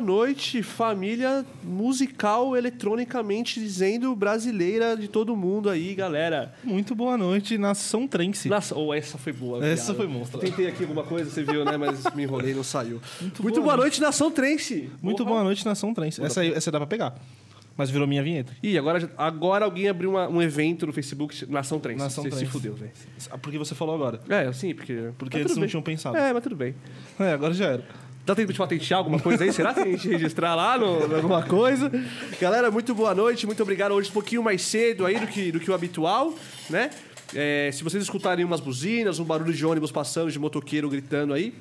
Muito boa noite, família musical eletronicamente dizendo brasileira de todo mundo aí, galera. Muito boa noite, nação Trense. Nossa, ou essa foi boa. Essa viado. foi monstra. Tentei aqui alguma coisa, você viu, né? Mas me enrolei não saiu. Muito, boa boa noite, nação Trense. Muito boa noite, nação Trense. Essa, aí- essa dá pra pegar. Mas virou minha vinheta. Ih, agora, agora alguém abriu uma- um evento no Facebook, Nação Trense. Nação você se fudeu, velho. Ah, Porque você falou agora. É, sim, porque... Porque mas eles não bem. tinham pensado. É, mas tudo bem. É, agora já era. Dá tempo de patentear alguma coisa aí? Será que a gente registrar lá no, alguma coisa? Galera, muito boa noite, muito obrigado. Hoje um pouquinho mais cedo aí do que, do que o habitual, né? É, se vocês escutarem umas buzinas, um barulho de ônibus passando, de motoqueiro gritando aí,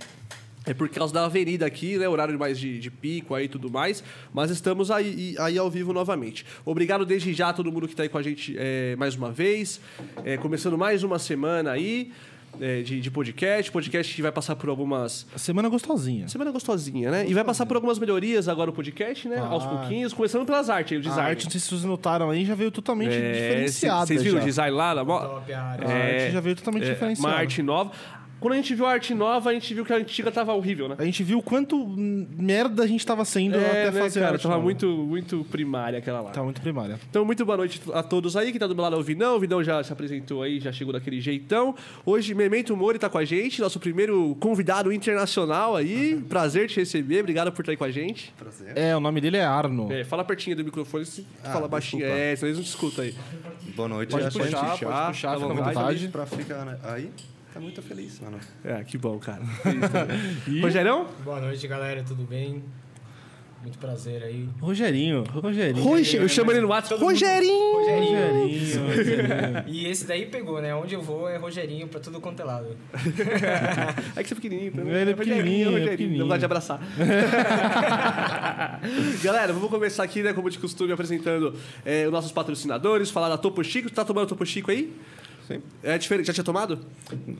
é por causa da avenida aqui, né? Horário mais de, de pico aí e tudo mais. Mas estamos aí, aí ao vivo novamente. Obrigado desde já a todo mundo que está aí com a gente é, mais uma vez. É, começando mais uma semana aí é, de, de podcast. Podcast que vai passar por algumas A semana gostosinha. Semana gostosinha, né? E vai passar por algumas melhorias agora o podcast, né? Aos Vai. pouquinhos, começando pelas artes aí, o A design. arte, não sei se vocês notaram aí, já veio totalmente diferenciada. Vocês viram já. o design lá? Na. Top a área. A arte já veio totalmente é, diferenciada. Uma arte nova. Quando a gente viu a arte nova, a gente viu que a antiga tava horrível, né? A gente viu quanto merda a gente tava sendo É, até né, fazer a cara? arte Tava nova. muito, muito primária aquela lá. Tá muito primária. Então, muito boa noite a todos aí. Quem tá do meu lado é o Vinão. O Vinão já se apresentou aí, já chegou daquele jeitão. Hoje, Memento Mori tá com a gente, nosso primeiro convidado internacional aí. Prazer te receber. Obrigado por estar aí com a gente. Prazer. É, o nome dele é Arno. É, fala pertinho do microfone, se Ah, fala baixinho. desculpa. É, senão eles não te escutam aí. Boa noite. Pode a gente. puxar, pode puxar, puxar, fica à vontade. Pra ficar né? aí, tá muito feliz, mano. É, que bom, cara. Também. Rogerão? Boa noite, galera. Tudo bem? Muito prazer aí. Rogerinho. Rogerinho. Roger, eu chamo ele no WhatsApp. Rogerinho! Rogerinho. Rogerinho. E esse daí pegou, né? Onde eu vou é Rogerinho pra tudo quanto é lado. É que você é pequenininho. então, Ele é pequenininho, é pequenininho. Não gosta de abraçar. Galera, vamos começar aqui, né, como de costume, apresentando é, os nossos patrocinadores, falar da Topo Chico. Tá tomando Topo Chico aí? Sim. É diferente. Já tinha tomado?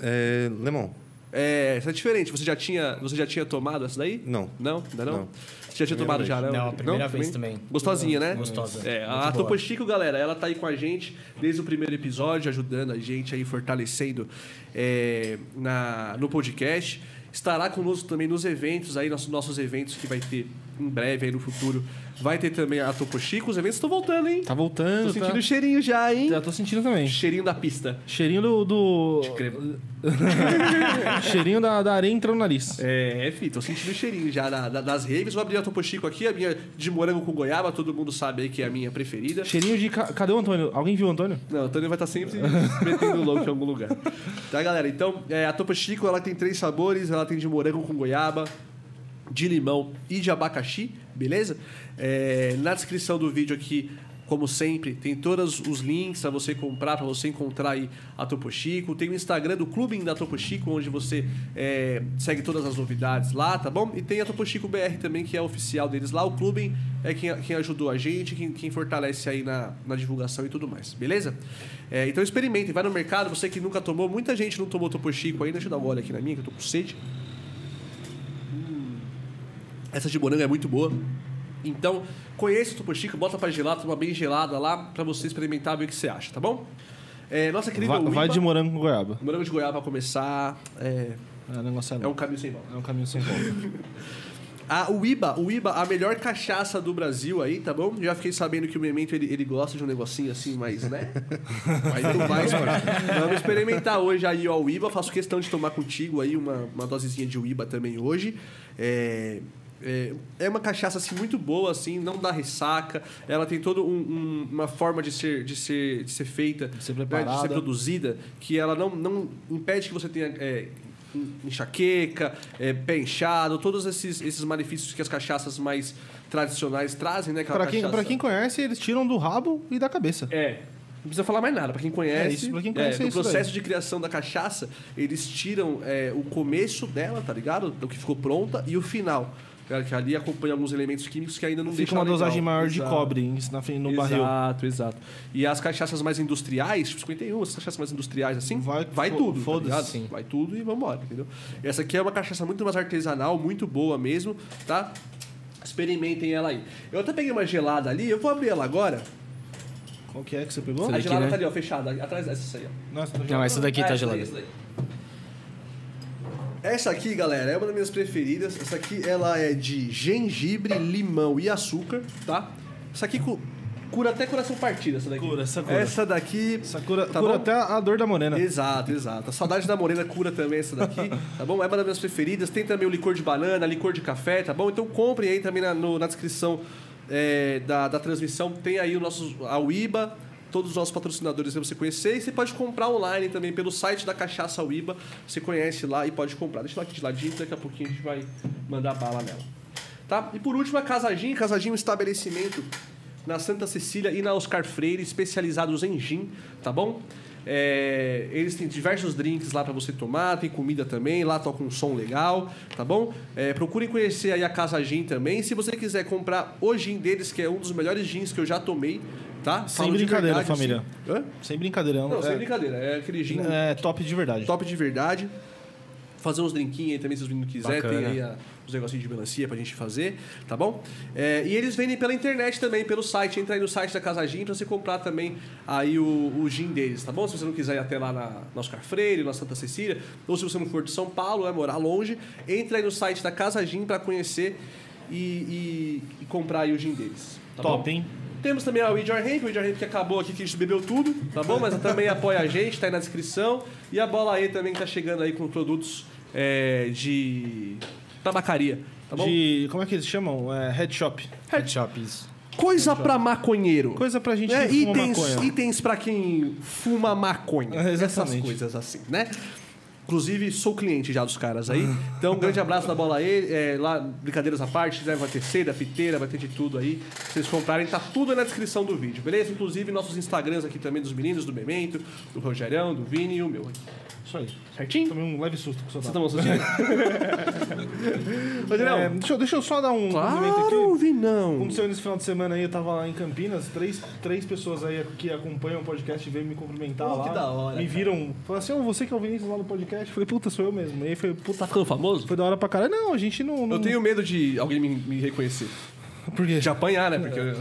É, Lemon. É, essa é diferente. Você já tinha, você já tinha tomado essa daí? Não. Não? Ainda não? Não. Você já tinha Primeira tomado vez. já, não? Não, a primeira vez também. Gostosinha, né? Gostosa. É, Muito a boa. Topo Chico, galera, ela tá aí com a gente desde o primeiro episódio, ajudando a gente aí, fortalecendo é, na, no podcast. Estará conosco também nos eventos aí, nossos, nossos eventos que vai ter em breve aí no futuro. Vai ter também a Topo Chico. Os eventos estão voltando, hein? Tá voltando. Tô sentindo tá... o cheirinho já, hein? Já tô sentindo também. Cheirinho da pista. Cheirinho do. do... crema. Cheirinho da, da areia entra no nariz. É, fi, tô sentindo o cheirinho já da- da- das raves. Vou abrir a Topo Chico aqui, a minha de morango com goiaba, todo mundo sabe aí que é a minha preferida. Cheirinho de. ca- Cadê o Antônio? Alguém viu o Antônio? Não, o Antônio vai estar sempre metendo louco em algum lugar. Tá, galera? Então, é, a Topo Chico, ela tem três sabores. Ela tem de morango com goiaba, de limão e de abacaxi, beleza? É, na descrição do vídeo aqui, como sempre, tem todos os links para você comprar, para você encontrar aí a Topo Chico. Tem o Instagram do Clube da Topo Chico, onde você é, segue todas as novidades lá, tá bom? E tem a Topo Chico BR também, que é oficial deles lá. O Clube é quem, quem ajudou a gente, quem, quem fortalece aí na, na divulgação e tudo mais, beleza? É, então experimentem, vai no mercado, você que nunca tomou, muita gente não tomou Topo Chico ainda, deixa eu dar uma olha aqui na minha, que eu tô com sede. Essa de morango é muito boa. Então, conheça o Topo Chico, bota pra gelar, toma bem gelada lá, pra você experimentar ver o que você acha, tá bom? É, nossa querida Vai, vai de morango com goiaba. morango de goiaba pra começar, é, É, é, é um caminho sem volta. é um caminho sem volta. A Uiba, o Uiba, a melhor cachaça do Brasil aí, tá bom? Já fiquei sabendo que o Memento, ele, ele gosta de um negocinho assim, mais, né? Mas não vai, Vamos experimentar hoje aí o Uiba. Faço questão de tomar contigo aí uma, uma dosezinha de Uiba também hoje. É... É, é uma cachaça assim muito boa assim não dá ressaca ela tem toda um- um- uma forma de ser de ser de ser feita de ser de preparada. ser produzida que ela não, não impede que você tenha é, enxaqueca, é, pé inchado, todos esses, esses malefícios que as cachaças mais tradicionais trazem, né? Pra quem, pra quem conhece, eles tiram do rabo e da cabeça. É. Não precisa falar mais nada. Pra quem conhece, É isso, pra quem conhece é, é processo daí. de criação da cachaça, eles tiram é, o começo dela, tá ligado? Do que ficou pronta e o final. Cara, Que ali acompanha alguns elementos químicos que ainda não Fica deixam uma legal. dosagem maior de Exato. cobre em- na, frente- no barril. Exato, exato. E as cachaças mais industriais, tipo 51, as cachaças mais industriais assim, vai, Vai- tudo, tá foda-se. Vai tudo e vambora, entendeu? Essa aqui é uma cachaça muito mais artesanal, muito boa mesmo, tá? Experimentem ela aí. Eu até peguei uma gelada ali, eu vou abrir ela agora. Qual que é que você pegou? a daqui, gelada né? tá ali, ó, fechada, atrás dessa aí, ó. Nossa, tá Não, essa daqui Ah, tá essa daí, gelada. essa daí. Essa aqui, galera, é uma das minhas preferidas. Essa aqui, ela é de gengibre, limão e açúcar, tá? Essa aqui cu- cura até coração partido, essa daqui. Cura, essa cura. Essa daqui... Essa cura, Tá cura bom? até a dor da morena. Exato, exato. A saudade da morena cura também essa daqui, tá bom? É uma das minhas preferidas. Tem também o licor de banana, licor de café, tá bom? Então comprem aí também na, no- na descrição é, da, da transmissão. Tem aí o nosso, a UIBA, todos os nossos patrocinadores pra você conhecer. E você pode comprar online também pelo site da Cachaça UIBA. Você conhece lá e pode comprar. Deixa ela aqui de ladinho, daqui a pouquinho a gente vai mandar bala nela. Tá? E por último, a Casadinho. Casadinho é um estabelecimento na Santa Cecília e na Oscar Freire, especializados em gin, tá bom? É, eles têm diversos drinks lá para você tomar, tem comida também, lá toca um som legal, tá bom? É, procurem conhecer aí a Casa Gin também. Se você quiser comprar o gin deles, que é um dos melhores gins que eu já tomei, tá? Sem Falo de brincadeira, verdade, família. assim. Sem brincadeira. Não, sem é, brincadeira. É aquele gin é top de verdade. top de verdade. Fazer uns drinquinhos aí também, se os meninos quiserem. Tem aí a- os negocinhos de melancia pra gente fazer, tá bom? É, e eles vendem pela internet também, pelo site. Entra aí no site da Casa Gin pra você comprar também aí o, o gin deles, tá bom? Se você não quiser ir até lá na, na Oscar Freire, na Santa Cecília, ou se você não for de São Paulo, é morar longe, entra aí no site da Casa Gin pra conhecer e, e- e comprar aí o gin deles. Tá bom? top, hein? Temos também a With Your o With Your Ramp que acabou aqui, que a gente bebeu tudo, tá bom? Mas também apoia a gente, tá aí na descrição. E a Bola aí também que tá chegando aí com produtos é, de tabacaria, tá bom? De. Como é que eles chamam? É, head shop. Head Shop, isso. Coisa pra maconheiro. Coisa pra gente É, que fuma itens, maconha. itens pra quem fuma maconha. É, Essas exatamente. coisas assim, né? Inclusive, sou cliente já dos caras aí. Então, um grande abraço da bola aí. É, lá, brincadeiras à parte, né? vai ter seda, piteira, vai ter de tudo aí. Se vocês comprarem, tá tudo aí na descrição do vídeo, beleza? Inclusive, nossos Instagrams aqui também dos meninos, do Memento, do Rogerão, do Vini e o meu aqui. Isso aí. Certinho? Tomei um leve susto com o seu Você dado. tomou sustinho? Rogerão, É, deixa, eu- deixa eu só dar um complemento claro, aqui. Vinão. Aconteceu nesse final de semana aí, eu tava lá em Campinas, três, três pessoas aí que acompanham o podcast veio me cumprimentar Pô, lá. que da hora, Me cara. viram, falaram assim, ô, você que é o Vinícius lá do podcast? Eu falei, puta, sou eu mesmo. E aí foi, puta, Tá ficando famoso? foi da hora pra caralho. Não, a gente não... não... Eu tenho medo de alguém me, me reconhecer. Por quê? De apanhar, né? Porque eu,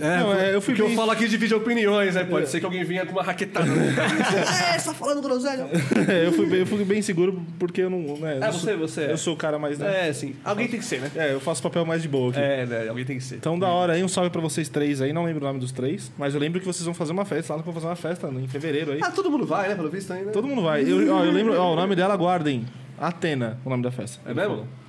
é, Não, é, eu fui porque eu bem- falo aqui de vídeo opiniões, né? Pode ser que alguém venha com uma raquetada. é, você tá falando groselha? É, eu, fui bem, eu fui bem seguro porque eu não... Né, É, eu você, sou, você é. Eu sou o cara mais... Né? É, sim. Alguém tem que ser, né? É, eu faço papel mais de boa aqui. É, né? Alguém tem que ser. Então, da hora aí, um salve pra vocês três aí. Não lembro o nome dos três, mas eu lembro que vocês vão fazer uma festa lá, vão fazer uma festa em fevereiro aí. Ah, todo mundo vai, né? Pelo visto ainda. Todo mundo vai. Eu, ó, eu lembro, ó, o nome dela, guardem. Atena, o nome da festa. É mesmo? Eu achei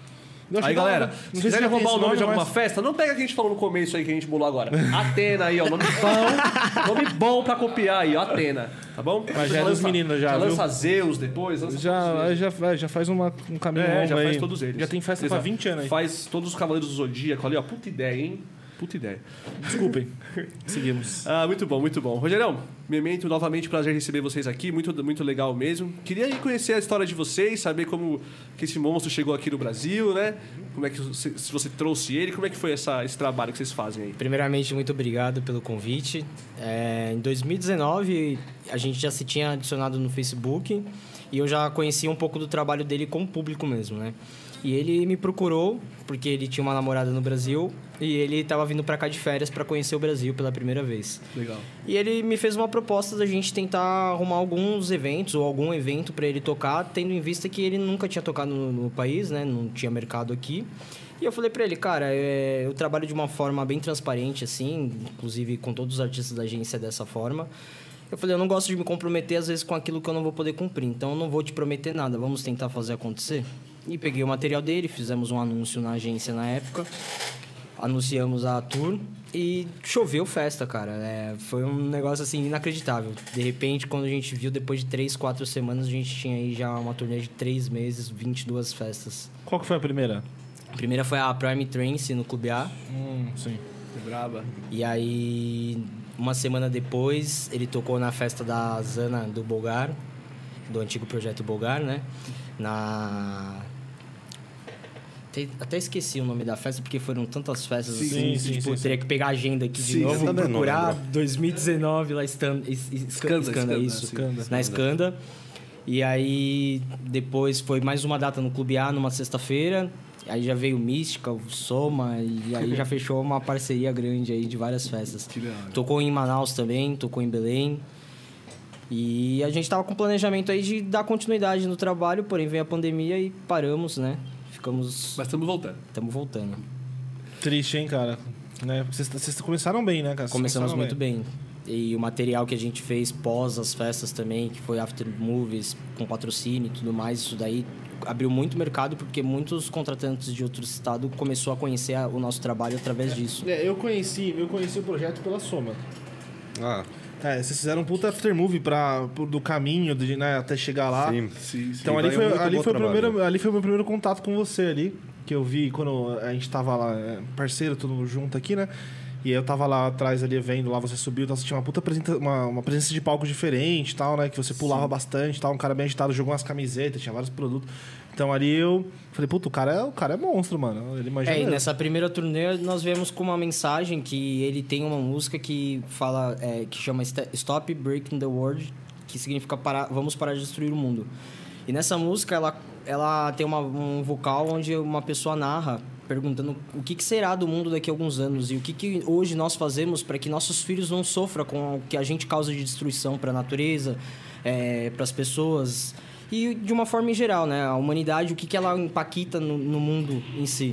Aí, galera, não se sei se tem roubar o nome de alguma festa, não pega o que a gente falou no começo aí, que a gente bolou agora. Atena aí, ó. Nome bom. nome bom pra copiar aí, ó. Atena. Tá bom? Mas já é dos meninos já, Já viu? lança Zeus depois. Lança Já, já, é, já faz uma, um caminho É, longo já aí. faz todos eles. Já tem festa Exato. pra 20 anos aí. Faz todos os Cavaleiros do Zodíaco ali, ó. Puta ideia, hein? Puta ideia. Desculpem. Seguimos. Ah, muito bom, muito bom. Rogerão, Memento, novamente prazer receber vocês aqui, muito, muito legal mesmo. Queria conhecer a história de vocês, saber como que esse monstro chegou aqui no Brasil, né? Como é que você, se você trouxe ele, como é que foi essa, esse trabalho que vocês fazem aí? Primeiramente, muito obrigado pelo convite. É, em 2019, a gente já se tinha adicionado no Facebook e eu já conhecia um pouco do trabalho dele com o público mesmo, né? E ele me procurou porque ele tinha uma namorada no Brasil e ele estava vindo para cá de férias para conhecer o Brasil pela primeira vez. Legal. E ele me fez uma proposta da gente tentar arrumar alguns eventos ou algum evento para ele tocar, tendo em vista que ele nunca tinha tocado no, no país, né? Não tinha mercado aqui. E eu falei para ele, cara, é, eu trabalho de uma forma bem transparente, assim, inclusive com todos os artistas da agência dessa forma. Eu falei, eu não gosto de me comprometer às vezes com aquilo que eu não vou poder cumprir, então eu não vou te prometer nada, vamos tentar fazer acontecer. E peguei o material dele, fizemos um anúncio na agência na época anunciamos a tour e choveu festa, cara. É, foi um negócio assim inacreditável. De repente, quando a gente viu, depois de três, quatro semanas, a gente tinha aí já uma turnê de três meses, 22 festas. Qual que foi a primeira? A primeira foi a Prime Trance no Clube A. Hum, sim. Braba. E aí, uma semana depois, ele tocou na festa da Zana do Bolgar, do antigo projeto Bolgar, né? Na. Até- Até esqueci o nome da festa, porque foram tantas festas Sim, assim. sim, tipo, sim, teria que pegar a agenda aqui de Sim, eu novo procurar lembro. 2019 lá Stan- es- es- Skanda, Skanda, Skanda, isso. Na Skanda. E aí, depois foi mais uma data no Clube A, numa sexta-feira. Aí já veio Mística, o Soma, e aí já fechou uma parceria grande aí de várias festas. Que. Tocou em Manaus também, tocou em Belém. E a gente tava com planejamento aí de dar continuidade no trabalho, porém veio a pandemia e paramos, né? Ficamos. Mas estamos voltando. Estamos voltando. Triste, hein, cara? Né? Vocês, vocês começaram bem, né, cara? Vocês Começamos muito bem. E o material que a gente fez pós as festas também, que foi after movies, com patrocínio e tudo mais, isso daí abriu muito mercado porque muitos contratantes de outro estado começou a conhecer o nosso trabalho através disso. É, eu conheci, eu conheci o projeto pela Soma. Ah, É, vocês fizeram um puta aftermovie pra, pro- do caminho de, né, até chegar lá. sim. Sim, sim. Então ali vai foi, ali, foi o primeiro, ali foi o meu primeiro contato com você ali. Que eu vi quando a gente tava lá, é, parceiro, todo junto aqui, né? E eu tava lá atrás ali vendo, lá você subiu, então você tinha uma puta presença, uma, uma presença de palco diferente e tal, né? Que você pulava bastante e tal, um cara bem agitado, jogou umas camisetas, tinha vários produtos. Então ali eu falei, puta, o cara é, o cara é monstro, mano. Ele imagina. É, e nessa primeira turnê nós viemos com uma mensagem que ele tem uma música que fala, é, que chama St- Stop Breaking the World, que significa parar, vamos parar de destruir o mundo. E nessa música ela, ela tem uma, um vocal onde uma pessoa narra perguntando o que, que será do mundo daqui a alguns anos e o que, que hoje nós fazemos para que nossos filhos não sofram com o que a gente causa de destruição para a natureza, para as pessoas e de uma forma em geral, né? A humanidade, o que, que ela impacta no, no mundo em si.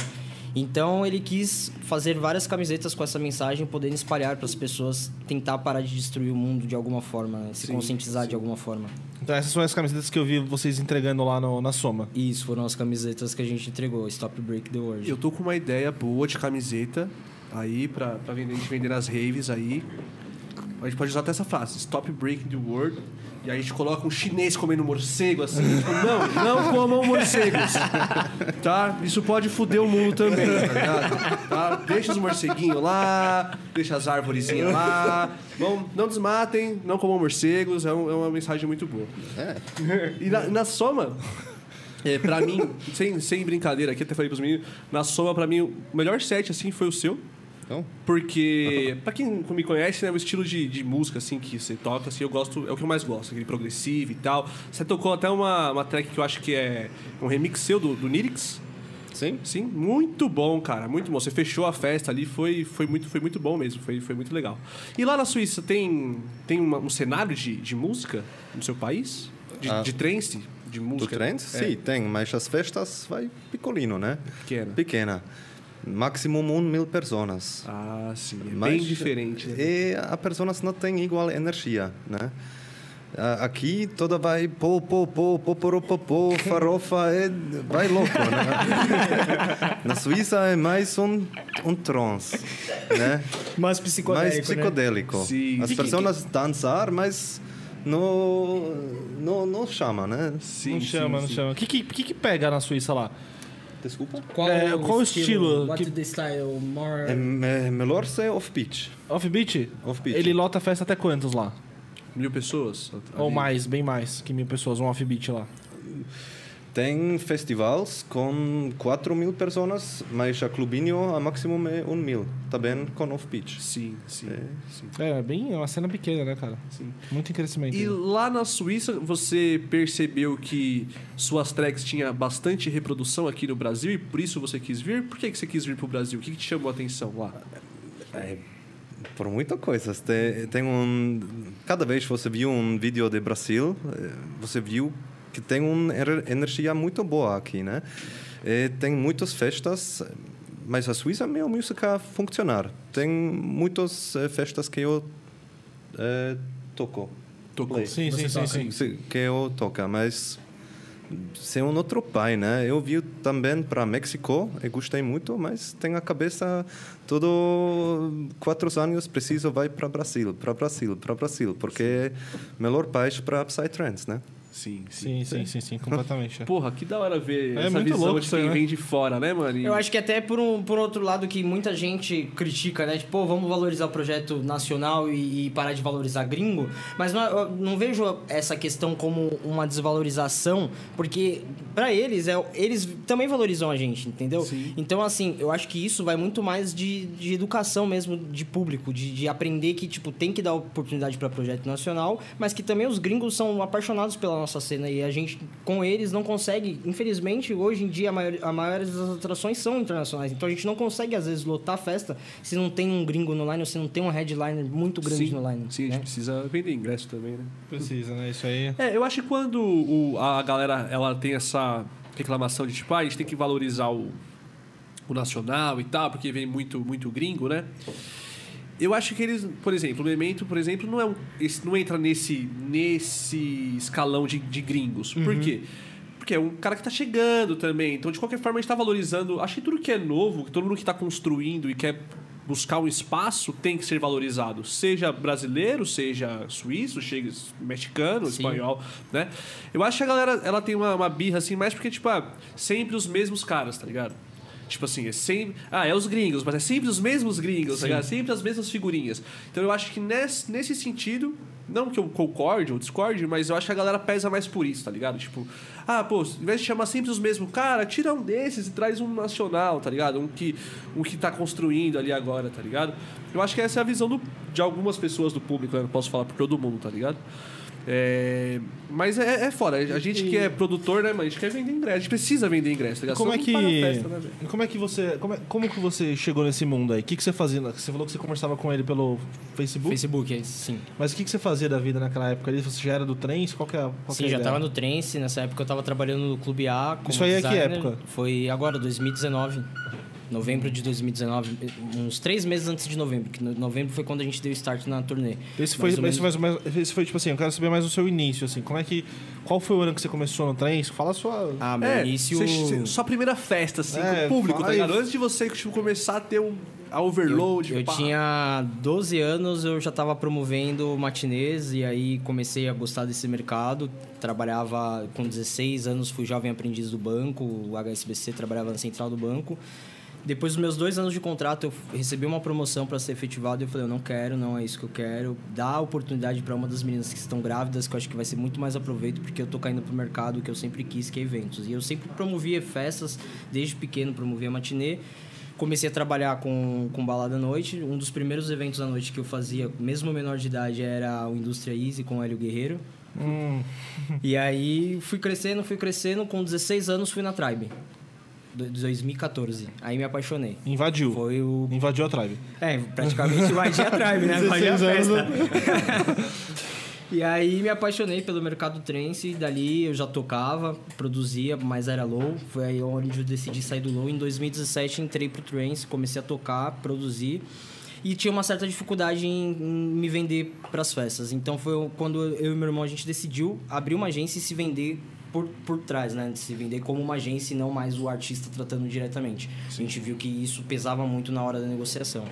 Então ele quis fazer várias camisetas com essa mensagem, podendo espalhar para as pessoas, tentar parar de destruir o mundo de alguma forma, né? se Sim, conscientizar sim. de alguma forma. Então essas são as camisetas que eu vi vocês entregando lá no- na Soma. E isso foram as camisetas que a gente entregou, Stop Break the World. Eu tô com uma ideia boa de camiseta aí vender, a gente vender nas raves aí. A gente pode usar até essa frase, Stop Breaking the World. E aí a gente coloca um chinês comendo morcego assim. tipo, não, não comam morcegos. Tá? Isso pode foder o mundo também, tá ligado? Tá? Deixa os morceguinhos lá, deixa as árvorezinhas lá. Bom, não desmatem, não comam morcegos. É, um- é uma mensagem muito boa. E na, na soma, é, pra mim, sem, sem brincadeira aqui, até falei pros meninos, na soma, pra mim, o melhor set, assim, foi o seu. Então, Porque, pra quem me conhece, né, o estilo de, de música, assim, que você toca, assim, eu gosto, é o que eu mais gosto, aquele progressivo e tal. Você tocou até uma, uma track que eu acho que é um remix seu, do, do Nirix. sim. Sim, muito bom, cara, muito bom. Você fechou a festa ali, foi, foi, muito, foi muito bom mesmo, foi, foi muito legal. E lá na Suíça, tem, tem uma- um cenário de, de música no seu país? De, Ah. de trance? De Do música? trend? É, Sim, tem, mas as festas vai picolino, né? Pequena. Pequena. Maximum um mil pessoas. Ah, sim. É Mas- bem diferente. Né? E as pessoas não têm igual energia, né? Aqui toda vai pô, pô, pô, pô, pô, pô, pô, farofa, é, vai louco, né? Na Suíça é mais um, um trance, né? Mais mais psicodélico, né? psicodélico. Sim. As Que- que- pessoas dançar, mas não, não, não chama, né? Sim, não chama, sim, não sim. chama. O que, que que pega na Suíça lá? Desculpa? Qual, É, qual o estilo? What Que- the style? More... É, é melhor ser off-pitch. Offbeat? Off-beat. Ele lota a festa até quantos lá? Mil pessoas? Ou ali? mais, bem mais que mil pessoas, um offbeat lá. Tem festivais com 4 mil pessoas, mas a Clubinho a máximo é 1 mil. Também com off-pitch. Sim, sim, sim. É, bem, é uma cena pequena, né, cara? sim. Muito em crescimento. E lá na Suíça, você percebeu que suas tracks tinham bastante reprodução aqui no Brasil e por isso você quis vir? Por que, que você quis vir pro Brasil? O que, que te chamou a atenção lá? É, por muitas coisas. Tem, tem um, cada vez que você viu um vídeo de Brasil, eh, você viu que tem uma ener- energia muito boa aqui, né? E tem muitas festas, mas a Suíça, minha música funcionar. Tem muitas eh, festas que eu eh, toco. Tocou. Sim, sim, sim, sim. Sim, que eu toco, mas ser um outro pai, né? Eu vi também para México e gostei muito, mas tenho a cabeça todo quatro anos preciso vai para Brasil, para Brasil, para Brasil, porque é melhor país para Psytrance, né? Sim, sim. Sim, sim, sim, sim, completamente. Porra, que da hora ver É essa muito visão louco de isso aí, quem né? vem de fora, né, mano? E- Eu acho que até por, um, por outro lado que muita gente critica, né? Tipo, pô, vamos valorizar o projeto nacional e, e parar de valorizar gringo. Mas não, eu não vejo essa questão como uma desvalorização, porque pra eles, é, eles também valorizam a gente, entendeu? Sim. Então, assim, eu acho que isso vai muito mais de, de educação mesmo, de público, de, de aprender que, tipo, tem que dar oportunidade para projeto nacional, mas que também os gringos são apaixonados pela nossa cena e a gente, com eles, não consegue. Infelizmente, hoje em dia, a, maior, a maioria das atrações são internacionais. Então a gente não consegue, às vezes, lotar a festa se não tem um gringo no line ou se não tem um headliner muito grande sim, no line. Sim, a gente né? precisa vender ingresso também, né? Precisa, né? Isso aí. É, eu acho que quando o- a galera ela tem essa reclamação de tipo, ah, a gente tem que valorizar o, o nacional e tal, porque vem muito, muito gringo, né? Eu acho que eles, por exemplo, o Memento, por exemplo, não, é um, esse, não entra nesse, nesse escalão de, de gringos. Por quê? Porque é um cara que tá chegando também. Então, de qualquer forma, a gente tá valorizando. Acho que tudo que é novo, todo mundo que tá construindo e quer buscar um espaço tem que ser valorizado. Seja brasileiro, seja suíço, seja mexicano, Sim. espanhol, né? Eu acho que a galera ela tem uma, uma birra assim, mais porque, tipo, ah, sempre os mesmos caras, tá ligado? Tipo assim, é sempre. Ah, é os gringos, mas é sempre os mesmos gringos, tá ligado? Sempre as mesmas figurinhas. Então eu acho que nesse, nesse sentido, não que eu concorde ou discorde, mas eu acho que a galera pesa mais por isso, tá ligado? Tipo, ah, pô, em vez de chamar sempre os mesmos, cara, tira um desses e traz um nacional, tá ligado? Um que, um que tá construindo ali agora, tá ligado? Eu acho que essa é a visão do, de algumas pessoas do público, né? Não posso falar por todo mundo, tá ligado? É, mas é, é fora. A gente que é produtor, né, mano? A gente quer vender ingresso. A gente precisa vender ingresso, tá ligado? Como é que. festa, né, velho? como é que você. Como, é- como que você chegou nesse mundo aí? O que, que você fazia? Você falou que você conversava com ele pelo Facebook. Facebook, é, sim. Mas o que, que você fazia da vida naquela época ali? Você já era do trem? Qual que é, qual que Sim, é a já ideia? tava no Trance, nessa época eu tava trabalhando no Clube A. Como Isso aí é que designer. época? Foi agora, 2019. Novembro de 2019, uns três meses antes de novembro, que no- novembro foi quando a gente deu start na turnê. Esse foi, Mais esse, menos- mais, esse foi tipo assim, eu quero saber mais o seu início, assim. Como é que. Qual foi o ano que você começou no trem? Fala a sua. Ah, meu É, início... cê- cê- sua primeira festa, assim, É, com o público, fala tá ligado? Antes de você tipo, começar a ter um a overload. Eu, eu tinha 12 anos, eu já estava promovendo matinês e aí comecei a gostar desse mercado. Trabalhava com 16 anos, fui jovem aprendiz do banco, o HSBC, trabalhava na central do banco. Depois dos meus dois anos de contrato, eu recebi uma promoção para ser efetivado e eu falei, eu não quero, não é isso que eu quero. Dá oportunidade para uma das meninas que estão grávidas, que eu acho que vai ser muito mais aproveito, porque eu tô caindo pro mercado que eu sempre quis, que é eventos. E eu sempre promovia festas, desde pequeno promovia matinê. Comecei a trabalhar com, com balada à noite. Um dos primeiros eventos à noite que eu fazia, mesmo menor de idade, era o Indústria Easy com o Hélio Guerreiro. Hum, E aí fui crescendo, fui crescendo. Com 16 anos fui na Tribe. Do- 2014. Aí me apaixonei. invadiu. Foi o. Invadiu a tribe. É, praticamente invadi a Tribe, né? Invadi a 16 anos, festa. E aí me apaixonei pelo mercado trance, e dali eu já tocava, produzia, mas era low. Foi aí onde eu decidi sair do low. Em 2017 entrei pro trance, comecei a tocar, produzir. E tinha uma certa dificuldade em, em me vender para as festas. Então foi quando eu e meu irmão a gente decidiu abrir uma agência e se vender por, por trás, né? De se vender como uma agência e não mais o artista tratando diretamente. A gente viu que isso pesava muito na hora da negociação.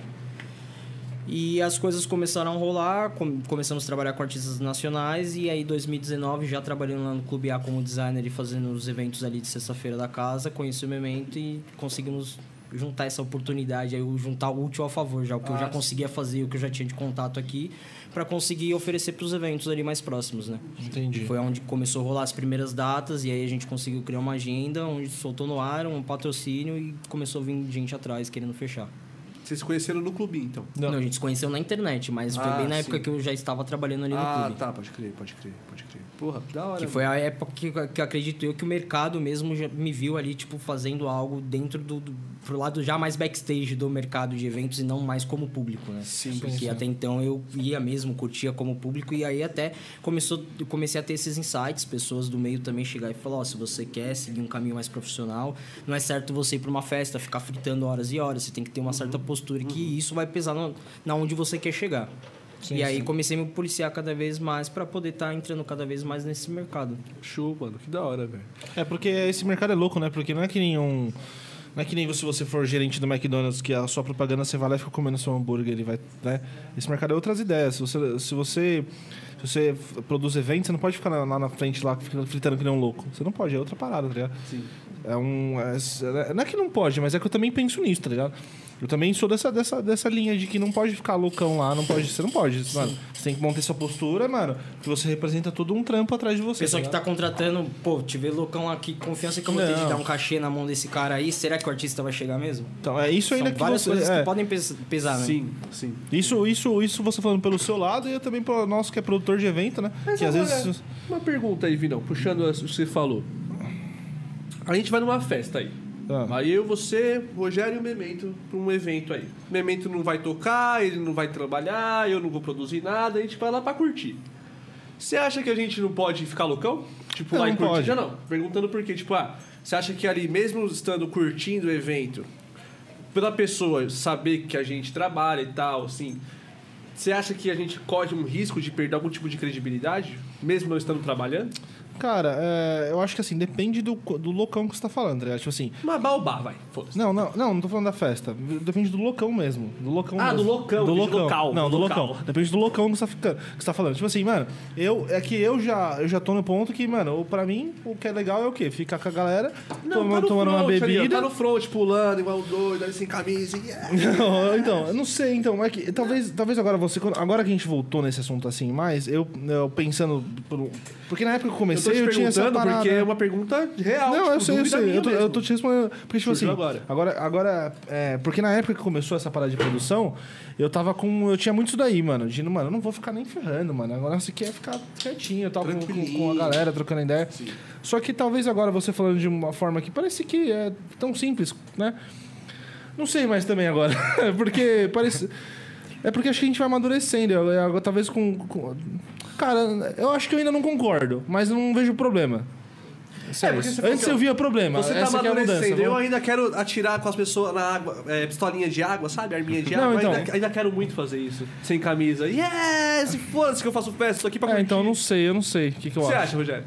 E as coisas começaram a rolar, com- começamos a trabalhar com artistas nacionais e aí 2019 já trabalhando lá no Clube A como designer e fazendo os eventos ali de sexta-feira da casa, conheci o Memento e conseguimos juntar essa oportunidade aí, juntar o útil ao favor, já o que eu já conseguia fazer, o que eu já tinha de contato aqui, para conseguir oferecer para os eventos ali mais próximos, né? Entendi. Foi onde começou a rolar as primeiras datas e aí a gente conseguiu criar uma agenda, onde soltou no ar um patrocínio e começou a vir gente atrás querendo fechar. Vocês se conheceram no clubinho, então. Não. a gente se conheceu na internet, mas foi Ah, bem na sim. época que eu já estava trabalhando ali no Ah, clube. tá, pode crer, pode crer, pode crer. Porra, da hora. Que foi a época que, que acredito eu que o mercado mesmo já me viu ali, tipo, fazendo algo dentro do, do pro lado já mais backstage do mercado de eventos e não mais como público, né? Sim, Porque sim. até então eu ia mesmo, curtia como público, e aí até começou, comecei a ter esses insights, pessoas do meio também chegar e falar, ó, se você quer seguir um caminho mais profissional, não é certo você ir para uma festa, ficar fritando horas e horas, você tem que ter uma certa postura que isso vai pesar no, na onde você quer chegar. Sim, e aí sim. comecei a me policiar cada vez mais para poder estar entrando cada vez mais nesse mercado. Show, mano, que da hora, velho. É porque esse mercado é louco, né? Porque não é que nem um. Não é que nem se você for gerente do McDonald's, que a sua propaganda você vai lá e fica comendo seu hambúrguer, ele vai, né? Esse mercado é outras ideias. Se você, se você, se você produz eventos, você não pode ficar lá na frente lá fritando que nem um louco. Você não pode, é outra parada, tá ligado? Sim. É um. é- não é que não pode, mas é que eu também penso nisso, tá ligado? Eu também sou dessa, dessa, dessa linha de que não pode ficar loucão lá, não pode. Você não pode, mano. Você tem que manter sua postura, mano, que você representa todo um trampo atrás de você. Pessoa que ligado? tá contratando, pô, te vê loucão aqui, confiança que eu vou ter de dar um cachê na mão desse cara aí, será que o artista vai chegar mesmo? Então, é isso ainda São que várias você. coisas é. que podem pes- pesar, né? Sim, sim. Isso, isso, isso você falando pelo seu lado e eu também pelo nosso que é produtor de evento, né? Mas que às vezes. Uma pergunta aí, Vinão, puxando o que você falou. A gente vai numa festa aí. Ah. Aí eu, você, Rogério e o Memento pra um evento aí. O Memento não vai tocar, ele não vai trabalhar, eu não vou produzir nada, a gente vai lá pra curtir. Você acha que a gente não pode ficar loucão? Tipo, Não, lá e não curtir? pode. Já não. Perguntando por quê. Tipo, ah, você acha que ali, mesmo estando curtindo o evento, pela pessoa saber que a gente trabalha e tal, assim, você acha que a gente corre um risco de perder algum tipo de credibilidade, mesmo não estando trabalhando? Cara, é, eu acho que assim, depende do, do locão que você tá falando, tá? Tipo assim. Uma baobá, vai. Foda-se. Não, não, não, não tô falando da festa. Depende do locão mesmo. Do locão Ah, mesmo. do locão, Do locão. local, Não, do do local. local. Depende do locão que você, tá ficando, que você tá falando. Tipo assim, mano, eu, é que eu já, eu já tô no ponto que, mano, pra mim, o que é legal é o quê? Ficar com a galera, toma- tá no tomando uma front ali, ó, bebida. tá no front, pulando, igual doido, ali sem camisa. yeah. Não, então, eu não sei, então, é que talvez, talvez agora você, agora que a gente voltou nesse assunto assim mais, eu, eu pensando, por porque na época que eu comecei te eu, tinha essa parada. porque é uma pergunta real. Não, tipo, eu sei, eu sei. Eu tô, eu tô te respondendo. Porque, tipo Surgiu assim. agora. Agora, agora é, porque na época que começou essa parada de produção, eu tava com. Eu tinha muito isso daí, mano. De, mano, eu não vou ficar nem ferrando, mano. Agora você quer ficar quietinho, eu tava com, com, a galera, trocando ideia. Só que talvez agora você falando de uma forma que parece que é tão simples, né? Não sei mais também agora. porque parece. É porque acho que a gente vai amadurecendo. Eu- eu- talvez com, com- Cara, eu acho que eu ainda não concordo, mas eu não vejo problema. Sério. porque você falou Antes eu via problema. Você tá Essa é a mudança. amadurecendo. Eu ainda quero atirar com as pessoas na água, é, pistolinha de água, sabe? Arminha de Não, água. então. ainda, ainda quero muito fazer isso. Sem camisa. Yes! Foda-se que eu faço festa, tô aqui pra É, então eu não sei, eu não sei. O que, que eu você acho? acha, Rogério?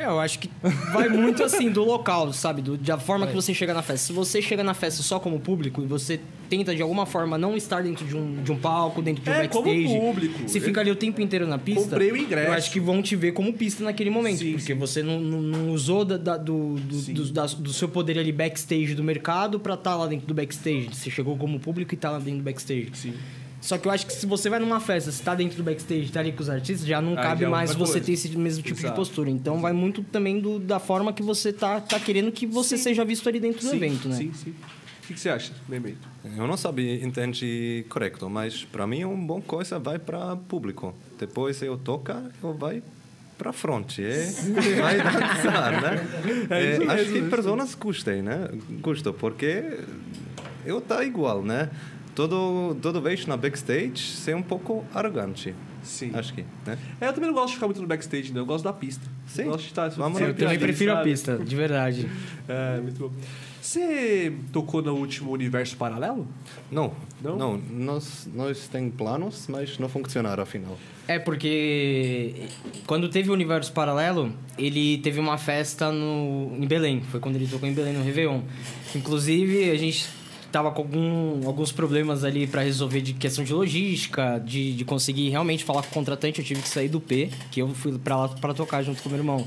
É, eu acho que vai muito assim do local, sabe? Do, da forma que você chega na festa. Se você chega na festa só como público e você tenta de alguma forma não estar dentro de um, de um palco, dentro de um É, como backstage. público. Se fica ali o tempo inteiro na pista. Comprei o ingresso. Eu acho que vão te ver como pista naquele momento. Sim, porque sim. você não, não, não usou da- da- do, do, do, da- do seu poder ali backstage do mercado pra estar lá dentro do backstage. Você chegou como público e tá lá dentro do backstage. Sim. Só que eu acho que se você vai numa festa, se tá dentro do backstage, tá ali com os artistas, já não Aí cabe já é mais você coisa. ter esse mesmo tipo Exato. de postura. Então vai muito também do- da forma que você tá, tá querendo que você seja visto ali dentro do sim, evento, né? Sim, sim. O que, que você acha, Memento? Eu não sabia entende correto, mas para mim é uma boa coisa vai para público. Depois eu toca, eu vai para frente, é, vai dançar, né? É É, acho mesmo, que pessoas gostem, né? Gostam porque eu tá igual, né? Todo todo vez na backstage ser um pouco arrogante. Sim. Acho que, né? É, eu também não gosto de ficar muito no backstage, não. Eu gosto da pista. Sim. Eu gosto de estar... Vamos na Eu também prefiro a sabe? pista, de verdade. É, muito bom. Você tocou no último Universo Paralelo? Não, Não? não, nós nós tem planos, mas não funcionaram afinal. É porque quando teve o Universo Paralelo, ele teve uma festa no, em Belém. Foi quando ele tocou em Belém no Réveillon. Inclusive, a gente tava com algum- alguns problemas ali para resolver de questão de logística, de, de conseguir realmente falar com o contratante. Eu tive que sair do P, que eu fui para lá para tocar junto com meu irmão.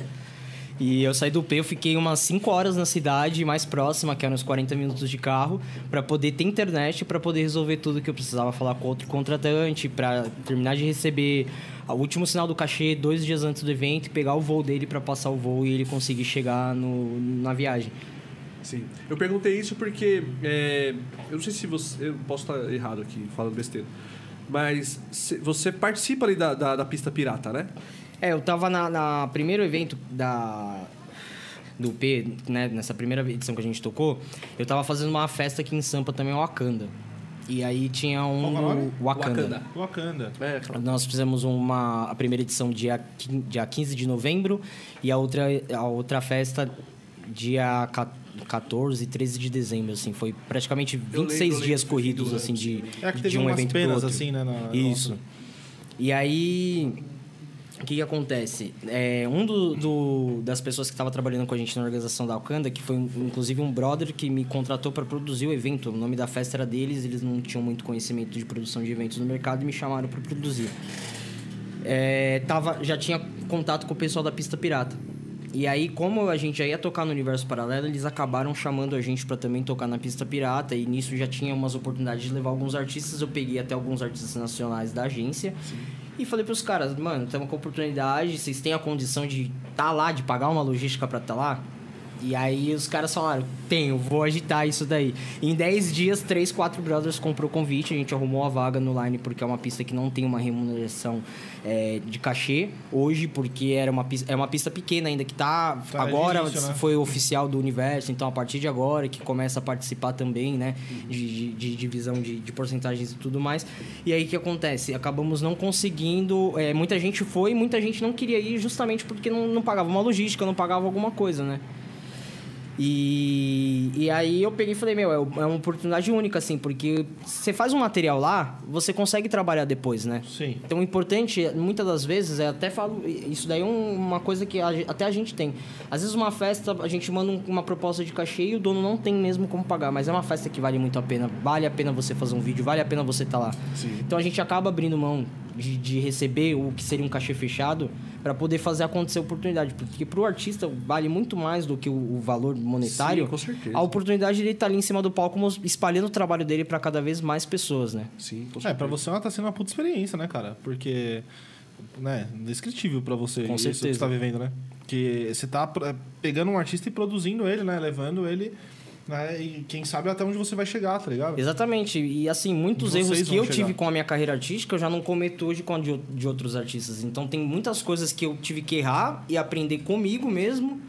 E eu saí do P, eu fiquei umas 5 horas na cidade mais próxima, que eram uns 40 minutos de carro, para poder ter internet, para poder resolver tudo que eu precisava falar com outro contratante, para terminar de receber o último sinal do cachê dois dias antes do evento, pegar o voo dele para passar o voo e ele conseguir chegar no, na viagem. Sim. Eu perguntei isso porque. é, eu não sei se você. Eu posso estar errado aqui, falando besteira. Mas se- você participa ali da, da, da pista pirata, né? É, eu tava na, na primeiro evento da do P, né, nessa primeira edição que a gente tocou, eu tava fazendo uma festa aqui em Sampa também, Wakanda. E aí tinha um é o nome? Wakanda. Wakanda. É, claro. Nós fizemos uma a primeira edição dia, dia 15 de novembro e a outra a outra festa dia ca- 14 e 13 de dezembro, assim, foi praticamente Eu 26 lembro, eu dias corridos do assim de, É que teve de um umas evento pro penas, outro. assim, né, na- Isso. E aí o que, que acontece? É, um do, do- das pessoas que estava trabalhando com a gente na organização da Alcanda, que foi inclusive um brother que me contratou para produzir o evento. O nome da festa era deles, eles não tinham muito conhecimento de produção de eventos no mercado e me chamaram para produzir. É, tava, já tinha contato com o pessoal da Pista Pirata. E aí, como a gente já ia tocar no Universo Paralelo, eles acabaram chamando a gente para também tocar na Pista Pirata. E nisso já tinha umas oportunidades de levar alguns artistas. Eu peguei até alguns artistas nacionais da agência. E falei pros caras, mano, temos com oportunidade, vocês têm a condição de estar lá, de pagar uma logística para estar lá? E aí os caras falaram, tenho, vou agitar isso daí. Em 10 dias, três, quatro brothers comprou o convite, a gente arrumou a vaga no line, porque é uma pista que não tem uma remuneração é, de cachê hoje, porque era uma pista, é uma pista pequena ainda, que tá, Tá agora início, né? foi oficial do universo, então a partir de agora que começa a participar também, né? De, de, de divisão de, de porcentagens e tudo mais. E aí o que acontece? Acabamos não conseguindo. é, muita gente foi muita gente não queria ir justamente porque não, não pagava uma logística, não pagava alguma coisa, né? E, e aí eu peguei e falei, meu, é é uma oportunidade única, assim, porque você faz um material lá, você consegue trabalhar depois, né? Sim. Então, o importante, muitas das vezes, é até falo, isso daí é um- uma coisa que a até a gente tem. Às vezes, uma festa, a gente manda um- uma proposta de cachê e o dono não tem mesmo como pagar, mas é uma festa que vale muito a pena. Vale a pena você fazer um vídeo, vale a pena você estar lá. Então, a gente acaba abrindo mão de, de receber o que seria um cachê fechado para poder fazer acontecer a oportunidade. Porque para o artista vale muito mais do que o, o valor monetário. Sim, com certeza. A oportunidade de ele estar ali em cima do palco espalhando o trabalho dele para cada vez mais pessoas, né? Sim, com É, certeza. pra você ela tá sendo uma puta experiência, né, cara? Porque, né, indescritível pra você Com isso que certeza. você tá vivendo, né? Que você tá pro- pegando um artista e produzindo ele, né? Levando ele, né? E quem sabe até onde você vai chegar, tá ligado? Exatamente. E assim, muitos Vocês erros que eu chegar. tive com a minha carreira artística, eu já não cometo hoje com a de, de outros artistas. Então tem muitas coisas que eu tive que errar e aprender comigo mesmo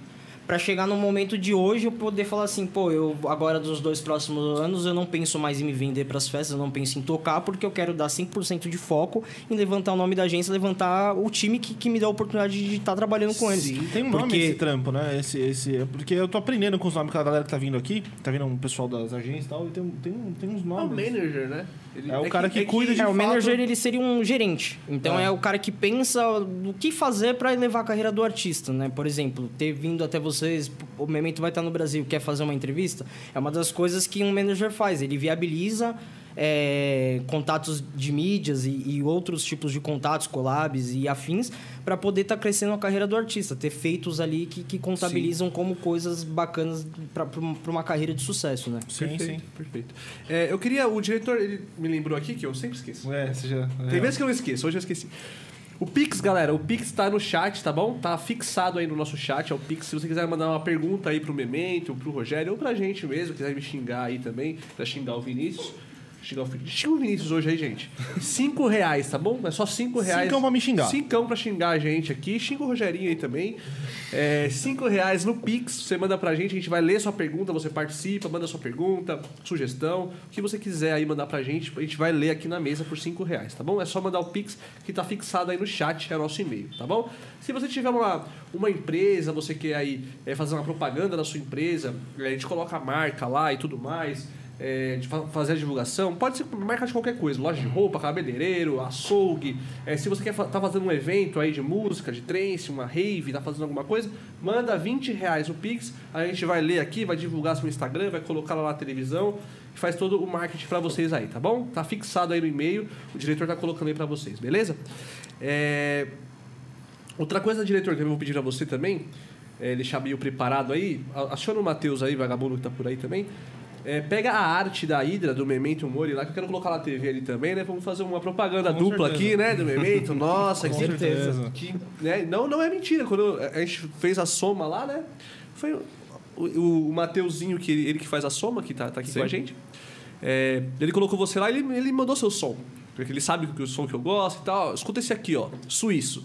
Pra chegar no momento de hoje eu poder falar assim, pô, eu agora dos dois próximos anos eu não penso mais em me vender pras festas, eu não penso em tocar, porque eu quero dar 100% de foco em levantar o nome da agência, levantar o time que, que me dá a oportunidade de estar trabalhando com eles. Sim, tem um nome porque... esse trampo, né? Esse, esse, porque eu tô aprendendo com os nomes que a galera que tá vindo aqui, tá vindo um pessoal das agências e tal, e tem, tem, tem uns É o nomes. manager, né? Ele- É o cara que é cuida de É, o fato- manager ele seria um gerente. Então É. é, o cara que pensa o que fazer para elevar a carreira do artista, né? Por exemplo, ter vindo até vocês, o Memento vai estar no Brasil, quer fazer uma entrevista, é uma das coisas que um manager faz. Ele viabiliza é, contatos de mídias e, e outros tipos de contatos, collabs e afins, para poder estar crescendo a carreira do artista, ter feitos ali que, que contabilizam como coisas bacanas para uma carreira de sucesso, né? Sim, perfeito, sim. perfeito. É, eu queria, o diretor, ele me lembrou aqui, que eu sempre esqueço. É, você já... Tem vezes que eu esqueço, hoje eu esqueci. O Pix, galera, o Pix tá no chat, tá bom? Tá fixado aí no nosso chat, é o Pix. Se você quiser mandar uma pergunta aí pro Memento, pro Rogério, ou pra gente mesmo, quiser me xingar aí também, quiser xingar o Vinícius. Xingar o Vinícius. Xinga o Vinícius hoje aí, gente. Cinco reais, tá bom? É só cinco reais. Cincão pra me xingar. Cincão pra xingar a gente aqui. Xinga o Rogerinho aí também. É, cinco reais no Pix, você manda pra gente, a gente vai ler sua pergunta, você participa, manda sua pergunta, sugestão, o que você quiser aí mandar pra gente, a gente vai ler aqui na mesa por cinco reais, tá bom? É só mandar o Pix que tá fixado aí no chat, é o nosso e-mail, tá bom? Se você tiver uma, uma empresa, você quer aí é, fazer uma propaganda da sua empresa, é, a gente coloca a marca lá e tudo mais, é, de fa- fazer a divulgação, pode ser marca de qualquer coisa, loja de roupa, cabeleireiro, açougue. É, se você quer tá fazendo um evento aí de música, de trance, uma rave, tá fazendo alguma coisa, manda 20 reais o Pix, a gente vai ler aqui, vai divulgar seu Instagram, vai colocar lá na televisão, e faz todo o marketing pra vocês aí, tá bom? Tá fixado aí no e-mail, o diretor tá colocando aí pra vocês, beleza? É... Outra coisa, diretor, que eu vou pedir a você também, é, deixar meio preparado aí, aciona o Matheus aí, vagabundo que tá por aí também. É, pega a arte da Hydra, do Memento Mori lá, que eu quero colocar na TV ali também, né? Vamos fazer uma propaganda Com dupla certeza. aqui, né? Do Memento, nossa, Com que, certeza. que, né? Não, não é mentira, quando a gente fez a soma lá, né? Foi o, o, Mateuzinho, que ele, ele que faz a soma, que tá, tá aqui Sim. com a gente. É, ele colocou você lá e ele, ele mandou seu som. Porque ele sabe que o som que eu gosto e tal. Escuta esse aqui, ó. Suíço.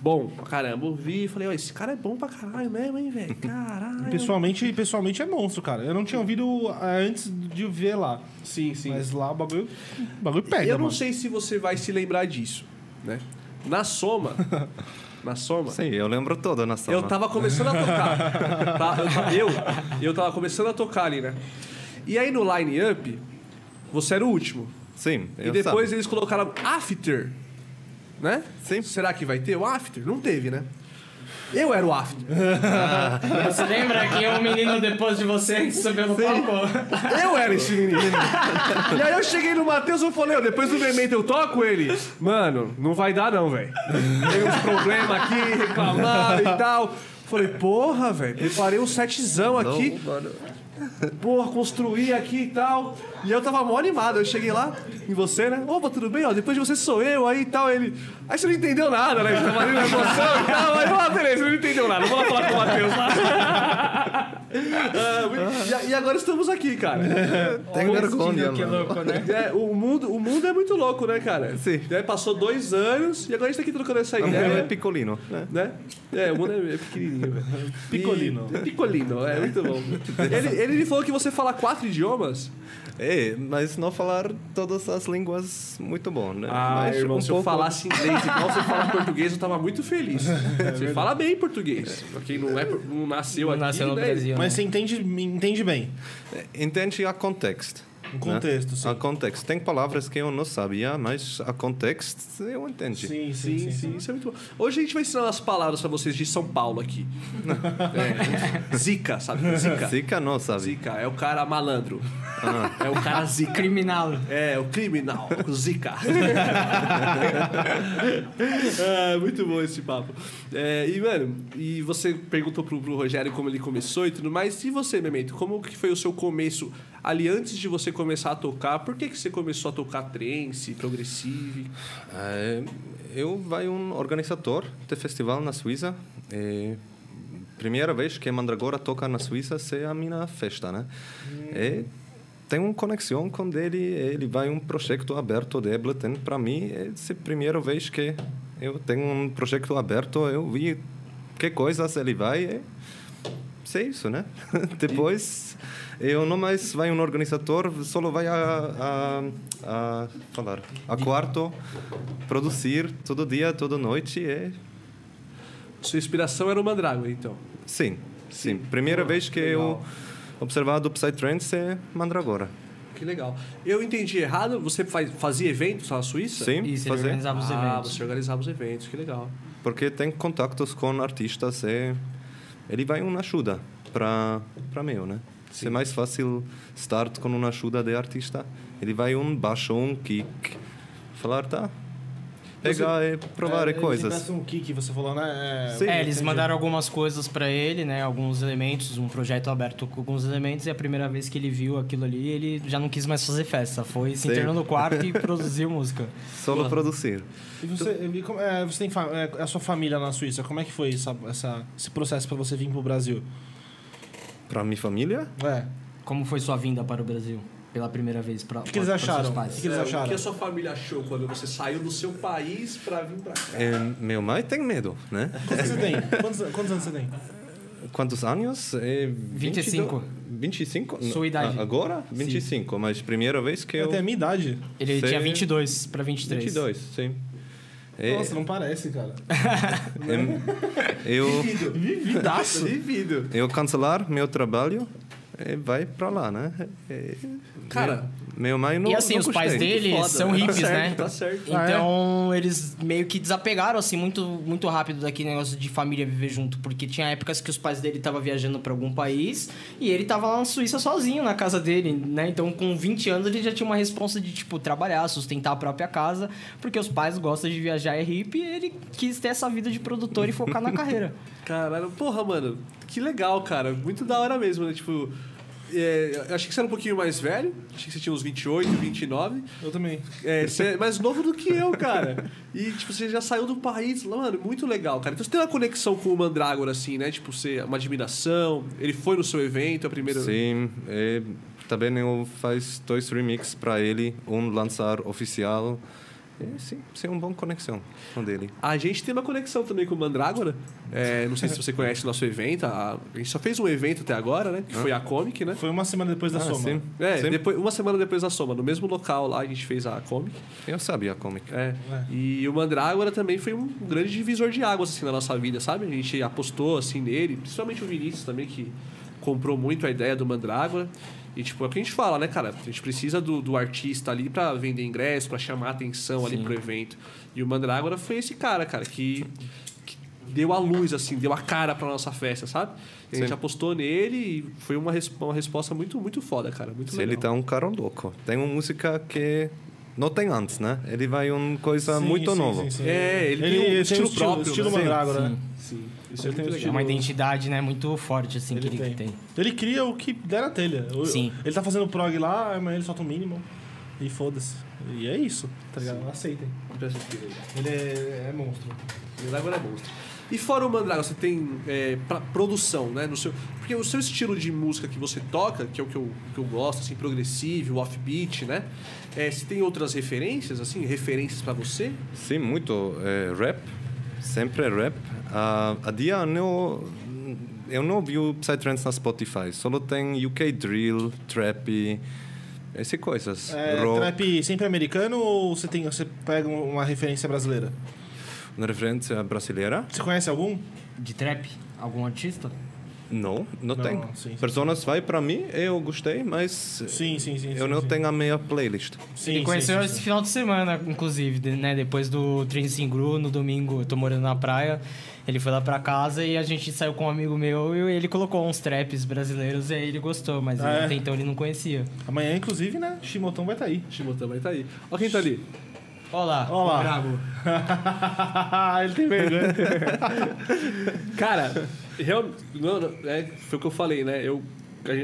Bom pra caramba. Ouvi e falei, ó, esse cara é bom pra caralho mesmo, hein, velho? Caralho. Pessoalmente, pessoalmente é monstro, cara. Eu não tinha ouvido ah, antes de ver lá. Sim, sim. Mas lá o bagulho, o bagulho pega, eu não mano. sei se você vai se lembrar disso, né? Na soma, na soma, Sim, eu lembro todo na soma. eu tava começando a tocar. Tá? Eu, eu, eu tava começando a tocar ali, né? E aí no line-up, você era o último. Sim, E eu depois sabe. eles colocaram after, né? Sim. Será que vai ter o after? Não teve, né? Eu era o after. Você lembra que um menino depois de você subiu no palco? Eu era esse menino. e aí eu cheguei no Matheus e falei, depois do Memento eu toco ele. Mano, não vai dar não, velho. Tem uns problemas aqui, reclamaram e tal. Falei, porra, velho, preparei um setzão aqui. Não, mano. Porra, construir aqui e tal. E eu tava mó animado. Eu cheguei lá em você, né? Opa, tudo bem? Ó, depois de você sou eu aí e tal. Ele. Aí você não entendeu nada, né? Tava ali na emoção e tal. Aí, ah, beleza, você não entendeu nada. Vou lá falar com o Matheus lá. Ah, e, e agora estamos aqui, cara. Tem vergonha, que mano. louco, né? É, o, mundo, o mundo é muito louco, né, cara? Sim. É, passou dois anos e agora a gente tá aqui trocando essa É ideia. picolino. né? né? É, o mundo é é pequenininho, velho. Picolino. E- Picolino, é muito bom. Ele, ele me falou que você fala quatro idiomas. É, mas não falar todas as línguas muito bom, né? Ah, mas irmão, um se eu pouco- falasse inglês igual você fala português, eu tava muito feliz. Você fala bem português. Pra quem não, é, não nasceu Não aqui, nasceu no né? Brasil. Mas né? você entende, entende bem. Entende a contexto. O contexto, sim. A contexto. Tem palavras que eu não sabia, mas a contexto eu entendi. Sim, Sim, sim, isso é muito bom. Hoje a gente vai ensinar umas palavras pra vocês de São Paulo aqui. É. Zica, sabe? Zica. Zica não sabe. Zica é o cara malandro. É o cara zica. Criminal. É, o criminal, o Zica. é, muito bom esse papo. É, e, mano, e você perguntou pro, pro Rogério como ele começou e tudo mais. E você, Memento, como que foi o seu começo ali antes de você começar a tocar? Por que, que você começou a tocar trance, progressive? Eh, eu vai um organizador de festival na Suíça. Primeira vez que Mandragora toca na Suíça é a minha festa, né? E tem uma conexão com ele. Ele vai um projeto aberto de Ableton para mim. É a primeira vez que eu tenho um projeto aberto. Eu vi que coisas ele vai. E sei isso, né? Depois eu não mais vai um organizador, só vai a, a, a falar, a quarto, produzir todo dia, toda noite e Sua inspiração era o Mandragora, então. sim, sim. Primeira vez que legal. eu observado Psytrance é Mandragora. Que legal. Eu entendi errado, você faz, fazia eventos na Suíça? Sim, Isso, fazer. organizava os ah, eventos. você organizava os eventos, que legal. Porque tem contatos com artistas e ele vai uma ajuda para para mim, né? Se é mais fácil start com uma ajuda de artista, ele vai um baixo, um kick, falar tá, pegar e provar É, coisas. Eles um kick, você falou, né? Sim. É, eles entendi. mandaram algumas coisas pra ele, né? Alguns elementos, um projeto aberto com alguns elementos. E a primeira vez que ele viu aquilo ali, ele já não quis mais fazer festa. Foi se Sim. internou no quarto e produziu música. Solo produzir. E você, e como- é, você tem é, a sua família na Suíça, como é que foi essa, essa- esse processo para você vir pro Brasil? Para minha família, É. Como foi sua vinda para o Brasil? Pela primeira vez para O que eles acharam? Pais? O que eles É, acharam? O que a sua família achou quando você saiu do seu país pra vir pra cá? é, meu mãe tem medo, né? Quantos você tem? Quantos, quantos anos você tem? Quantos anos? É 25. 25? Sua idade. Agora? 25, mas primeira vez que eu... Até a minha idade. Ele Sei. tinha 22 para 23. 22, sim. É, Nossa, não parece, cara. é, eu, Vividaço. Vivido. eu cancelar meu trabalho vai para lá, né? É, Cara, meu mãe não E assim, não os pais dele foda, são né? Tá hippies, certo, né? tá certo. Então, eles meio que desapegaram, assim, muito, muito rápido daquele negócio de família viver junto. Porque tinha épocas que os pais dele estavam viajando pra algum país e ele tava lá na Suíça sozinho, na casa dele, né? Então, com 20 anos, ele já tinha uma responsa de, tipo, trabalhar, sustentar a própria casa. Porque os pais gostam de viajar, é hippie, e ele quis ter essa vida de produtor e focar na carreira. Caralho, porra, mano, que legal, cara. Muito da hora mesmo, né? Tipo, é, eu achei que você era um pouquinho mais velho. Achei que você tinha uns 28, 29. Eu também. É, você é mais novo do que eu, cara. E, tipo, você já saiu do país. Mano, muito legal, cara. Então você tem uma conexão com o Mandrágora, assim, né? Tipo, você, uma admiração. Ele foi no seu evento, a primeira Sim, e também eu faz dois remixes para ele, um lançar oficial. E, sim, sim, uma boa conexão com ele. A gente tem uma conexão também com o Mandrágora. É, não sei se você conhece o nosso evento. A, a gente só fez um evento até agora, né? Que foi a Comic, né? Foi uma semana depois da Ah, soma. sim. É, Sim. depois, uma semana depois da soma, no mesmo local lá a gente fez a Comic. Eu sabia a comic. É. É. E o Mandrágora também foi um grande divisor de águas assim na nossa vida, sabe? A gente apostou assim nele, principalmente o Vinícius também que comprou muito a ideia do Mandrágora. E tipo, é o que a gente fala, né, cara? A gente precisa do, do artista ali pra vender ingresso, pra chamar atenção ali pro evento. E o Mandrágora foi esse cara, cara, que, que deu a luz, assim, deu a cara pra nossa festa, sabe? E a gente Sim. apostou nele e foi uma, res- uma resposta muito, muito foda, cara. Muito Se legal. ele tá um cara louco. Tem uma música que não tem antes, né? Ele vai uma coisa Sim, muito sim, nova. sim, sim. É, ele tem um estilo próprio, Estilo né? Mandrágora, né? Sim. Isso é Ele tem um É legal. uma identidade, né, muito forte, assim, que Ele ele tem. tem. Ele cria o que der na telha. Sim. Ele tá fazendo prog lá, amanhã ele solta o mínimo. E foda-se. E é isso, tá ligado? Aceitem. Aqui, legal. Ele é, é monstro. Mandragora é monstro. E fora o Mandragora, você tem é, pra produção, né? No seu, porque o seu estilo de música que você toca, que é o que eu, que eu gosto, assim, progressivo, offbeat, né? É, você tem outras referências, assim, referências pra você? Sim, muito eh, rap, sempre rap. Ah, a dia eu não, eu não vi o Psytrance na Spotify, só tem UK Drill, Trap, essas coisas. É, Rock, trap sempre americano ou você, tem, você pega uma referência brasileira? uma referência brasileira? Você conhece algum? De trap? Algum artista? Não, não, Não, tem. sim, sim. Personas vai para mim, eu gostei, mas Sim, sim, sim. eu sim, não sim. tenho a minha playlist. Sim, ele conheceu sim, esse sim. final de semana, inclusive, né? Depois do Train Gru, no domingo, eu tô morando na praia. Ele foi lá pra casa e a gente saiu com um amigo meu e ele colocou uns traps brasileiros e aí ele gostou, mas Ah, é? até então ele não conhecia. Amanhã, inclusive, né? Shimoton vai estar tá aí. Shimotan vai estar aí. Ó quem tá ali. Olha lá, Olha lá. o brabo. ele tem vergonha. Cara, real, não, não, é, foi o que eu falei, né? Eu,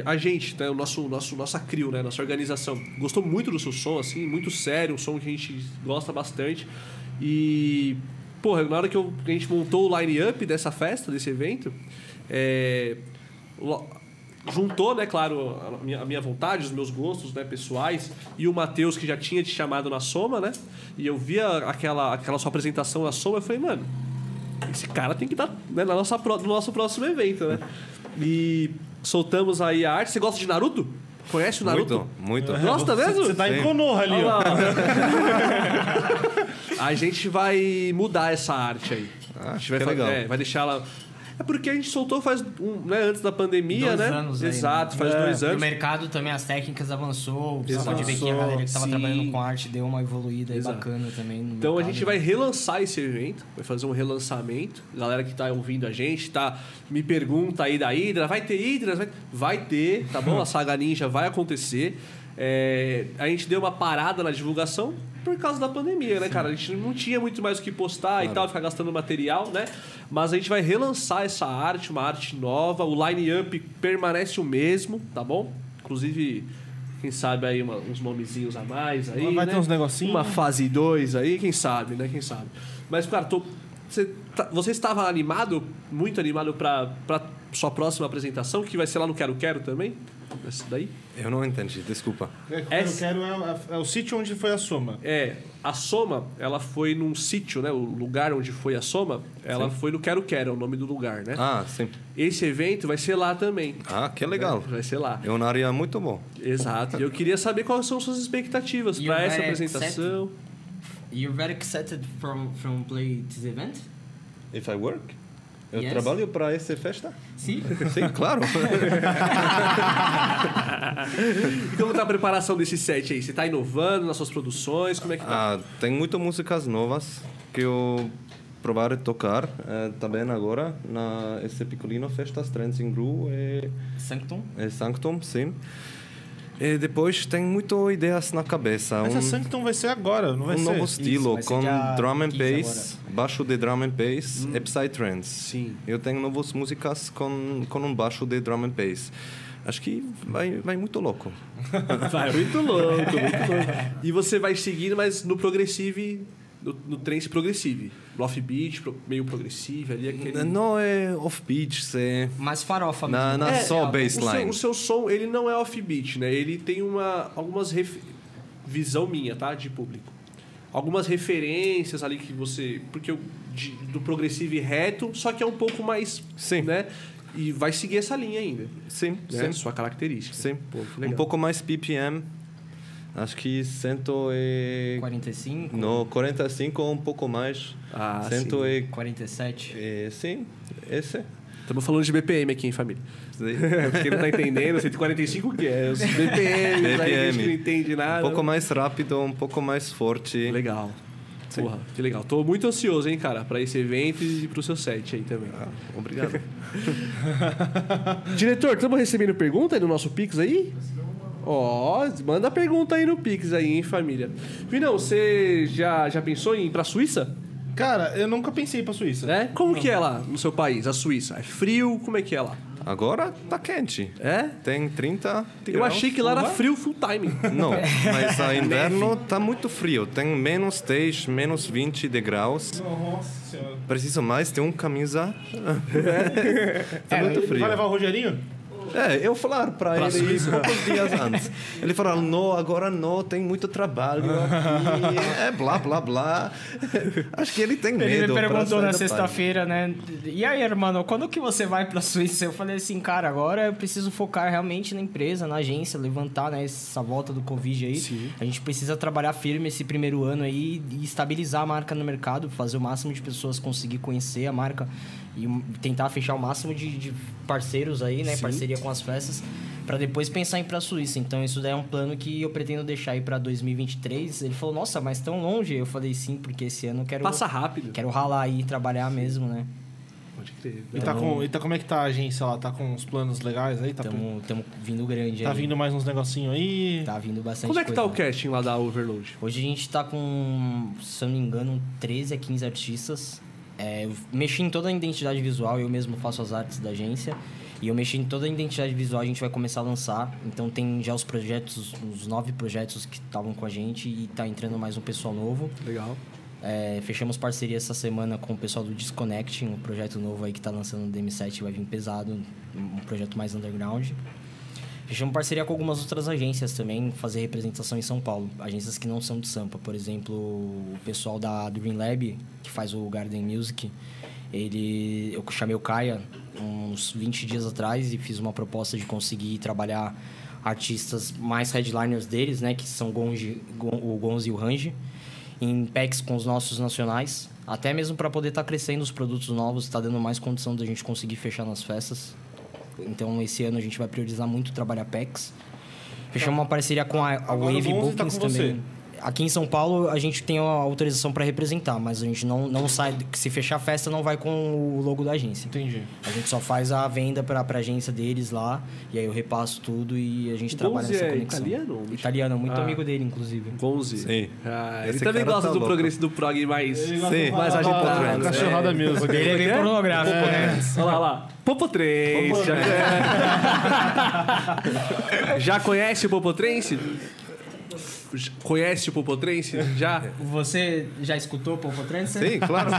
a gente, né, o nosso, nosso, nossa crew, né, nossa organização, gostou muito do seu som, assim, muito sério, um som que a gente gosta bastante. E, porra, na hora que, eu- a gente montou o line-up dessa festa, desse evento, é, juntou, né, claro, a minha, a minha vontade, os meus gostos, né, pessoais, e o Matheus, que já tinha te chamado na Soma, né? E eu via aquela, aquela sua apresentação na Soma, eu falei, mano, esse cara tem que estar né, na nossa, no nosso próximo evento, né? E soltamos aí a arte. Você gosta de Naruto? Conhece o Naruto? Muito, muito. Gosta Você- mesmo? Você tá em. Konoha ali, ó. A gente vai mudar essa arte aí. Ah, a gente vai, que fa- legal. é, vai deixar ela. É porque a gente soltou faz um, né, antes da pandemia, Dois né? anos aí, Exato, né? faz É. dois E o anos. mercado também, as técnicas avançou. Você pode ver que a galera que tava Sim. trabalhando com arte deu uma evoluída aí Exato. bacana também. Então a mercado. gente vai relançar esse evento, vai fazer um relançamento. Galera que tá ouvindo a gente, tá me pergunta aí da Hydra, vai ter Hydra? Vai, vai ter, tá bom? A Saga Ninja vai acontecer. É, a gente deu uma parada na divulgação por causa da pandemia, né, cara? A gente não tinha muito mais o que postar e tal, ficar gastando material, né? Mas a gente vai relançar essa arte, uma arte nova. O line-up permanece o mesmo, tá bom? Inclusive, quem sabe aí uma- uns nomezinhos a mais aí, Vai né? ter uns negocinhos. Uma fase 2 aí, quem sabe, né? Quem sabe. Mas, cara, tô, você, tá- você estava animado, muito animado pra, pra sua próxima apresentação, que vai ser lá no Quero Quero também? Essa daí? Eu não entendi, desculpa. É, Essa- Eu quero é, é o sítio onde foi a soma. É, a Soma, ela foi num sítio, né? O lugar onde foi a Soma, ela foi no Quero Quero, é o nome do lugar, né? Ah, sim. Esse evento vai ser lá também. Ah, que legal. Vai ser lá. É uma área muito boa. Exato. E eu queria saber quais são suas expectativas para essa apresentação. You're very excited from, from play this event? If I work? Eu Yes. trabalho para essa festa? Sim. Sim, claro. E como tá a preparação desse set aí? Você tá inovando nas suas produções? Como é que tá? Ah, tem muitas músicas novas que eu provar tocar eh, também agora na esse pequenino festa Trends in Gru e, Sanctum? e Sanctum, sim. E depois tem muitas ideias na cabeça. Mas a um, Sanctum vai ser agora, não vai um ser? novo estilo ser com drum and 15 bass, baixo de drum and bass e psytrance. Sim. Eu tenho novas músicas com com um baixo de drum and bass. Acho que vai vai muito louco. Vai, muito louco, muito louco. E você vai seguindo, mas no progressive, no, no trance progressive. No offbeat, pro- meio progressive ali, aquele... Não é off-beat, é Mais farofa mesmo. na, na É, só o seu, o seu som, ele não é offbeat, né? Ele tem uma, algumas... Ref... Visão minha, tá? De público. Algumas referências ali que você... Porque eu, de- do progressive reto, só que é um pouco mais... Sim. Né? E vai seguir essa linha ainda. Sim, Né? sim. Sua característica. Sim. Pô, Um pouco mais ppm. Acho que 100 e... 45? No 45 ou um pouco mais. Ah, 100 sim. e... 47? e- Sim, esse. Estamos falando de BPM aqui, hein, família? Sim. Quem não tá entendendo, 145 o que é? Os BPM, aí a gente não entende Um nada. pouco mais rápido, um pouco mais forte. Legal. Porra, que legal. Tô muito ansioso, hein, cara, pra esse evento e pro seu set aí também. Ah, obrigado. Diretor, estamos recebendo pergunta aí no nosso Pix aí? Ó, manda pergunta aí no Pix aí, hein, família. Vinão, você já, já pensou em ir pra Suíça? Cara, eu nunca pensei pra Suíça. É? Como que é lá no seu país, a Suíça? É frio? Como é que é lá? Agora tá quente. É? Tem 30 Eu graus. achei que lá era frio full time. Não, mas a inverno tá muito frio. Tem menos 10, menos 20 de graus. Nossa senhora. Preciso mais ter uma camisa. tá É, muito Vai frio. levar o Rogerinho? É, eu falar para Pra ele Suíça. poucos dias antes. Ele falou, não, agora não, tem muito trabalho aqui. É blá, blá, blá. Acho que ele tem medo. Ele me perguntou na sexta-feira, né? E aí, irmão, quando que você vai pra Suíça? Eu falei assim, cara, agora eu preciso focar realmente na empresa, na agência, levantar né, essa volta do Covid aí. Sim. A gente precisa trabalhar firme esse primeiro ano aí e estabilizar a marca no mercado, fazer o máximo de pessoas conseguir conhecer a marca e tentar fechar o máximo de, de parceiros aí, né? Sim. Parceria com as festas, para depois pensar em ir pra Suíça. Então, isso daí é um plano que eu pretendo deixar aí pra 2023. Ele falou, nossa, mas tão longe? Eu falei, sim, porque esse ano eu quero. Passa rápido. Quero ralar aí e trabalhar mesmo, né? Pode crer. E tá com, e tá, como é que tá a agência lá? Tá com uns planos legais aí? Tá, Estamos vindo grande tá aí. vindo mais uns negocinhos aí? Tá vindo bastante Como é que tá o coisa. casting lá da Overload? Hoje a gente tá com, se eu não me engano, 13 a 15 artistas. É, eu mexi em toda a identidade visual, eu mesmo faço as artes da agência. E eu mexi em toda a identidade visual, a gente vai começar a lançar. Então tem já os projetos, os nove projetos que estavam com a gente e tá entrando mais um pessoal novo. Legal. É, fechamos parceria essa semana com o pessoal do Disconnecting, um projeto novo aí que tá lançando no DM7, vai vir pesado, um projeto mais underground. Fechamos parceria com algumas outras agências também, fazer representação em São Paulo. Agências que não são de Sampa. Por exemplo, o pessoal da Dream Lab, que faz o Garden Music, ele, eu chamei o Kaia uns 20 dias atrás e fiz uma proposta de conseguir trabalhar artistas mais headliners deles, né? Que são Gonji, Gon- o Gonzi e o Ranji em packs com os nossos nacionais, até mesmo para poder estar crescendo os produtos novos, está dando mais condição da gente conseguir fechar nas festas. Então esse ano a gente vai priorizar muito trabalhar packs. Fechamos uma parceria com a, a Wave tá Bookings com você. Aqui em São Paulo a gente tem a autorização para representar, mas a gente não, não sai. Se fechar a festa, não vai com o logo da agência. Entendi. A gente só faz a venda para a agência deles lá, e aí eu repasso tudo e a gente trabalha nessa é conexão. italiano? Italiano, muito Ah. amigo dele, inclusive. Gonzi. Sim. Ah, ele Esse também gosta tá do progresso do prog mais, Sim. mais agitado. Cachorrada É. mesmo. Ele é bem pornográfico, né? Olha lá, olha lá. Popotrense. Já, já conhece o Popotrense? Conhece o Popotrense? Já? Você já escutou Popo Trance? Sim, claro.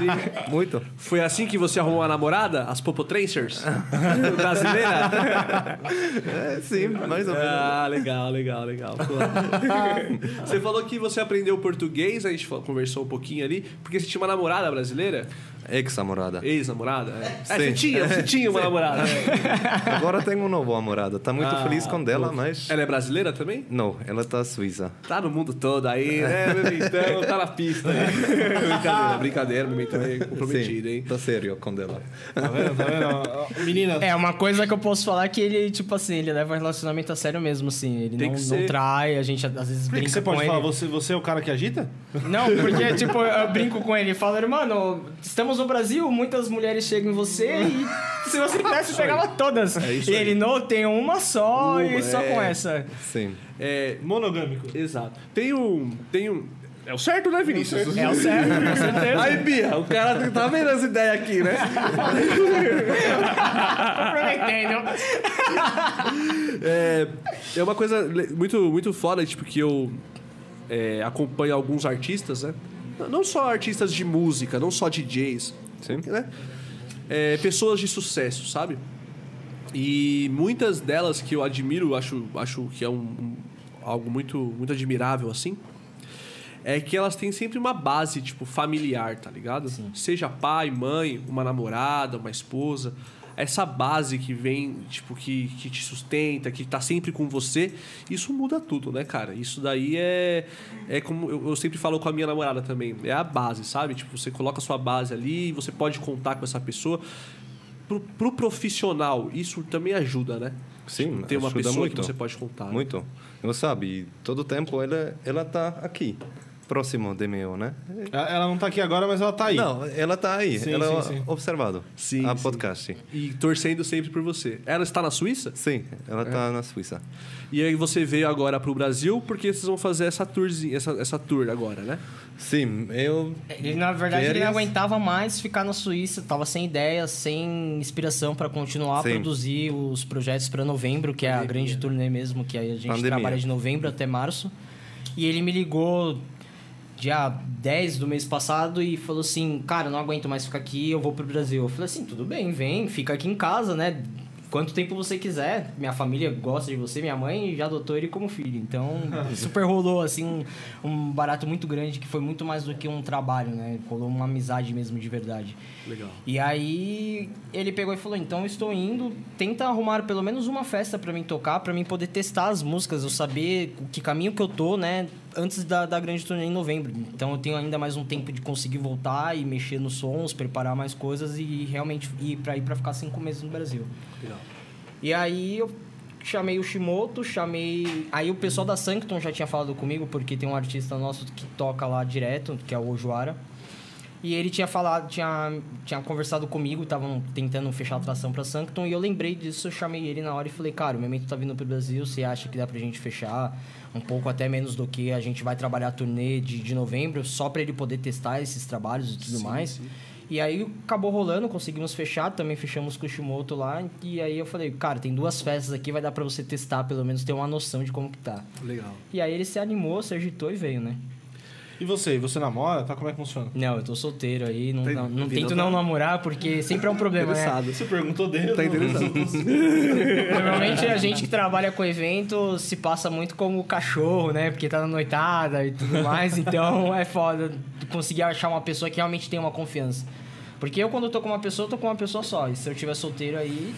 Muito. Foi assim que você arrumou a namorada? As Popotrancers? Brasileira? É, sim, mais ou menos. Ah, legal, legal, legal. Você falou que você aprendeu português, a gente conversou um pouquinho ali, porque você tinha uma namorada brasileira? Ex-namorada. Ex-namorada? É. É, você tinha, você tinha uma namorada. Agora tem uma nova namorada. Tá muito Ah, feliz com dela, mas... Ela é brasileira também? Não, ela tá suíça. Tá no mundo todo aí, né, Mementão? Tá na pista aí. brincadeira, brincadeira, Mementão é comprometido, Sim, hein? tá sério com ela. Tá vendo? Tá vendo? Menina, É, uma coisa que eu posso falar é que ele, tipo assim, ele leva o relacionamento a sério mesmo, assim. Ele Tem não, que não ser. trai, a gente às vezes o que, brinca que você com pode ele. falar? Você, você é o cara que agita? Não, porque, tipo, eu brinco com ele e falo, mano, estamos no Brasil, muitas mulheres chegam em você e se você quisesse, pegava todas. É isso e aí. ele, não, tem uma só Uma, e só é. com essa. Sim. É, Monogâmico. exato. Tem um... Tem um... É o certo, né, Vinícius? É o certo, com certeza. Aí, Bia, o cara tá vendo as ideias aqui, né? Aproveitando. É, é uma coisa muito, muito foda, tipo, que eu é, acompanho alguns artistas, né? Não só artistas de música, não só DJs, Sim. né? É, pessoas de sucesso, sabe? E muitas delas que eu admiro, acho, acho que é um, um- algo muito, muito admirável, assim, é que elas têm sempre uma base, tipo, familiar, tá ligado? Seja pai, mãe, uma namorada, uma esposa. Essa base que vem, tipo, que, que te sustenta, que tá sempre com você, isso muda tudo, né, cara? Isso daí é. É como eu, eu sempre falo com a minha namorada também. É a base, sabe? Tipo, você coloca a sua base ali, você pode contar com essa pessoa. Pro, pro profissional, isso também ajuda, né? Sim, Ter uma pessoa muito. que você pode contar. né? Muito. Você sabe, todo tempo ela, ela tá aqui. Próximo de meu, né? Ela não tá aqui agora, mas ela tá aí. Não, ela está aí. Sim, ela sim, sim. observado Sim, a sim. podcast. E torcendo sempre por você. Ela está na Suíça? Sim, ela está na Suíça. E aí você veio agora pro Brasil porque vocês vão fazer essa tourzinha, essa, essa tour agora, né? Sim, eu Ele, na verdade, ele Férias. não aguentava mais ficar na Suíça, tava sem ideia, sem inspiração para continuar a Sim. produzir os projetos para novembro, que é a grande turnê mesmo, que aí a gente Pandemia. trabalha de novembro até março. E ele me ligou dia 10 do mês passado e falou assim: Cara, não aguento mais ficar aqui, eu vou pro Brasil. Eu falei assim: Tudo bem, vem, fica aqui em casa, né? Quanto tempo você quiser. Minha família gosta de você, minha mãe já adotou ele como filho. Então, super rolou, assim, um, um barato muito grande que foi muito mais do que um trabalho, né? Rolou uma amizade mesmo de verdade. Legal. E aí ele pegou e falou: "Então estou indo, tenta arrumar pelo menos uma festa para mim tocar, para mim poder testar as músicas, eu saber o que caminho que eu tô, né, antes da, da grande turnê em novembro. Então eu tenho ainda mais um tempo de conseguir voltar e mexer nos sons, preparar mais coisas e realmente ir para ir para ficar cinco meses no Brasil. Legal. E aí eu chamei o Shimoto, chamei. Aí o pessoal da Sanctum já tinha falado comigo, porque tem um artista nosso que toca lá direto, que é o Ojuara. E ele tinha falado, tinha, tinha conversado comigo, estavam tentando fechar a atração pra Sanctum, e eu lembrei disso, eu chamei ele na hora e falei, cara, o momento tá vindo pro Brasil, você acha que dá pra gente fechar um pouco até menos do que a gente vai trabalhar a turnê de, de novembro, só pra ele poder testar esses trabalhos e tudo Sim, mais. sim. E aí acabou rolando, conseguimos fechar, também fechamos com o Shimoto lá. E aí eu falei, cara, tem duas festas aqui, vai dar pra você testar, pelo menos ter uma noção de como que tá. Legal. E aí ele se animou, se agitou e veio, né? E você? Você namora? Tá? Como é que funciona? Não, eu tô solteiro aí, não, Tá- não, não tento não namorar, porque sempre é um problema, né? Interessado. Você perguntou dele. Tá interessado. Normalmente a gente que trabalha com evento se passa muito como cachorro, né? Porque tá na noitada e tudo mais, então é foda conseguir achar uma pessoa que realmente tem uma confiança. Porque eu, quando tô com uma pessoa, eu tô com uma pessoa só. E se eu tiver solteiro aí,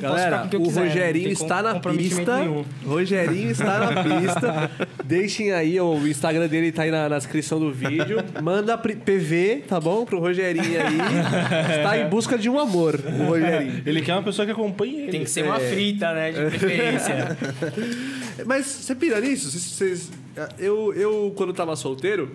Galera, o que eu o quiser. Rogerinho está na pista. nenhum. Rogerinho está na pista. Deixem aí, o Instagram dele tá aí na, na descrição do vídeo. Manda PV, tá bom? Pro Rogerinho aí. Está em busca de um amor, o Rogerinho. Ele quer uma pessoa que acompanhe ele. Tem que ser uma frita, né? De preferência. Mas você pira nisso? Vocês- vocês- eu, eu, quando tava solteiro,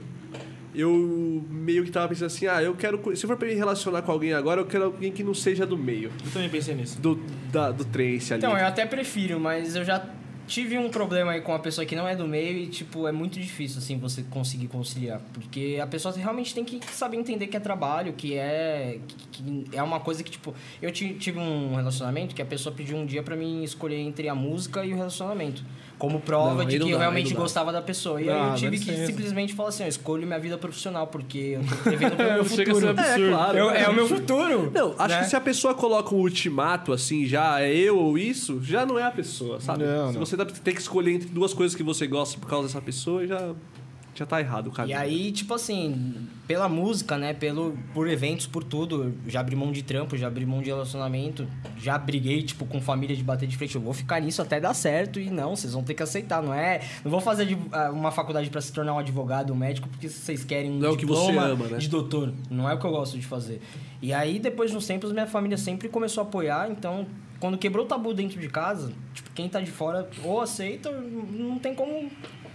eu meio que tava pensando assim, ah, eu quero... Se for pra me relacionar com alguém agora, eu quero alguém que não seja do meio. Eu também pensei nisso. Do, da, do trance ali. Então, eu até prefiro, mas eu já tive um problema aí com uma pessoa que não é do meio e, tipo, é muito difícil, assim, você conseguir conciliar. Porque a pessoa realmente tem que saber entender que é trabalho, que é... Que, que é uma coisa que, tipo... Eu ti- tive um relacionamento que a pessoa pediu um dia pra mim escolher entre a música e o relacionamento. Como prova Não, aí de que dá, eu aí realmente não dá. gostava da pessoa. E aí Ah, eu tive que simplesmente falar assim, eu escolho minha vida profissional, porque eu tô devendo pro meu a ser futuro. absurdo. É, claro. Eu- é o meu futuro. Não, acho né? que se a pessoa coloca um ultimato assim, já é eu ou isso, já não é a pessoa, sabe? Não, se não. você dá- tem que escolher entre duas coisas que você gosta por causa dessa pessoa, já, já tá errado o E caminho. aí, tipo assim, pela música, né? Pelo, por eventos, por tudo. Já abri mão de trampo, já abri mão de relacionamento. Já briguei, tipo, com família de bater de frente. Eu vou ficar nisso até dar certo. E não, vocês vão ter que aceitar, não é? Não vou fazer ah, uma faculdade pra se tornar um advogado, um médico, porque vocês querem um Não é o que você ama, né? de doutor. Não é o que eu gosto de fazer. E aí, depois de uns tempos, minha família sempre começou a apoiar. Então, quando quebrou o tabu dentro de casa, tipo, quem tá de fora ou aceita, não tem como,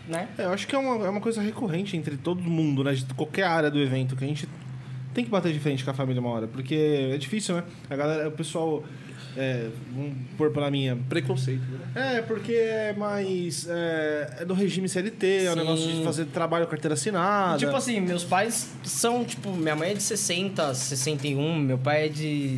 né? É, eu acho que é uma, é uma coisa recorrente entre todo mundo, né? De qualquer área do evento, que a gente tem que bater de frente com a família uma hora. Porque é difícil, né? A galera, o pessoal. É, vamos pôr pela minha. Preconceito, né? É, porque é mais. É, é do regime CLT, é o Sim. negócio de fazer trabalho carteira assinada. Tipo assim, meus pais são, tipo, minha mãe é de 60, 61, meu pai é de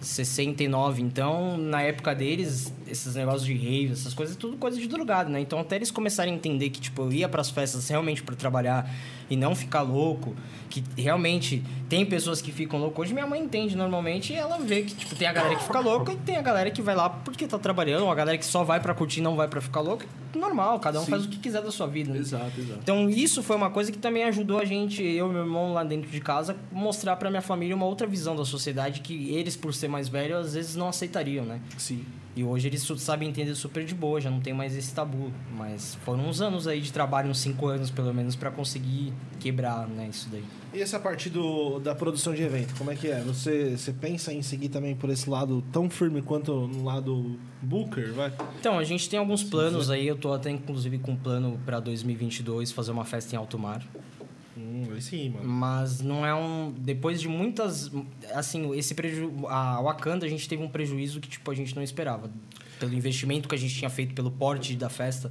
69, então na época deles, esses negócios de rave, essas coisas, tudo coisa de drogado, né? Então até eles começarem a entender que, tipo, eu ia pras festas realmente pra trabalhar e não ficar louco, que realmente tem pessoas que ficam loucas. Hoje minha mãe entende normalmente e ela vê que, tipo, tem a galera que fica louca e tem a galera que vai lá porque tá trabalhando, ou a galera que só vai pra curtir e não vai pra ficar louca. Normal, cada um Sim. faz o que quiser da sua vida. né? Exato, exato. Então isso foi uma coisa que também ajudou a gente, eu e meu irmão lá dentro de casa, mostrar pra minha família uma outra visão da sociedade que eles, por ser mais velhos, às vezes não aceitariam, né? Sim. E hoje eles sabem entender super de boa, já não tem mais esse tabu. Mas foram uns anos aí de trabalho, uns cinco anos pelo menos, pra conseguir quebrar, né, isso daí. E essa parte do, da produção de evento, como é que é? Você, você pensa em seguir também por esse lado tão firme quanto no lado Booker, vai? Então, a gente tem alguns planos aí, eu tô até inclusive com um plano pra 2022 fazer uma festa em alto mar. Sim, mano. Mas não é um. Depois de muitas. Assim, esse preju... A Wakanda a gente teve um prejuízo que, tipo, a gente não esperava. Pelo investimento que a gente tinha feito, pelo porte da festa.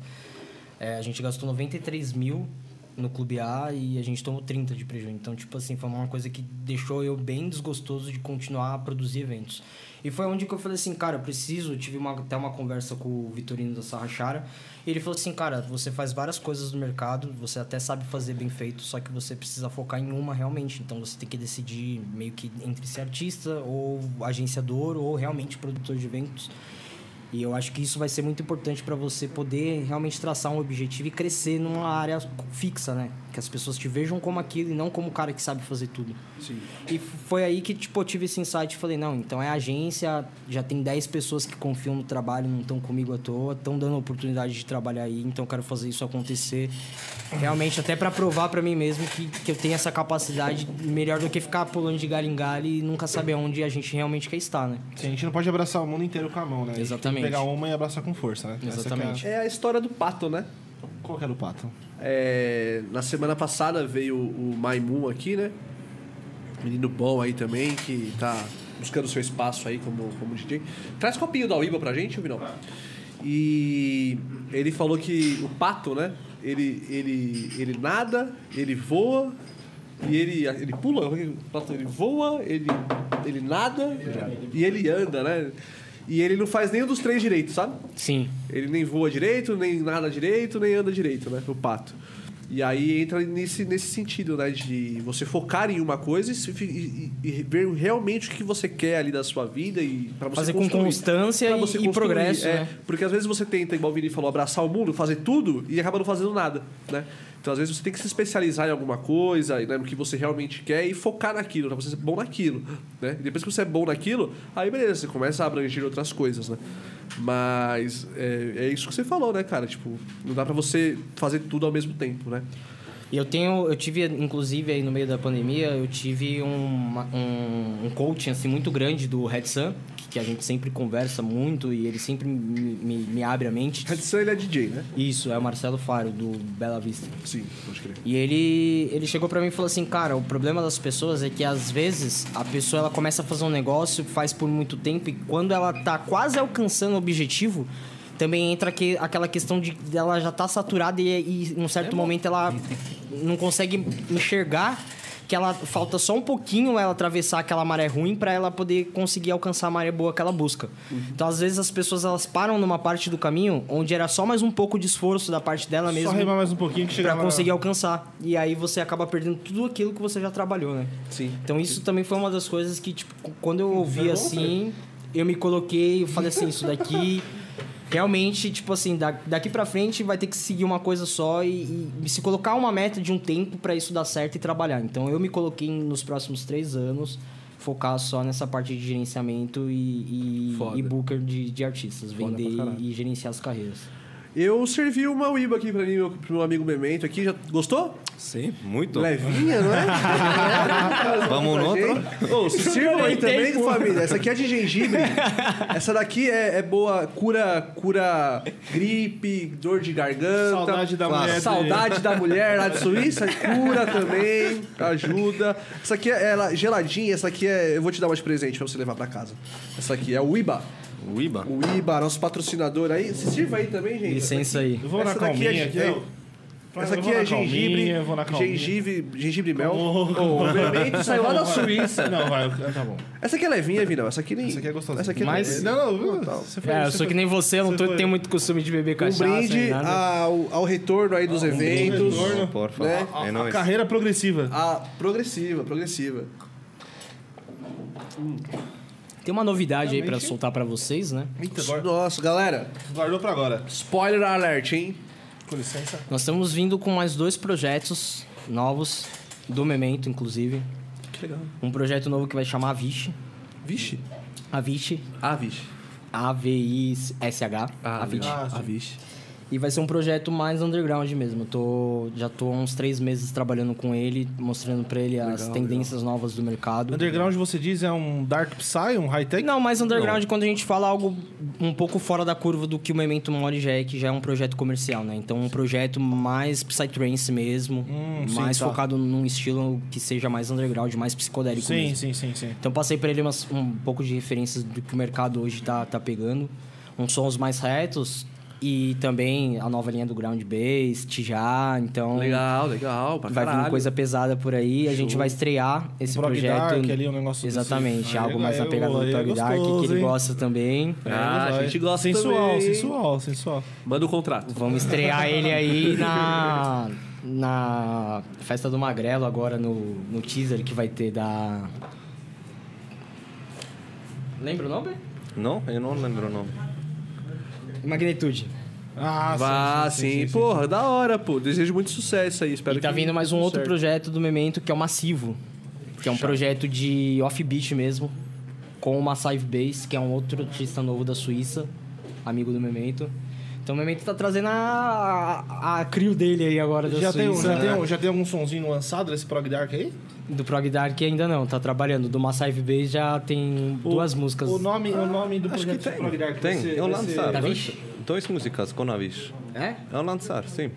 É, a gente gastou 93 mil no Clube A e a gente tomou 30 de prejuízo. Então, tipo assim, foi uma coisa que deixou eu bem desgostoso de continuar a produzir eventos. E foi onde que eu falei assim, cara, eu preciso. Eu tive uma, até uma conversa com o Vitorino da Sarrachara. E ele falou assim, cara, você faz várias coisas no mercado, você até sabe fazer bem feito, só que você precisa focar em uma realmente. Então você tem que decidir meio que entre ser artista, ou agenciador, ou realmente produtor de eventos. E eu acho que isso vai ser muito importante para você poder realmente traçar um objetivo e crescer numa área fixa, né? Que as pessoas te vejam como aquilo e não como o cara que sabe fazer tudo. Sim. E foi aí que, tipo, eu tive esse insight e falei, não, então é agência, já tem 10 pessoas que confiam no trabalho, não estão comigo à toa, estão dando a oportunidade de trabalhar aí, então eu quero fazer isso acontecer. Realmente, até para provar para mim mesmo que, que eu tenho essa capacidade melhor do que ficar pulando de galho em galho e nunca saber onde a gente realmente quer estar, né? Sim, a gente não pode abraçar o mundo inteiro com a mão, né? A gente tem que Exatamente. pegar uma e abraçar com força, né? Que é a- Exatamente. É a história do pato, né? Qual que era o pato? É, na semana passada veio o Maimun aqui, né? Menino bom aí também, que tá buscando seu espaço aí como, como DJ. Traz copinho da Uiba pra gente, Vinão. E ele falou que o pato, né? Ele, ele, ele nada, ele voa e ele, ele pula. Ele voa, ele, ele nada e ele anda, né? E ele não faz nenhum dos três direitos, sabe? Sim. Ele nem voa direito, nem nada direito, nem anda direito, né? O pato. E aí entra nesse, nesse sentido, né? De você focar em uma coisa e, e- e- ver realmente o que você quer ali da sua vida e para você Fazer com constância e- e progresso, é. né? Porque às vezes você tenta, igual o Vini falou, abraçar o mundo, fazer tudo e acaba não fazendo nada, né? Então, às vezes, você tem que se especializar em alguma coisa, né, no que você realmente quer e focar naquilo, pra você ser bom naquilo, né? E depois que você é bom naquilo, aí beleza, você começa a abranger outras coisas, né? Mas é, é isso que você falou, né, cara? Tipo, não dá pra você fazer tudo ao mesmo tempo, né? Eu tenho, eu tive, inclusive, aí no meio da pandemia, eu tive um, um, um coaching, assim, muito grande do Red Sun, que, a gente sempre conversa muito e ele sempre me, me, me abre a mente. Redson, ele é DJ, né? Isso, é o Marcelo Faro, do Bela Vista. Sim, pode crer. E ele, ele chegou pra mim e falou assim, cara, o problema das pessoas é que às vezes a pessoa ela começa a fazer um negócio, faz por muito tempo e quando ela tá quase alcançando o objetivo, também entra que, aquela questão de ela já tá saturada e, e em um certo momento ela não consegue enxergar que ela falta só um pouquinho ela atravessar aquela maré ruim para ela poder conseguir alcançar a maré boa que ela busca. Então, às vezes as pessoas elas param numa parte do caminho onde era só mais um pouco de esforço da parte dela mesmo Só remar mais um pouquinho que Pra chegava... conseguir alcançar. E aí você acaba perdendo tudo aquilo que você já trabalhou, né? Sim. Então isso também foi uma das coisas que, tipo, quando eu ouvi bom, assim, eu me coloquei, eu falei assim, isso daqui realmente, tipo assim, da- daqui pra frente vai ter que seguir uma coisa só e, e se colocar uma meta de um tempo pra isso dar certo e trabalhar. Então eu me coloquei nos próximos três anos focar só nessa parte de gerenciamento e, e, e booker de, de artistas, Foda vender e gerenciar as carreiras. Eu servi uma Uiba aqui pra mim, meu, pro meu amigo Memento aqui. Já gostou? Sim, muito. Levinha, não é? Vamos no outro? Ô, sirvam aí também, família. Essa aqui é de gengibre. Essa daqui é, é boa, cura, cura gripe, dor de garganta. Saudade da Claro. mulher de- Saudade da mulher lá de Suíça. Cura também, ajuda. Essa aqui é ela, geladinha. Essa aqui é... Eu vou te dar uma de presente pra você levar pra casa. Essa aqui é o Iba. O IBA. O Iba, nosso patrocinador aí. Se sirva aí também, gente. Licença aí. Eu vou na Essa calminha é- aqui, é- ó. Essa aqui é na calminha, gengibre, na calminha. gengibre, gengibre mel. O Memento saiu lá da Suíça. Não, vai, tá bom. Essa aqui é levinha, Vinão. Essa aqui nem. Essa aqui é gostosinha. Essa aqui é Mas- Não, não, você foi... É, eu sou que nem você, eu não tô, foi- tenho muito costume de beber Um cachaça. brinde nem nada. ao, ao retorno aí dos eventos. retorno. Por favor. Né? É A nóis. carreira progressiva. A progressiva, progressiva. Tem uma novidade aí pra soltar pra vocês, né? Eita. Nossa, galera. Guardou pra agora. Spoiler alert, hein? Com licença. Nós estamos vindo com mais dois projetos novos, do Memento, inclusive. Que legal. Um projeto novo que vai chamar Vixe. Vixe. A Vixe. Ah, vixe. A-V-I-S-H. Ah, E vai ser um projeto mais underground mesmo. Eu tô, já tô há uns três meses trabalhando com ele, mostrando pra ele as Legal, tendências novas do mercado. Underground, você diz, é um Dark Psy, um high-tech? Não, mais underground quando a gente fala algo um pouco fora da curva do que o Memento Mori já é, que já é um projeto comercial, né? Então, um projeto mais psytrance mesmo, Hum, sim, mais tá. focado num estilo que seja mais underground, mais psicodélico Sim, mesmo. sim, sim, sim. Então, passei pra ele umas- um pouco de referências do que o mercado hoje tá, tá pegando. Uns sons mais retos e também a nova linha do Ground Bass, Tijá, então... Legal, legal. Pra Vai vir caralho. coisa pesada por aí. A gente vai estrear esse prog projeto. dark ali, um negócio desse. Exatamente, Aí algo é- mais na pegada é do Prog Dark, que gostoso, ele hein? gosta também. Ah, a gente gosta sensual, também. sensual, sensual. Manda o contrato. Vamos estrear ele aí na, na Festa do Magrelo, agora no, no teaser que vai ter da. Lembra o nome? Não, eu não lembro o nome. Magnitude. Ah, Vá, sim, Porra, da hora, pô. Desejo muito sucesso aí. Espero e tá que vindo mais um outro certo. projeto do Memento que é o Massivo. Que é um projeto de off-beat mesmo. Com o Massive Bass, que é um outro artista novo da Suíça, amigo do Memento. Então o Memento tá trazendo a, a, a crio dele aí agora da Já tem, um- Suíça. já, tem, um- já tem algum sonzinho lançado desse prog dark aí? Do Prog Dark ainda não, tá trabalhando. Do Massive Bass já tem duas músicas. O nome, o nome do projeto tem. prog dark Tem, ser- eu ser- lançar Tá dois, dois músicas com Avis. É? Eu lançar, sim.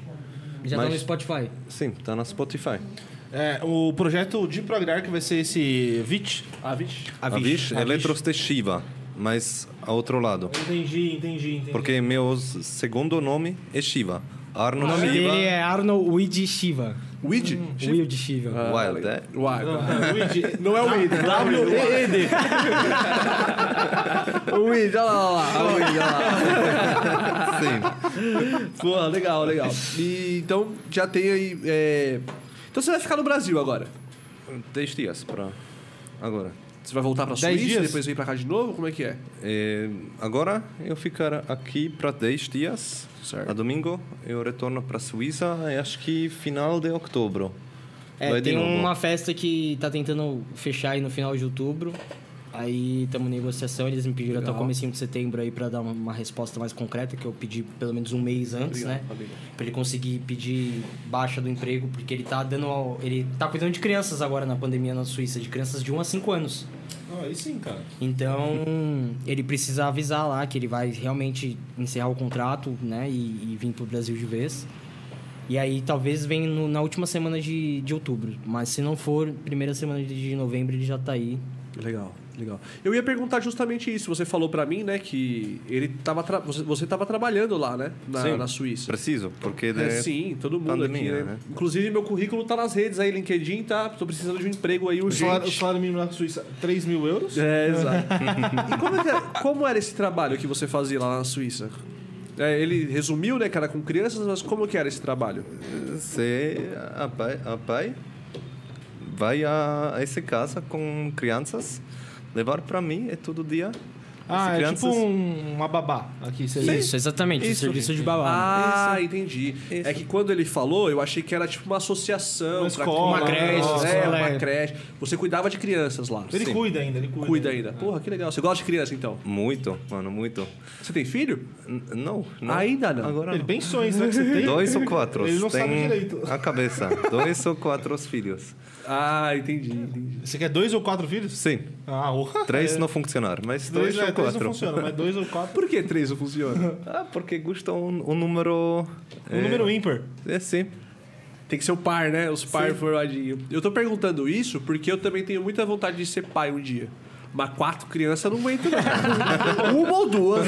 Já tá Mas- no Spotify. Sim, tá na Spotify. É, o projeto de prog dark vai ser esse VIT? Ah, vixe. Avis, Eletros de Shiva, mas ao outro lado. Entendi, entendi, entendi. Porque meu segundo nome é Shiva. Arno O nome Shiva dele é Arnold Weed Shiva. Weed? Wild Shiva. Wild, é? Uai, Ah, Luigi, Não é o Weed. W-E-E-D. O Weed, olha lá, olha lá. O Weed, olha lá. Sim. Pô, legal, legal. E, então, já tem aí... é, Então você vai ficar no Brasil agora? 10 dias para agora. Você vai voltar pra Dez Suíça, dias? depois vem pra cá de novo? Como é que é? É, agora eu ficar aqui para 10 dias. Certo. A domingo eu retorno para a Suíça, acho que final de outubro. É, tem uma festa que tá tentando fechar aí no final de outubro. Aí estamos em negociação, eles me pediram até o Legal. comecinho de setembro aí pra dar uma, resposta mais concreta, que eu pedi pelo menos um mês antes, né? Pra ele conseguir pedir baixa do emprego, porque ele tá dando. Ele tá cuidando de crianças agora na pandemia na Suíça, de crianças de 1 a 5 anos. Ah, aí sim, cara. Então, ele precisa avisar lá que ele vai realmente encerrar o contrato, né? E, e vir pro Brasil de vez. E aí, talvez venha no- na última semana de, de outubro. Mas se não for, primeira semana de, de novembro, ele já tá aí. Legal, legal. Eu ia perguntar justamente isso. Você falou pra mim, né, que ele tava tra- você, você tava trabalhando lá, né, na, Sim. na Suíça. Preciso, porque de... É, sim, todo mundo pandemia, aqui, né? né? Inclusive, meu currículo tá nas redes aí, LinkedIn, tá? Tô precisando de um emprego aí O salário, o urgente. salário mínimo na Suíça, 3 mil euros? É, exato. e como, é era, como era esse trabalho que você fazia lá na Suíça? É, ele resumiu, né, cara, com crianças, mas como que era esse trabalho? Se a pai, a pai vai a essa casa com crianças, levar para mim é todo dia. Ah, é crianças- tipo um, uma babá aqui. Seria. Isso, exatamente. Isso. O serviço de babá. Ah, entendi. Isso. É que quando ele falou, eu achei que era tipo uma associação. Uma pra escola, uma creche, É, escola, uma é. creche. Você cuidava de crianças lá. Ele Sim. cuida ainda, ele cuida. Cuida ainda. Porra, que legal. Você gosta de criança, então? Muito, mano, muito. Você tem filho? N- não, não. Ainda não. Agora Ele não. pensou, hein? Será que você tem? Dois ou quatro. Ele não Tem sabe direito. A cabeça. Dois ou quatro filhos. Ah, entendi, entendi. Você quer dois ou quatro filhos? Sim. Ah, orra. Três É. não funcionar, mas Três, dois é, três quatro. não funciona, mas dois ou quatro. Por que três não funciona? Ah, porque gusta um, um número. Um número ímpar. É sim. Tem que ser o par, né? Os par formadinhos. Eu tô perguntando isso porque eu também tenho muita vontade de ser pai um dia. Mas quatro crianças não aguento, não. Uma ou duas.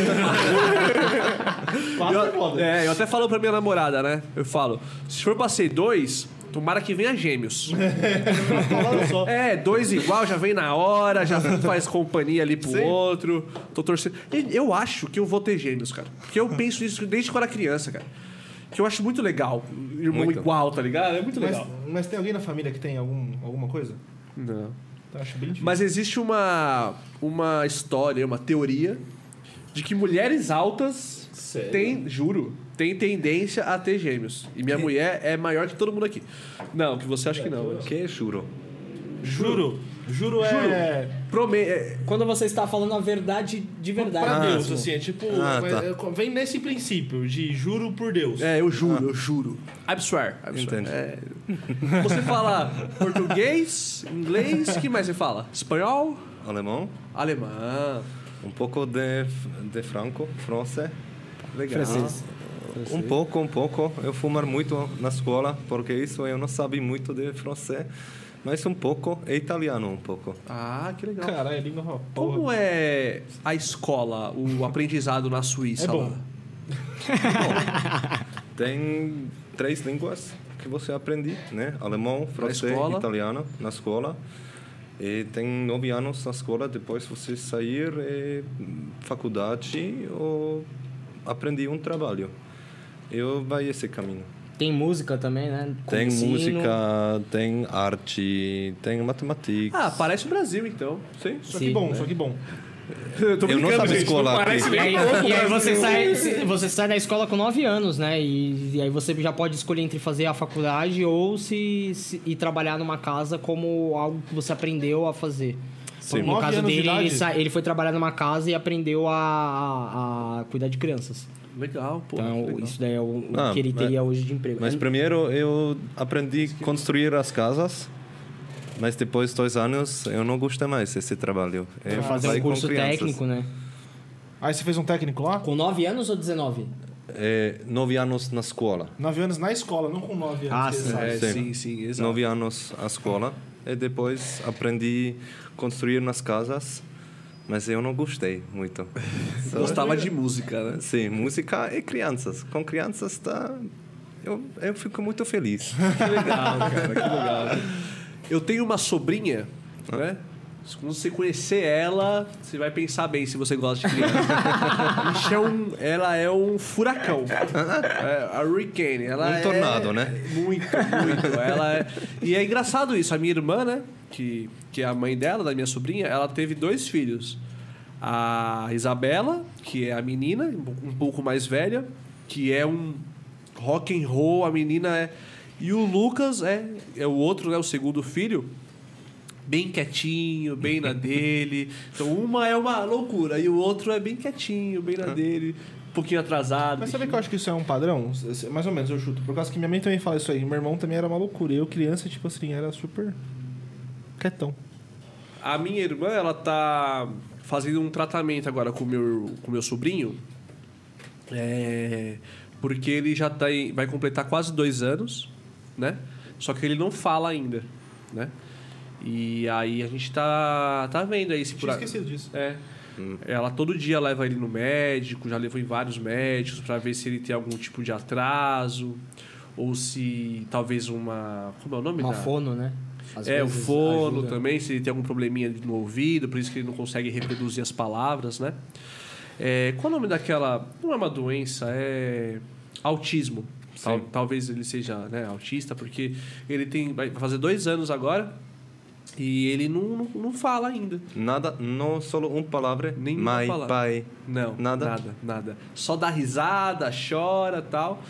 Quatro é Eu, é, eu até falo pra minha namorada, né? Eu falo, se for pra ser dois, tomara que venha gêmeos. É, dois igual, já vem na hora, já faz companhia ali pro Sim. outro. Tô torcendo. Eu acho que eu vou ter gêmeos, cara. Porque eu penso isso desde quando era criança, cara. Que eu acho muito legal. Irmão Muito. igual, tá ligado? É muito Mas, legal. mas tem alguém na família que tem algum, alguma coisa? Não. Eu acho bem difícil. Mas existe uma, uma história, uma teoria de que mulheres altas Sério? têm, juro, têm tendência a ter gêmeos. E minha mulher é maior que todo mundo aqui. Não, que você acha que não. né? Que juro. Juro. Juro é. Prome é, Quando você está falando a verdade de verdade. Pra Deus, mesmo. assim, é tipo. Ah, mas, tá. é, Vem nesse princípio de juro por Deus. é, eu juro, eu juro. I swear. I swear. Entendi. É. Você fala português, inglês, o que mais você fala? Espanhol, Alemão, alemão. um pouco de, de franco, francês. Legal. Francês. Um pouco, um pouco. Eu fumar muito na escola, porque isso eu não sabia muito de francês. Mas um pouco, e italiano um pouco. Ah, que legal. Caralho, língua pra porra. Como é a escola, o aprendizado na Suíça? É bom. lá? Tem três línguas que você aprende, né? Alemão, francês, escola? italiano na escola. E tem nove anos na escola, depois você sair e faculdade ou aprender um trabalho. Eu vai esse caminho. Tem música também, né? Com Tem ensino. música, tem arte, tem matemática. Ah, parece o Brasil, então. sim. Só que Sim, bom, né? só que bom. Eu, Eu não sabia gente, escola não E aí, pouco e aí você, sai, você sai da escola com 9 anos, né? E, e aí você já pode escolher entre fazer a faculdade ou se, se ir trabalhar numa casa como algo que você aprendeu a fazer. Sim. No caso anos de dele, ele, ele foi trabalhar numa casa e aprendeu a, a, a cuidar de crianças. Legal, pô. Então, legal. isso daí é o, Ah, que ele mas- teria hoje de emprego. Mas primeiro eu aprendi a construir as casas, mas depois de dois anos eu não gostei mais desse trabalho. Eu Pra fazer saí um curso técnico, né? Aí você fez um técnico lá? Com 9 anos ou 19? É, nove anos na escola. Nove anos na escola, não com nove anos. Ah, sim. É, Sim. sim, sim, exato. Nove anos na escola e depois aprendi a construir nas casas, mas eu não gostei muito. Gostava de música, né? Sim, música e crianças. Com crianças tá eu, eu fico muito feliz. Que legal, cara, que legal. Eu tenho uma sobrinha, né? Quando você conhecer ela, você vai pensar bem se você gosta de criança. É ela é um furacão. É, a Hurricane. Ela Um é- tornado, né? Muito, muito. Ela é... E é engraçado isso. A minha irmã, né? Que, que é a mãe dela, da minha sobrinha, ela teve dois filhos. A Isabela, que é a menina, um pouco mais velha, que é um rock and roll, a menina é... E o Lucas é, é o outro, né? O segundo filho bem quietinho, bem na dele. Então uma é uma loucura e o outro é bem quietinho, bem na dele, um pouquinho atrasado. Mas sabe que eu acho que isso é um padrão? Mais ou menos, eu chuto. Por causa que minha mãe também fala isso aí. Meu irmão também era uma loucura. Eu, criança, tipo assim, era super quietão. A minha irmã, ela tá fazendo um tratamento agora com o meu, com o meu sobrinho. É, porque ele já tá em- vai completar quase dois anos, né? Só que ele não fala ainda, né? E aí a gente tá, tá vendo aí se por Tinha esquecido disso. É. Ela todo dia leva ele no médico, já levou em vários médicos para ver se ele tem algum tipo de atraso ou se talvez uma, como é o nome Uma da? fono, né? Às é, o fono ajuda. também, se ele tem algum probleminha no ouvido, por isso que ele não consegue reproduzir as palavras, né? É, qual é o nome daquela. Não é uma doença, é. Autismo. Tal- talvez ele seja né, autista, porque ele tem. Vai fazer dois anos agora e ele não, não, não fala ainda. Nada, não só uma palavra, Nenhuma mãe, palavra. pai. Não, Nada? Nada, nada. Só dá risada, chora tal.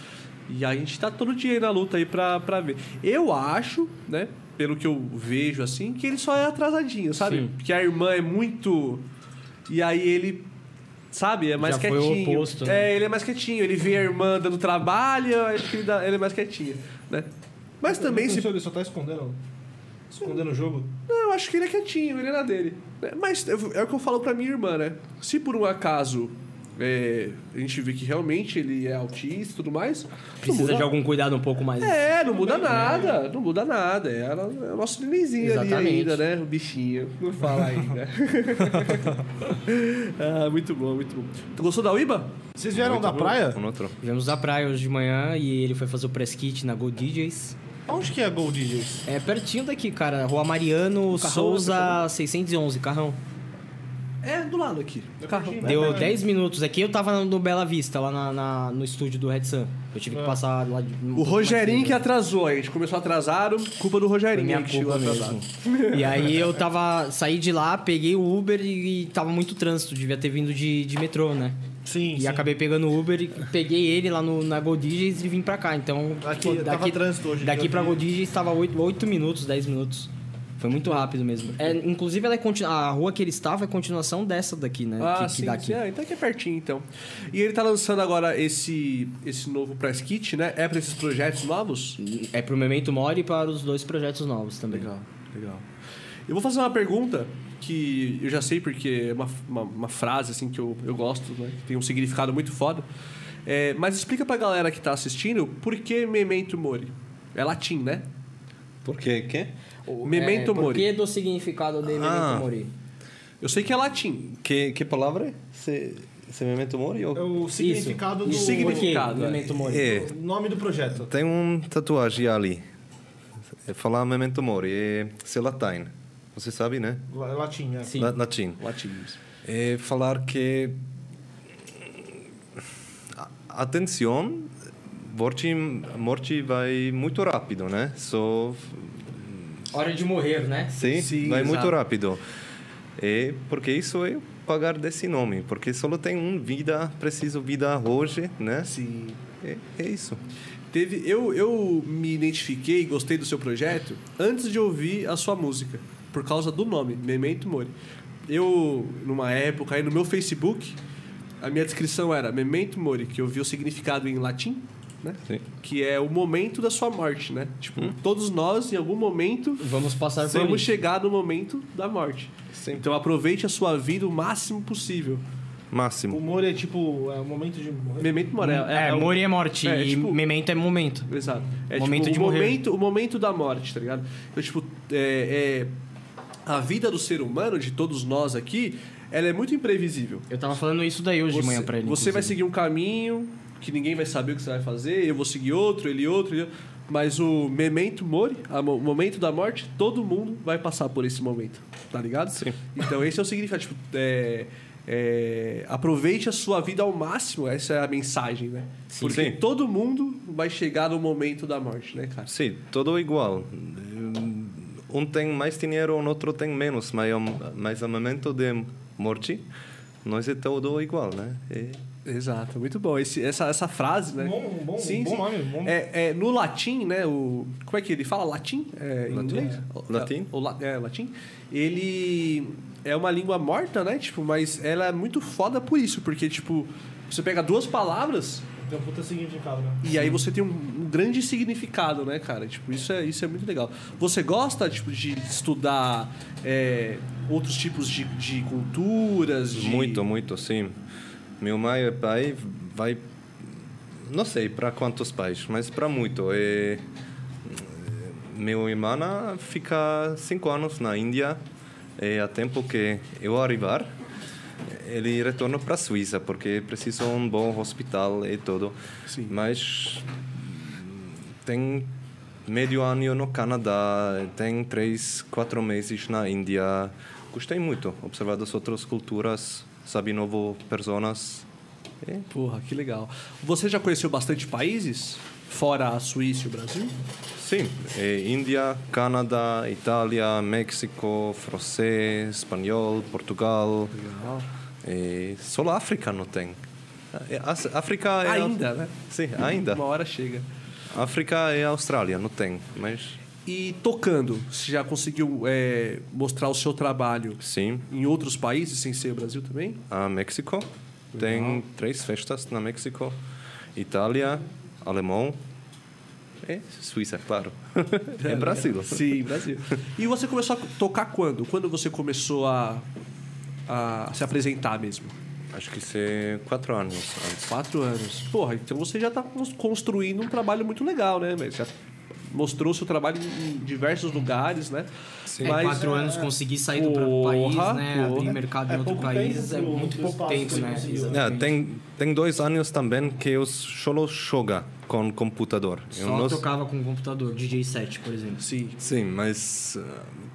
E a gente tá todo dia aí na luta aí pra, pra ver. Eu acho, né? Pelo que eu vejo assim, que ele só é atrasadinho, sabe? Sim. Porque a irmã é muito. E aí ele. Sabe? É mais Já foi o quietinho. oposto, né? É, ele é mais quietinho. Ele vê a irmã dando trabalho, acho que ele, dá- ele é mais quietinho, né? Mas também se Ele só tá escondendo. Escondendo o jogo. não, eu acho que ele é quietinho, ele é na dele. É, Mas eu- é o que eu falo pra minha irmã, né? Se por um acaso é, a gente vê que realmente ele é autista e tudo mais. Precisa muda- de algum cuidado um pouco mais. É, não muda nada. Não muda nada. É, ela- é o nosso nenenzinho ali ainda, né? O bichinho. Não fala ainda. ah, muito bom, muito bom. Tu gostou da Uiba? Vocês vieram da praia? Um outro. Tivemos da praia hoje de manhã e ele foi fazer o press kit na Gold DJs. Onde que é a Gold DJs? É pertinho daqui, cara. Rua Mariano Carrão, Souza 611, carrão. É, do lado aqui. Carro. Deu 10 minutos aqui. Eu tava no Bela Vista, lá na- na- no estúdio do Red Sun. Eu tive que passar lá de. O Rogerinho que atrasou. A gente começou atrasado. Culpa do Rogerinho minha aí que chegou culpa atrasado. mesmo. E aí eu tava. Saí de lá, peguei o Uber e, e tava muito trânsito. Devia ter vindo de, de metrô, né? Sim, E sim. acabei pegando o Uber e peguei ele lá no, na Gold DJs e vim pra cá. Então, Aqui, tava daqui, trânsito hoje, daqui pra vi. Gold DJs tava 8, 8 minutos, 10 minutos. Foi muito rápido mesmo. É, inclusive, ela é continu... a rua que ele estava é continuação dessa daqui, né? Ah, que, que sim, dá aqui. sim. Ah, então aqui é pertinho, então. E ele tá lançando agora esse, esse novo press kit, né? É pra esses projetos novos? É pro Memento Mori e para os dois projetos novos também. Legal, legal. Eu vou fazer uma pergunta que eu já sei porque é uma, uma, uma frase assim que eu, eu gosto, né? que tem um significado muito foda. É, mas explica pra galera que tá assistindo por que Memento Mori. É latim, né? Por quê? Quê? Memento é, Mori. Por que do significado de Memento Ah. Mori? Eu sei que é latim. Que, que palavra é? Se, se memento mori? É Ou... o significado O do significado. Por que Memento Mori? É, o nome do projeto. tem um tatuagem ali. É falar memento mori. É ser latim. Você sabe, né? La- Latim, é. Sim. La- Latim. Latim. É falar que... Atenção, morte, morte vai muito rápido, né? Só Hora de morrer, né? Sim, Sim, vai muito exato. rápido. É porque isso é pagar desse nome, porque só tem um vida, preciso vida hoje, né? Sim. É, é isso. Teve, eu, eu me identifiquei gostei do seu projeto antes de ouvir a sua música, por causa do nome, Memento Mori. Eu, numa época, aí no meu Facebook, a minha descrição era Memento Mori, que eu vi o significado em latim, né? Sim. Que é o momento da sua morte, né? Tipo, todos nós, em algum momento, Vamos passar por vamos chegar no momento da morte. Sim. Então aproveite a sua vida o máximo possível. O Máximo. humor é tipo, é o momento de morrer. Memento Mori. É, o- Mori é morte é, e tipo- Memento é momento. Exato. É Momento tipo, de o morrer. momento, o momento da morte, tá ligado? Então, tipo, é, é- a vida do ser humano, de todos nós aqui, ela é muito imprevisível. Eu tava falando isso daí hoje de manhã pra ele. Você vai inclusive. seguir um caminho que ninguém vai saber o que você vai fazer, eu vou seguir outro, ele outro, ele... mas o memento mori, o momento da morte, todo mundo vai passar por esse momento, tá ligado? Sim. Então esse é o significado, tipo, é, é, aproveite a sua vida ao máximo, essa é a mensagem, né? Sim. Porque Sim. todo mundo vai chegar no momento da morte, né, cara? Sim, tudo igual. Um tem mais dinheiro, o outro tem menos, mas, é um- mas o momento de morte, nós é tudo igual, né? É, Exato, muito bom. Esse, essa, essa frase, né? Bom, bom, bom nome, bom. É, é, no latim, né? O, como é que ele fala? Latim? É, em Latim. inglês? Latim. O, la- é, latim. Ele é uma língua morta, né? Tipo, mas ela é muito foda por isso. Porque, tipo, você pega duas palavras Tem um puta significado, né? e aí você tem um, um grande significado, né, cara? Tipo, isso é, isso é muito legal. Você gosta, tipo, de estudar é, outros tipos de, de culturas? De... Muito, muito, sim. Meu mãe e pai vai, não sei para quantos pais, mas para muito. E, meu irmã fica cinco anos na Índia e a tempo que eu arrivar, ele retorna para a Suíça porque precisa um bom hospital e tudo. Sim. Mas tem meio ano no Canadá, tem três, quatro meses na Índia. Gostei muito, observar as outras culturas, saber novas pessoas. É, Porra, que legal. Você já conheceu bastante países? Fora a Suíça e o Brasil? sim, é, Índia, Canadá, Itália, México, francês, espanhol, Portugal. Legal. É, só a África não tem. É, a- África é Ainda, né? Sim, ainda. Uma hora chega. África é Austrália, não tem, mas E tocando, você já conseguiu é, mostrar o seu trabalho sim. em outros países, sem ser o Brasil também? a México. Tem três festas na México. Itália, Alemão e Suíça, claro. é Brasil. Sim, Brasil. E você começou a tocar quando? Quando você começou a, a se apresentar mesmo? Acho que é quatro anos antes. Quatro anos. Porra, então você já está construindo um trabalho muito legal, né? velho? Já mostrou seu trabalho em diversos lugares, né? É, Mas- quatro anos conseguir sair do próprio país, né? porra. Abrir mercado É em outro pouco país é muito pouco tempo, né? É, tem, tem dois anos também que eu só joga com computador. Eu Só não- tocava com computador, DJ 7, por exemplo. Sim, Sim, mas uh,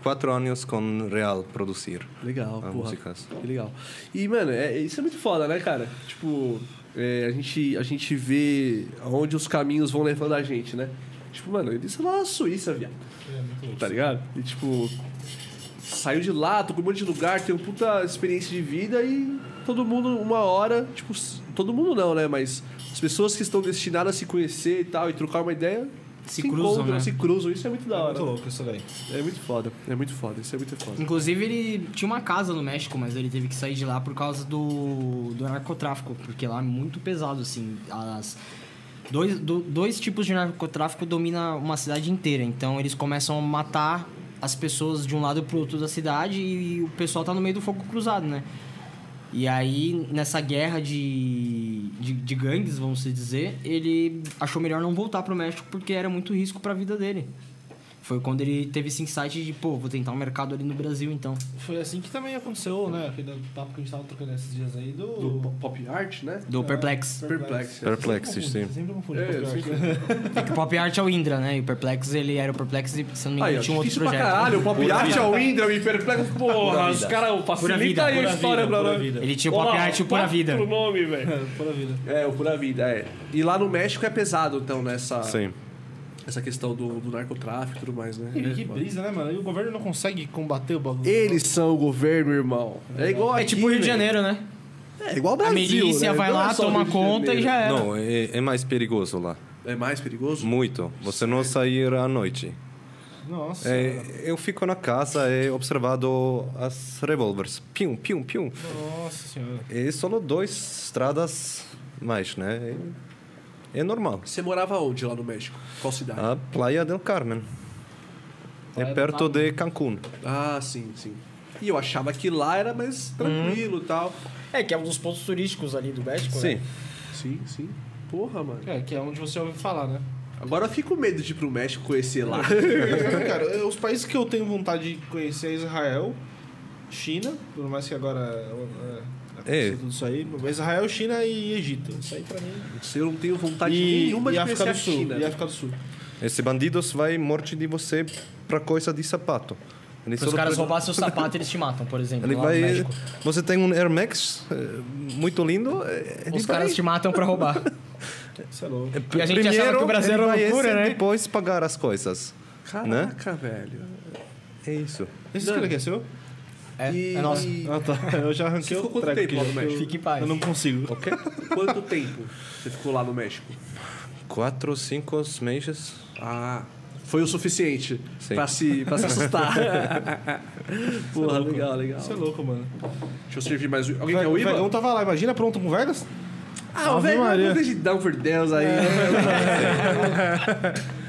quatro anos com real produzir. legal, Ah, porra. músicas. Que legal. E, mano, é, isso é muito foda, né, cara? Tipo, é, a, gente, a gente vê aonde os caminhos vão levando a gente, né? Tipo, mano, ele saiu lá na Suíça, viado. Tá ligado? E, tipo, saiu de lá, tocou um monte de lugar, tem uma puta experiência de vida e todo mundo, uma hora, tipo, todo mundo não, né? Mas as pessoas que estão destinadas a se conhecer e tal, e trocar uma ideia, Se cruzam, encontram, né? se cruzam. Isso é muito da É hora. muito louco isso daí. É muito foda. É muito foda. Isso é muito foda. Inclusive, ele tinha uma casa no México, mas ele teve que sair de lá por causa do, do narcotráfico, porque lá é muito pesado, assim. As, dois, do- dois tipos de narcotráfico dominam uma cidade inteira, então eles começam a matar as pessoas de um lado pro outro da cidade e o pessoal tá no meio do fogo cruzado, né? E aí, nessa guerra de, de, de gangues, vamos dizer, ele achou melhor não voltar pro México porque era muito risco pra vida dele. Foi quando ele teve esse insight de, pô, vou tentar um mercado ali no Brasil, então. Foi assim que também aconteceu, né? Aquele papo que a gente tava trocando esses dias aí do... Do po- pop art, né? Do Perplex. Perplex. Perplexes, Sempre sim. Sempre confundo É, pop eu art. sempre- É que o Pop Art é o Indra, né? E o Perplex, ele era o Perplex e, se não me engano, tinha um outro difícil pra projeto. caralho. O pop art é o Indra, o Hiperplex. Porra, os caras Pura facilitam vida, aí a pura história vida, pra pura vida. Ele tinha o Pop Art e o Pura Vida. O nome, velho. É, pura vida. É, o Pura Vida, é. E lá no México é pesado, então, nessa, Sim. Essa questão do, do narcotráfico e tudo mais, né? Que, que brisa, né, mano? E o governo não consegue combater o bagulho. Eles são o governo, irmão. É igual É aqui, tipo o Rio de. Janeiro, né? É igual o A Brasil, milícia né? vai Não lá, é só o toma Rio de conta e Janeiro. já era. Não, é, é mais perigoso lá. É mais perigoso? Muito. Você não sair à noite. Nossa. É, eu fico na casa e observado as revólveres. Pium, pium, pium. Nossa senhora. E só dois estradas mais, né? É, é normal. Você morava onde lá no México? Qual cidade? A Playa del Carmen. Praia é perto de Cancún. Ah, sim, sim. E eu achava que lá era mais tranquilo e tal. É, que é um dos pontos turísticos ali do México, Sim. Sim, sim. Porra, mano. É, que é onde você ouve falar, né? Agora eu fico com medo de ir pro México conhecer lá. Cara, os países que eu tenho vontade de conhecer é Israel, China, por mais que agora é, é, É. tudo isso aí. Mas Israel, China e Egito. Isso aí pra mim. eu não tenho vontade E, nenhuma e de África do Sul. China. E África do Sul. Esse bandidos vai morte de você pra coisa de sapato. Se os caras roubassem o sapato, eles te matam, por exemplo. Ele vai. Você tem um Air Max eh, muito lindo. ele Os vai- caras te matam pra roubar. Isso é louco. E a gente achava que o Brasil era loucura, né? Depois pagar as coisas. Caraca, velho. É isso. Esse aqui é seu? É, E- é nosso. Ah, tá. Eu já arranquei Você ficou o quanto tempo lá no México? eu- Fique em paz. Eu não consigo. Ok? Quanto tempo você ficou lá no México? Quatro, cinco meses. Ah, foi o suficiente pra se, pra se assustar. Porra, legal, legal. Isso é louco, mano. Deixa eu servir mais. um. Alguém Ve- quer o o IBA? Vegão tava lá, imagina pronto com Vegas? Ah, o Ave velho Maria. não acreditão por Deus aí. O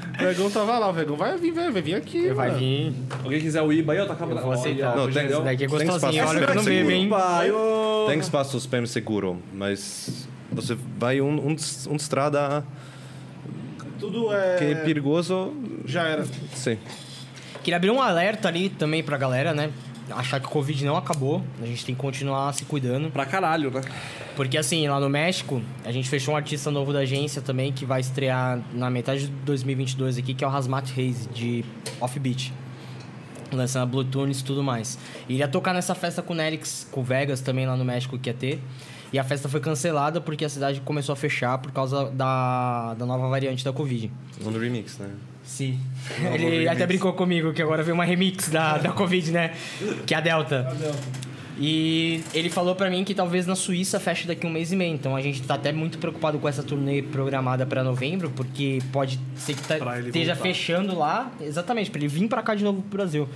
Vegão tava lá, o Vegão vai vir, vai, vai vir aqui. Vai mano. vir. Alguém quiser o IBA aí, ó, tá acabando. Eu vou aceitar. Não, tem- Esse daqui é tem gostosinho. espaço Olha que eu não seguro. bebo, hein? Tem espaços bem seguro, mas você vai um, um, um estrada Tudo é... que é perigoso. Já era. Sim. Queria abrir um alerta ali também pra galera, né? Achar que o Covid não acabou. A gente tem que continuar se cuidando. Pra caralho, né? Porque assim, lá no México, a gente fechou um artista novo da agência também que vai estrear na metade de 2022 aqui, que é o Hazmat Haze, de Offbeat. Lançando Bluetooth e tudo mais. E ele ia tocar nessa festa com o Nelix, com o Vegas também lá no México que ia ter. E a festa foi cancelada porque a cidade começou a fechar por causa da, da nova variante da Covid. Um remix, né? Sim. Ele até brincou comigo que agora veio uma remix da, da Covid, né? Que é a Delta. E ele falou pra mim que talvez na Suíça feche daqui um mês e meio. Então a gente tá até muito preocupado com essa turnê programada pra novembro, porque pode ser que tá- esteja voltar. fechando lá, exatamente, pra ele vir pra cá de novo pro Brasil.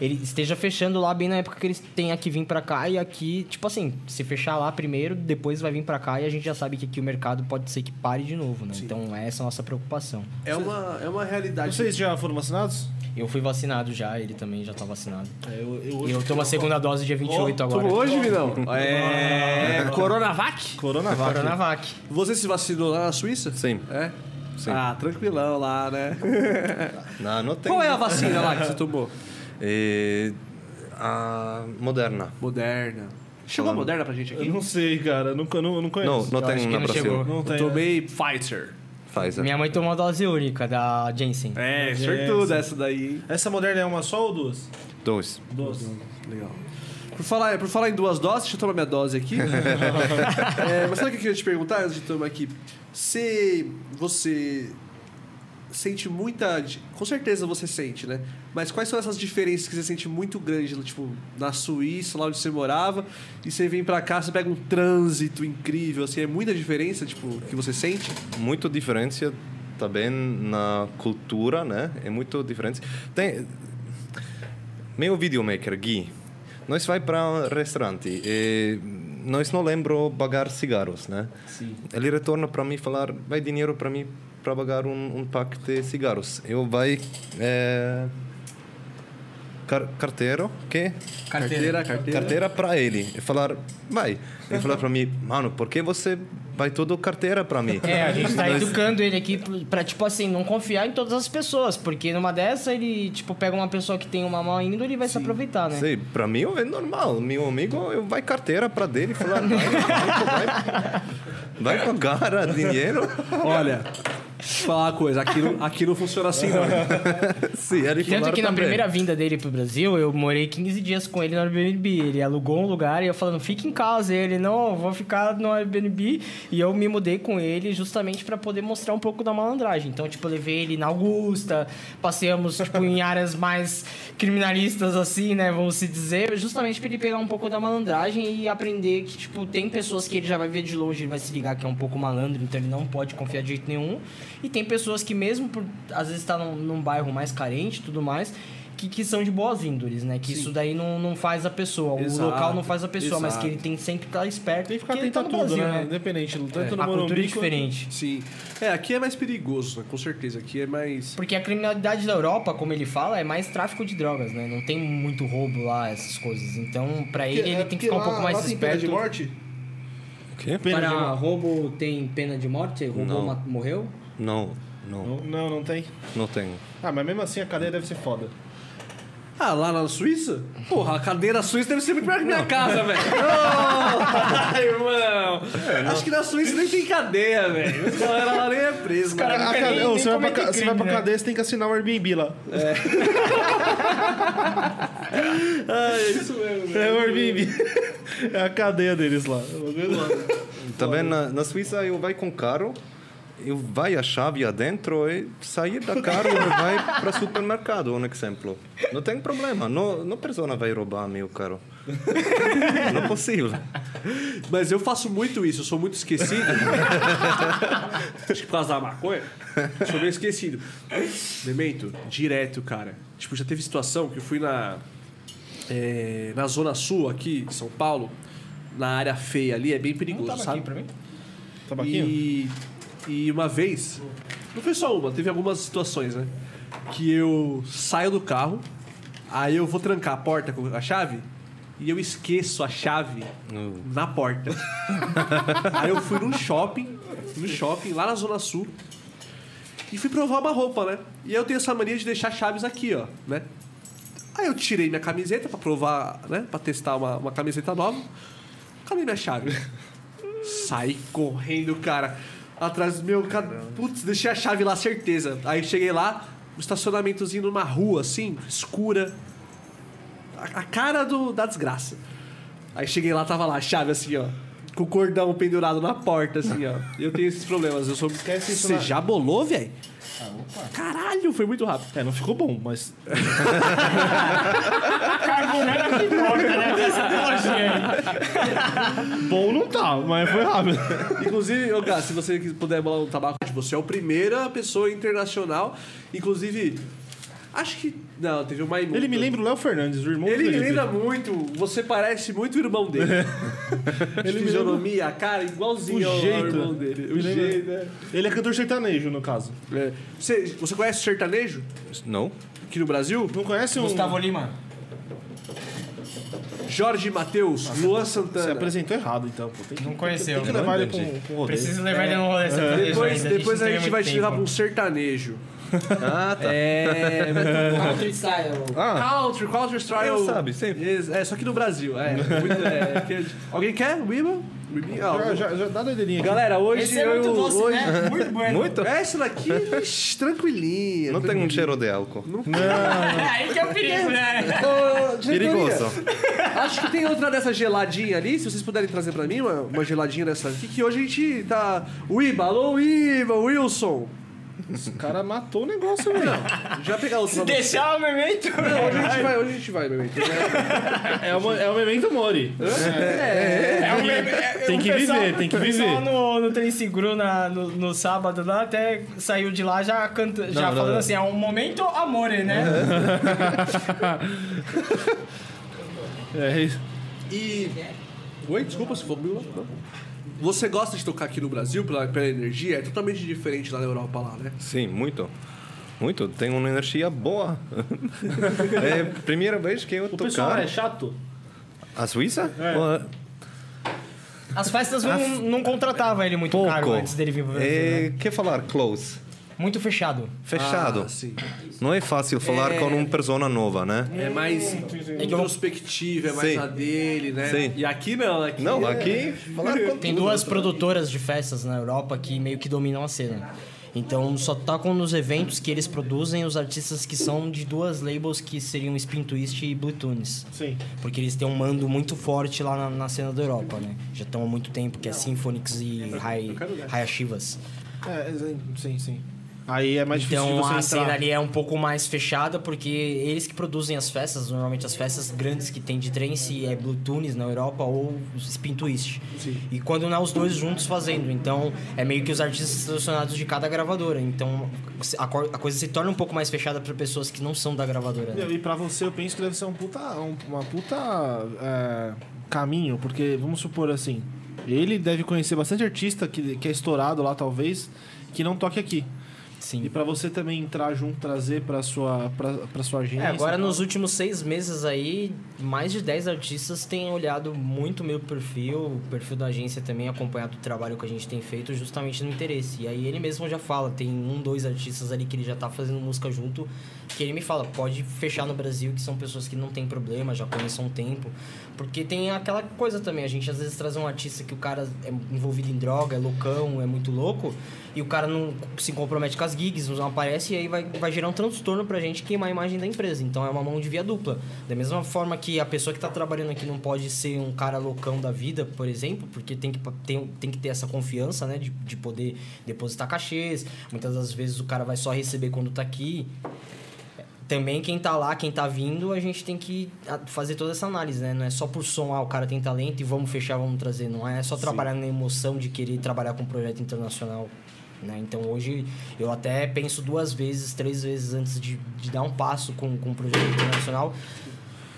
Ele esteja fechando lá bem na época que eles têm que vir pra cá e aqui, tipo assim, se fechar lá primeiro, depois vai vir pra cá e a gente já sabe que aqui o mercado pode ser que pare de novo, né? Então essa é a nossa preocupação. É uma, é uma realidade. Vocês já foram vacinados? Eu fui vacinado já, ele também já tá vacinado. É, eu, E eu tomo a segunda dose dia 28 agora. Tomou hoje, Vinão? É. Coronavac? Coronavac. Coronavac. Você se vacinou lá na Suíça? Sim. É? Sim. Ah, tranquilão lá, né? Não, não tem. Qual é a vacina lá que você tomou? É, a Moderna. Moderna. Chegou a Moderna pra gente Eu aqui? não sei, cara. Eu nunca, não, não conheço. Não, não Eu tem na não Brasil. Não Eu tem. tomei Pfizer. Pfizer. Minha mãe tomou a dose única da Jensen. É, sortuda essa daí. hein? Essa moderna é uma só ou duas? Dois. Duas. Legal. Por falar, por falar em duas doses, deixa eu tomar minha dose aqui. É, mas sabe o que eu queria te perguntar antes de tomar aqui? Se você sente muita. Com certeza você sente, né? Mas quais são essas diferenças que você sente muito grande, tipo, na Suíça, lá onde você morava, e você vem pra cá, você pega um trânsito incrível, assim, é muita diferença, tipo, que você sente? Muito diferença também na cultura, né? É muito diferente. Tem meu videomaker Gui, nós vai para um restaurante e nós não lembro pagar cigarros, né? Sim. Ele retorna para mim falar, vai dinheiro para mim para pagar um, um pack de cigarros. Eu vai é, car carteiro, que? Carteira, carteira. Carteira para ele. E falar, vai. Ele falar para mim, mano, por que você vai todo carteira para mim? É, a gente tá educando ele aqui pra, tipo assim, não confiar em todas as pessoas. Porque numa dessa, ele, tipo, pega uma pessoa que tem uma má índole e vai se aproveitar, né? Sim, para mim é normal. Meu amigo, eu vai carteira para dele e falar, vai, vai, vai, vai pagar dinheiro. Olha, falar uma coisa. Aqui não, aqui não funciona assim, não. Sim, ele Tanto que na também. primeira vinda dele pro Brasil, eu morei 15 dias com ele no Airbnb. Ele alugou um lugar e eu falando, fica em casa. E ele, não, vou ficar no Airbnb. E eu me mudei com ele justamente pra poder mostrar um pouco da malandragem. Então, tipo, eu levei ele na Augusta, passeamos, tipo, em áreas mais criminalistas, assim, né, vamos se dizer. Justamente pra ele pegar um pouco da malandragem e aprender que, tipo, tem pessoas que ele já vai ver de longe, ele vai se ligar que é um pouco malandro, então ele não pode confiar de jeito nenhum. E tem pessoas que mesmo por, às vezes, estar num, num bairro mais carente e tudo mais, que, que são de boas índoles, né? Que isso daí não, não faz a pessoa. Exato, o local não faz a pessoa, mas exato. que ele tem sempre que estar esperto. Tem que ficar ele atento tá a tudo, Brasil, né? Independente, tanto no A cultura é Morumbi quanto- diferente. Sim. É, aqui é mais perigoso, né? com certeza. Aqui é mais. Porque a criminalidade da Europa, como ele fala, é mais tráfico de drogas, né? Não tem muito roubo lá, essas coisas. Então, pra ele, ele tem que ficar um pouco mais esperto. de morte? O quê? Pena Para de morte. roubo tem pena de morte? Roubou, morreu? Não, não, Não, não, tem. não tenho. Ah, mas mesmo assim a cadeia deve ser foda. Ah, lá na Suíça? Porra, a cadeira suíça deve ser muito melhor que minha casa, velho. Ô, irmão. Acho que na Suíça nem tem cadeia, velho. Os caras lá nem é preso, cara cara. A cade- nem- você, vai pra, ca- você vai crime, pra né? cadeia, você tem que assinar o Airbnb lá. Ah, é isso mesmo, velho. É o Airbnb. É a cadeia deles lá. Também na, na Suíça eu vai com carro, eu vai a chave adentro e sair da carro e vai para supermercado, um exemplo. Não tem problema, não, não pessoa vai roubar meu carro. Não é possível. Mas eu faço muito isso, eu sou muito esquecido. Acho que por causa da maconha, sou meio esquecido. Memento, direto, cara. Tipo, já teve situação que eu fui na. é, na Zona Sul aqui, de São Paulo, na área feia ali, é bem perigoso, sabe? pra mim? Tabaquinho? E, e uma vez, não foi só uma, teve algumas situações, né? Que eu saio do carro, aí eu vou trancar a porta com a chave e eu esqueço a chave na porta. aí eu fui num shopping, no shopping, lá na Zona Sul, e fui provar uma roupa, né? E eu tenho essa mania de deixar chaves aqui, ó, né? Aí eu tirei minha camiseta pra provar, né? Pra testar uma, uma camiseta nova. Cadê minha chave? Saí correndo, cara. Atrás do meu. ca- Putz, deixei a chave lá, certeza. Aí cheguei lá, um estacionamentozinho numa rua, assim, escura. A, a cara do, da desgraça. Aí cheguei lá, tava lá, a chave assim, ó. Com o cordão pendurado na porta, assim, ó. Eu tenho esses problemas. Eu sou. Esquece isso Você na- já bolou, velho? Caralho, foi muito rápido. É, não ficou bom, mas. Carbonara que importa, né? Essa aí. Bom não tá, mas foi rápido. Inclusive, ô, Gá, se você puder bolar um tabaco, você é a primeira pessoa internacional. Inclusive, acho que. Não, teve o Maimundo. Ele me lembra o Léo Fernandes, o irmão Ele do me lembra muito, você parece muito o irmão dele. Ele me fisionomia, a cara, igualzinho O ao, ao jeito. irmão dele. O Me lembra- jeito, né? Ele é cantor sertanejo, no caso. É. Você, você conhece o sertanejo Não? aqui no Brasil? Não conhece um. Gustavo Lima. Jorge Matheus, Luan Você Santana. apresentou errado, então. Pô. Tem que, Não conheceu. Tem que levar ele um, pra um rodeio. Preciso levar ele no rolê sertanejo Depois, depois a gente vai muito te levar pra um sertanejo. Ah, tá. É, Country style. Ah, Country, country style. Eu sabe, sempre. É, só que no Brasil. É, muito, é, que- alguém quer? Wiba? já, já, já dá doideirinha aqui. Galera, hoje Esse é eu. muito doce, hoje... né? Muito bueno. Muito? Essa daqui, ixi, tranquilinha. Não tem um cheiro de álcool. Aí que é o perigo, né? Ô, diretoria, Perigoso. Acho que tem outra dessa geladinha ali, se vocês puderem trazer pra mim, uma, uma geladinha dessa aqui, que hoje a gente tá. Wiba, alô Wiba, Wilson. Esse cara matou o negócio, velho. Já pegar outro Se deixar o memento. Não, hoje a gente vai, hoje a gente vai, meu amigo. É o, é o Memento Mori. É um meme- é- Tem o que pessoal- viver, tem que O pessoal viver. no, no Trem Seguro na, no, no sábado lá até saiu de lá já, canta, já Não, falando não. assim: é um momento amore, né? É isso. E. Oi, desculpa se for comigo. Você gosta de tocar aqui no Brasil pela, pela energia? É totalmente diferente lá na Europa, lá, né? Sim, muito. Muito. Tem uma energia boa. é a primeira vez que eu O pessoal tocar. é chato? A Suíça? É. Ou- As festas não, não contratavam ele muito Pouco. caro antes dele vir pro Brasil. É, né? Quer falar close? Muito fechado. Fechado. Ah, sim. Não é fácil falar É. com uma persona nova, né? É mais que eu- introspectiva, é mais Sim. a dele, né? Sim. E aqui não, aqui Não, é- aqui falar com Tem duas produtoras de festas na Europa que meio que dominam a cena. Então só tocam nos eventos que eles produzem os artistas que são de duas labels que seriam Spin Twist e Blue Tunes. Sim. Porque eles têm um mando muito forte lá na, na cena da Europa, né? Já estão há muito tempo, que é Symphonics e Rai- Hayashivas. É, sim, sim. Aí é mais difícil de Então você a entrar. cena ali é um pouco mais fechada, porque eles que produzem as festas, normalmente as festas grandes que tem de trance é Blue Tunes na Europa ou Spin Twist. E quando não é os dois juntos fazendo, então é meio que os artistas selecionados de cada gravadora. Então a, co- a coisa se torna um pouco mais fechada para pessoas que não são da gravadora. né? E pra você, eu penso que deve ser um puta, um- uma puta é, caminho, porque vamos supor assim, ele deve conhecer bastante artista que, que é estourado lá, talvez, que não toque aqui. Sim. E pra você também entrar junto, trazer pra sua, pra sua agência. É, agora nos últimos seis meses aí, mais de 10 artistas têm olhado muito meu perfil, o perfil da agência também, acompanhado o trabalho que a gente tem feito justamente no interesse. E aí ele mesmo já fala, tem um, dois artistas ali que ele já tá fazendo música junto, que ele me fala, pode fechar no Brasil, que são pessoas que não tem problema, já conhecem um tempo. Porque tem aquela coisa também, a gente às vezes traz um artista que o cara é envolvido em droga, é loucão, é muito louco, e o cara não se compromete com as gigs, não aparece, e aí vai, vai gerar um transtorno pra gente queimar a imagem da empresa. Então é uma mão de via dupla. Da mesma forma que a pessoa que tá trabalhando aqui não pode ser um cara loucão da vida, por exemplo, porque tem que, tem, tem que ter essa confiança, né, de, de poder depositar cachês. Muitas das vezes o cara vai só receber quando tá aqui também quem tá lá, quem tá vindo, a gente tem que fazer toda essa análise, né? Não é só por som, ah, o cara tem talento e vamos fechar, vamos trazer. Não é só trabalhar na emoção de querer trabalhar com um projeto internacional. Né? Então hoje eu até penso duas vezes, três vezes antes de, de dar um passo com, com um projeto internacional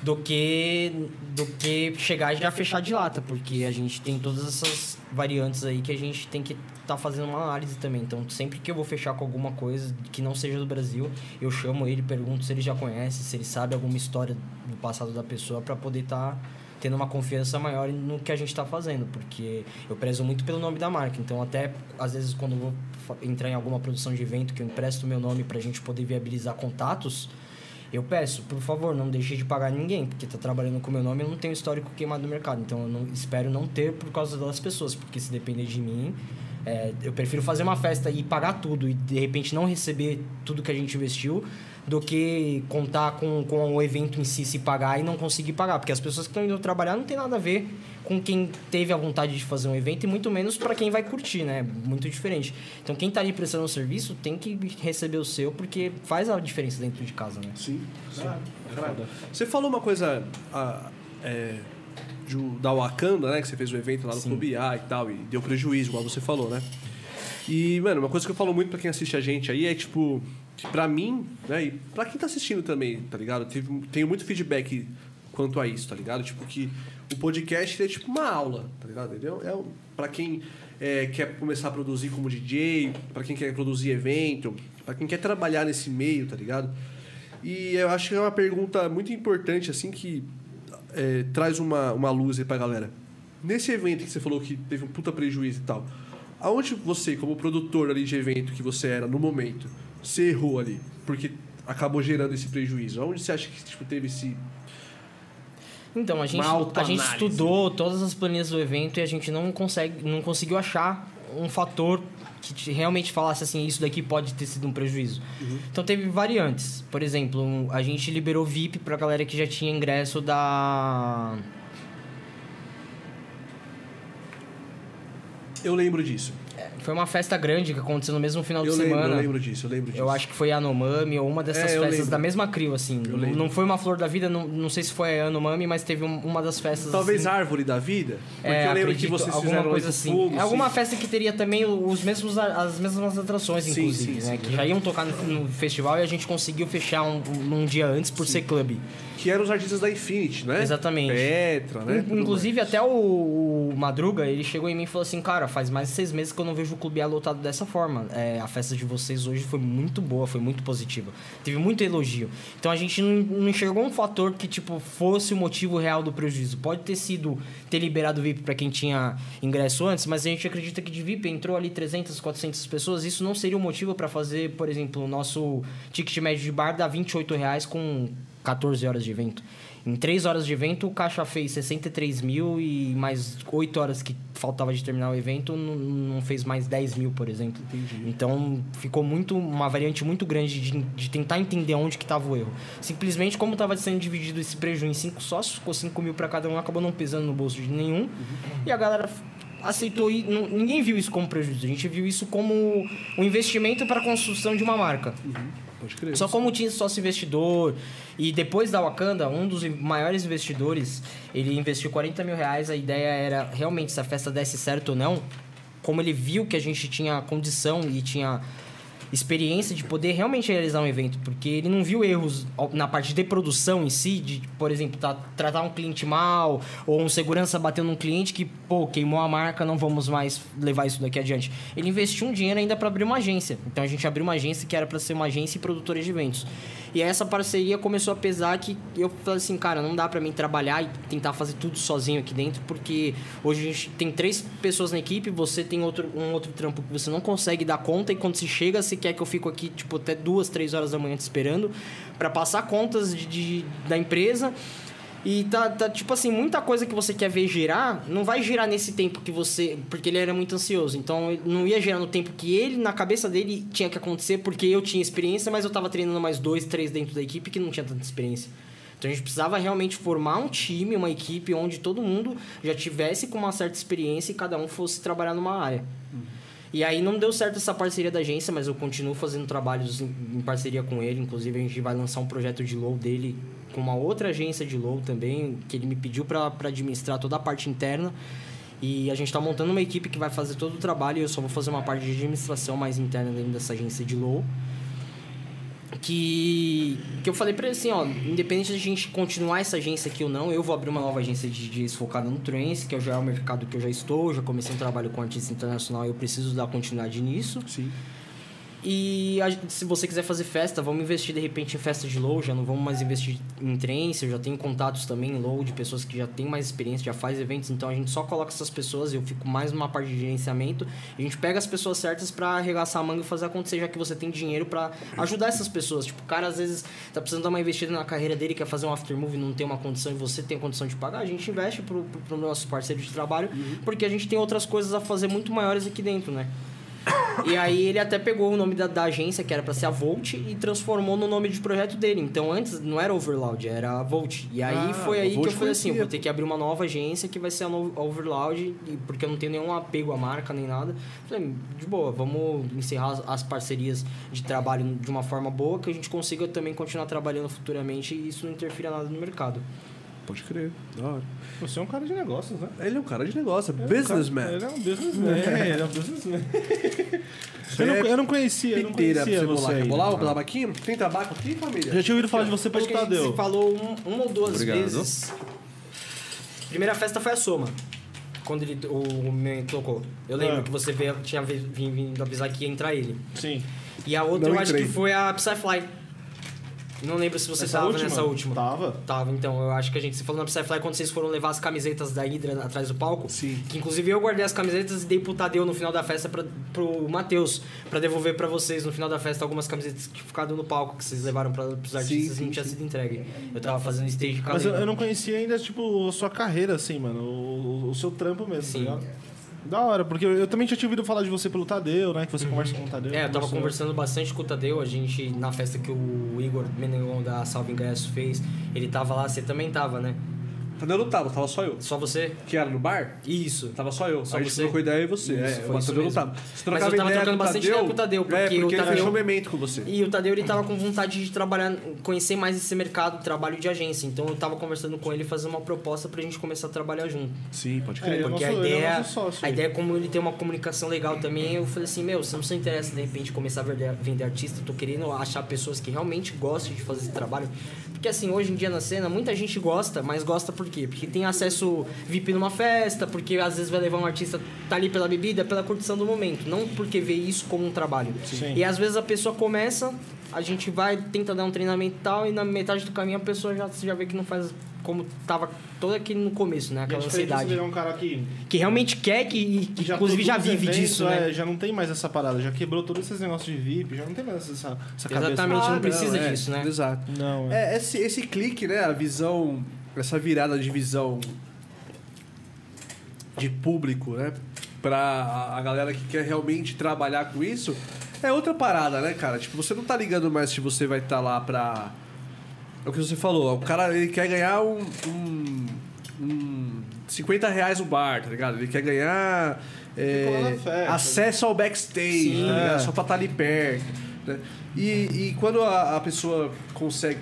do que do que chegar e já fechar de lata, porque a gente tem todas essas variantes aí que a gente tem que estar fazendo uma análise também. Então, sempre que eu vou fechar com alguma coisa que não seja do Brasil, eu chamo ele, pergunto se ele já conhece, se ele sabe alguma história do passado da pessoa para poder estar tendo uma confiança maior no que a gente está fazendo, porque eu prezo muito pelo nome da marca. Então, até às vezes quando eu vou entrar em alguma produção de evento que eu empresto meu nome para a gente poder viabilizar contatos, eu peço, por favor, não deixe de pagar ninguém, porque tá trabalhando com meu nome, eu não tenho histórico queimado no mercado. Então eu não, espero não ter por causa das pessoas, porque se depender de mim, é, eu prefiro fazer uma festa e pagar tudo e de repente não receber tudo que a gente investiu do que contar com, com o evento em si se pagar e não conseguir pagar. Porque as pessoas que estão indo trabalhar não tem nada a ver com quem teve a vontade de fazer um evento e muito menos para quem vai curtir, né? Muito diferente. Então quem tá ali prestando um serviço tem que receber o seu porque faz a diferença dentro de casa, né? Sim. Você falou uma coisa ah, é, de- da Wakanda, né? Que você fez o evento lá no Sim. Clube A e tal, e deu prejuízo, igual você falou, né? E, mano, uma coisa que eu falo muito pra quem assiste a gente aí é, tipo, pra mim, né? E pra quem tá assistindo também, tá ligado? Tenho muito feedback quanto a isso, tá ligado? Tipo, que o podcast é tipo uma aula, tá ligado? Entendeu? É um- pra quem é, quer começar a produzir como DJ, pra quem quer produzir evento, pra quem quer trabalhar nesse meio, tá ligado? E eu acho que é uma pergunta muito importante, assim, que é, traz uma, uma luz aí pra galera. Nesse evento que você falou que teve um puta prejuízo e tal, aonde você, como produtor ali de evento que você era no momento, você errou ali? Porque acabou gerando esse prejuízo. Aonde você acha que tipo, teve esse. Então, a gente, a gente estudou todas as planilhas do evento e a gente não, consegue, não conseguiu achar um fator que te- realmente falasse assim, isso daqui pode ter sido um prejuízo. Então teve variantes. Por exemplo, a gente liberou VIP pra galera que já tinha ingresso da. Eu lembro disso. Foi uma festa grande que aconteceu no mesmo final Eu de lembro, semana. eu lembro disso, eu lembro disso. Eu acho que foi a Yanomami ou uma dessas É, festas da mesma crio, assim. Eu Não- lembro. Não foi uma flor da vida, não, não sei se foi a Yanomami, mas teve um- uma das festas. Talvez assim, árvore da vida? Porque é, eu lembro acredito, que vocês alguma fizeram coisa assim. fogo, é alguma sim. festa que teria também os mesmos, as mesmas atrações, Sim, inclusive, sim, né? que já iam tocar no, no festival e a gente conseguiu fechar um, um dia antes por ser clube. Que eram os artistas da Infinity, né? Exatamente. Petra, né? In- Inclusive, até o, o Madruga, ele chegou em mim e falou assim, cara, faz mais de seis meses que eu não vejo o Clube A lotado dessa forma. É, a festa de vocês hoje foi muito boa, foi muito positiva. Teve muito elogio. Então a gente não, não enxergou um fator que, tipo, fosse o motivo real do prejuízo. Pode ter sido ter liberado o VIP para quem tinha ingresso antes, mas a gente acredita que de VIP entrou ali 300, 400 pessoas. Isso não seria o motivo para fazer, por exemplo, o nosso ticket médio de bar dá 28 reais com 14 horas de evento. Em 3 horas de evento, o caixa fez 63 mil e mais 8 horas que faltava de terminar o evento, não, não fez mais 10 mil, por exemplo. Então, ficou muito uma variante muito grande de, de tentar entender onde que estava o erro. Simplesmente, como estava sendo dividido esse prejuízo em 5 sócios, ficou 5 mil para cada um, acabou não pesando no bolso de nenhum. E a galera aceitou e não- ninguém viu isso como prejuízo. A gente viu isso como um investimento para a construção de uma marca. Pode crer. Só como tinha sócio investidor e depois da Wakanda, um dos maiores investidores, ele investiu 40 mil reais. A ideia era realmente se a festa desse certo ou não. Como ele viu que a gente tinha condição e tinha experiência de poder realmente realizar um evento, porque ele não viu erros na parte de produção em si, de, por exemplo, tá- tratar um cliente mal, ou um segurança bateu num cliente que, pô, queimou a marca, não vamos mais levar isso daqui adiante. Ele investiu um dinheiro ainda para abrir uma agência. Então a gente abriu uma agência que era para ser uma agência e produtora de eventos. E essa parceria começou a pesar que eu falei assim, cara, não dá para mim trabalhar e tentar fazer tudo sozinho aqui dentro, porque hoje a gente tem três pessoas na equipe, você tem outro, um outro trampo que você não consegue dar conta e quando se chega, você quer que eu fico aqui, tipo, até duas, três horas da manhã te esperando para passar contas de, de- da empresa. E tá, tá, tipo assim, muita coisa que você quer ver girar, não vai girar nesse tempo que você. Porque ele era muito ansioso. Então, não ia girar no tempo que ele, na cabeça dele, tinha que acontecer, porque eu tinha experiência, mas eu tava treinando mais dois, três dentro da equipe que não tinha tanta experiência. Então a gente precisava realmente formar um time, uma equipe onde todo mundo já tivesse com uma certa experiência e cada um fosse trabalhar numa área. E aí não deu certo essa parceria da agência, mas eu continuo fazendo trabalhos em, em parceria com ele. Inclusive a gente vai lançar um projeto de low dele com uma outra agência de low também, que ele me pediu para administrar toda a parte interna. E a gente está montando uma equipe que vai fazer todo o trabalho eu só vou fazer uma parte de administração mais interna dentro dessa agência de low. Que, que eu falei pra ele assim, ó, independente da gente continuar essa agência aqui ou não, eu vou abrir uma nova agência de DJs focada no trance, que já é o mercado que eu já estou, já comecei um trabalho com artista internacional e eu preciso dar continuidade nisso. Sim. E a- se você quiser fazer festa, vamos investir de repente em festa de low, já não vamos mais investir em trance, eu já tenho contatos também em low de pessoas que já têm mais experiência, já faz eventos, então a gente só coloca essas pessoas, eu fico mais numa parte de gerenciamento, e a gente pega as pessoas certas pra arregaçar a manga e fazer acontecer, já que você tem dinheiro pra ajudar essas pessoas. Tipo, o cara às vezes tá precisando dar uma investida na carreira dele, quer fazer um aftermove e não tem uma condição e você tem a condição de pagar, a gente investe pro, pro, pro nosso parceiro de trabalho, porque a gente tem outras coisas a fazer muito maiores aqui dentro, né? E aí ele até pegou o nome da, da agência, que era pra ser a Volt, e transformou no nome de projeto dele. Então antes não era Overloud, era a Volt. E aí Ah, foi aí que eu falei assim, vou ter que abrir uma nova agência que vai ser a no- a Overloud, e- porque eu não tenho nenhum apego à marca nem nada. Falei, de boa, vamos encerrar as, as parcerias de trabalho de uma forma boa, que a gente consiga também continuar trabalhando futuramente e isso não interfira nada no mercado. Pode crer. Da hora. Você é um cara de negócios, né? Ele é um cara de negócio, é Ele é um businessman. Ele é um businessman. É, ele é um businessman. eu, não, eu não conhecia, eu não Piteira pra conhecia você você tabaquinho? Tem tabaco aqui, família? Já tinha ouvido falar de você pelo Acho Tadeu. se falou um- uma ou duas Obrigado. vezes. Primeira festa foi a Soma. Quando ele, o, o meu tocou. Eu lembro Ah. que você veio, tinha vindo avisar que ia entrar ele. Sim. E a outra Não eu acho entrei. que foi a Psyfly. Não lembro se você Essa tava última? nessa última. Tava. Tava, então. Eu acho que a gente se falou na Psyfly quando vocês foram levar as camisetas da Hydra atrás do palco. Sim. Que inclusive eu guardei as camisetas e dei pro Tadeu no final da festa pra, pro Matheus. Pra devolver pra vocês no final da festa algumas camisetas que ficaram no palco que vocês levaram pra, pros artistas sim, e não tinha sido entregue. Eu tava fazendo stage com a Mas eu, eu não conhecia ainda, tipo, a sua carreira, assim, mano. O, o seu trampo mesmo, Sim. tá ligado? Da hora, porque eu, eu também já tinha ouvido falar de você pelo Tadeu, né? Que você conversa com o Tadeu. É, eu tava conversando bastante com o Tadeu, a gente, na festa que o Igor Menegon da Salve Ingresso fez, ele tava lá, você também tava, né? Tadeu não tava, tava só eu. Só você? Que era no bar? Isso. Tava só eu. Só a gente você? trocou ideia e você. Isso, é, foi o isso Tadeu não tava. Você Mas eu tava ideia trocando bastante ideia com o Tadeu, é, porque porque o ele Tadeu- fechou o memento com você. E o Tadeu ele tava com vontade de trabalhar, conhecer mais esse mercado, trabalho de agência. Então eu tava conversando com ele fazer uma proposta pra gente começar a trabalhar junto. Sim, pode É, crer. eu Porque nosso- a ele é ideia, sócio a ideia, como ele tem uma comunicação legal também, eu falei assim, meu, se não se interessa de repente começar a vender, vender artista, eu tô querendo achar pessoas que realmente gostem de fazer esse trabalho. Porque assim, hoje em dia na cena, muita gente gosta, mas gosta por quê? Porque tem acesso VIP numa festa, porque às vezes vai levar um artista, tá ali pela bebida, pela curtição do momento, não porque vê isso como um trabalho. Sim. E às vezes a pessoa começa, a gente vai, tenta dar um treinamento e tal, e na metade do caminho a pessoa já, já vê que não faz como tava todo aqui no começo, né? E é Aquela você ansiedade. virar um cara que, Que realmente quer que, e que que inclusive já vive evento, disso, né? é, já não tem mais essa parada, já quebrou todos esses negócios de VIP, já não tem mais essa, essa cabeça. Exatamente. não precisa é, disso, né? Exato. Não, é. É, esse, esse clique, né? A visão, essa virada de visão de público, né? Pra a- a galera que quer realmente trabalhar com isso, é outra parada, né, cara? Tipo, você não tá ligando mais se você vai estar lá pra. É o que você falou, o cara ele quer ganhar um. um, um 50 reais no bar, tá ligado? Ele quer ganhar. é, festa. acesso ao backstage, Sim. tá ligado? É. só pra estar ali perto. né? E, e quando a, a pessoa consegue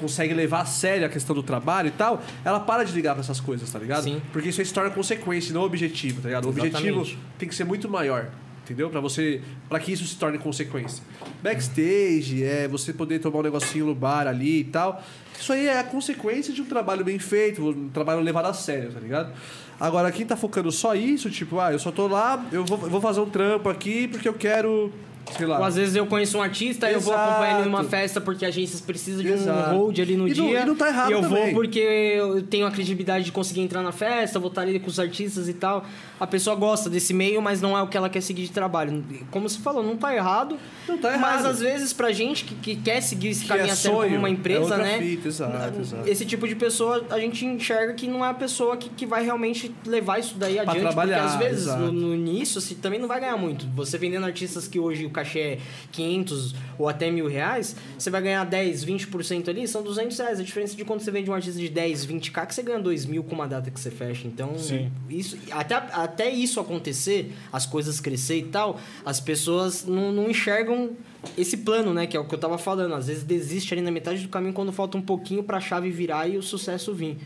consegue levar a sério a questão do trabalho e tal, ela para de ligar pra essas coisas, tá ligado? Sim. Porque isso aí se torna consequência, não objetivo, tá ligado? O objetivo Exatamente. tem que ser muito maior, entendeu? Pra você, para que isso se torne consequência. Backstage, é você poder tomar um negocinho no bar ali e tal. Isso aí é a consequência de um trabalho bem feito, um trabalho levado a sério, tá ligado? Agora, quem tá focando só isso, tipo, ah, eu só tô lá, eu vou, eu vou fazer um trampo aqui porque eu quero, sei lá. Ou às vezes eu conheço um artista, eu vou Exato. acompanhar ele numa festa porque a agência precisa de Exato. um hold ali no E não- dia. e não tá errado E eu também. vou porque eu tenho a credibilidade de conseguir entrar na festa, vou estar ali com os artistas e tal. A pessoa gosta desse meio, mas não é o que ela quer seguir de trabalho. Como você falou, não tá errado. Não tá Mas errado. às vezes pra gente que, que quer seguir esse Que caminho é sério como uma é empresa, outra né? fita, exato, exato. Esse tipo de pessoa a gente enxerga que não é a pessoa que, que vai realmente levar isso daí adiante. trabalhar, porque às vezes exato. no, no início você também não vai ganhar muito. Você vendendo artistas que hoje cachê é 500 ou até mil reais, você vai ganhar 10, 20% ali, são 200 reais. A diferença de quando você vende um artista de 10, 20k, que você ganha 2 mil com uma data que você fecha. Então, Sim. isso, até, até isso acontecer, as coisas crescer e tal, as pessoas não, não enxergam esse plano, né? Que é o que eu tava falando. Às vezes desiste ali na metade do caminho quando falta um pouquinho pra chave virar e o sucesso vir.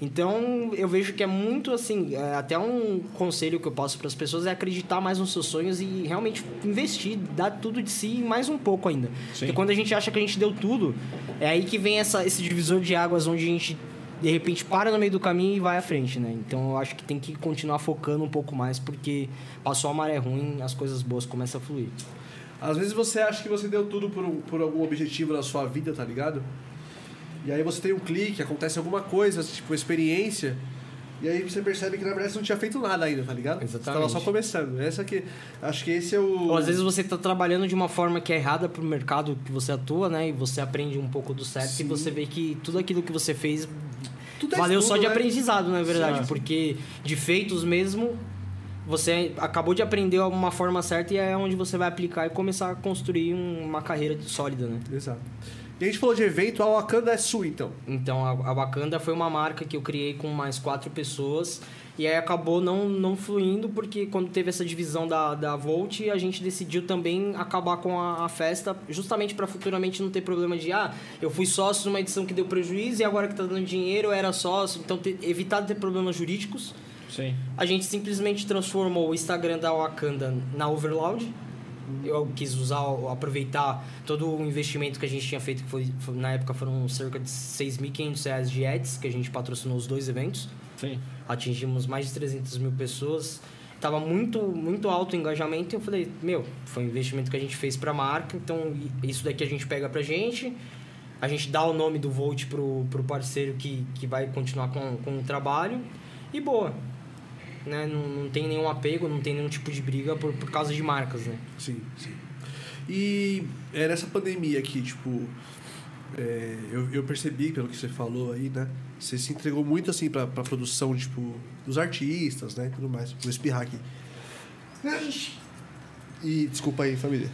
Então, eu vejo que é muito assim, é, até um conselho que eu passo para as pessoas é acreditar mais nos seus sonhos e realmente investir, dar tudo de si e mais um pouco ainda. Porque quando a gente acha que a gente deu tudo, é aí que vem essa, esse divisor de águas onde a gente de repente para no meio do caminho e vai à frente, né? Então eu acho que tem que continuar focando um pouco mais, porque passou a maré ruim, as coisas boas começam a fluir. Às vezes você acha que você deu tudo por, por algum objetivo na sua vida, tá ligado? E aí você tem um clique, acontece alguma coisa, tipo, experiência, e aí você percebe que na verdade você não tinha feito nada ainda, tá ligado? Você tava Exatamente. só começando. Essa que. Acho que esse é o. Ou às vezes você tá trabalhando de uma forma que é errada pro mercado que você atua, né? E você aprende um pouco do certo Sim. e você vê que tudo aquilo que você fez Tudo é valeu estudo, só de né? aprendizado, na verdade. Sim. Porque de feitos mesmo, você acabou de aprender uma forma certa e é onde você vai aplicar e começar a construir um- uma carreira sólida, né? Exato. E a gente falou de evento, a Wakanda é sua, então. Então, a, Wakanda foi uma marca que eu criei com mais quatro pessoas. E aí acabou não, não fluindo, porque quando teve essa divisão da, da Volt, a gente decidiu também acabar com a, a festa, justamente para futuramente não ter problema de, ah, eu fui sócio numa edição que deu prejuízo e agora que tá dando dinheiro eu era sócio. Então, ter, evitar de ter problemas jurídicos. Sim. A gente simplesmente transformou o Instagram da Wakanda na Overloud. Eu quis usar, aproveitar todo o investimento que a gente tinha feito, que foi, na época foram cerca de 6.500 reais de ads, que a gente patrocinou os dois eventos. Sim. Atingimos mais de 300 mil pessoas. Tava muito, muito alto o engajamento e eu falei, meu, foi um investimento que a gente fez pra marca, então isso daqui a gente pega pra gente. A gente dá o nome do Volt pro, pro parceiro que, que vai continuar com, com o trabalho. E boa. Né? Não, não tem nenhum apego, não tem nenhum tipo de briga por, por causa de marcas, né? Sim, sim. E é, nessa pandemia aqui, tipo, é, eu, eu percebi pelo que você falou aí, né? Você se entregou muito assim pra, pra produção, tipo, dos artistas, né? E tudo mais. Vou espirrar aqui. E desculpa aí, família.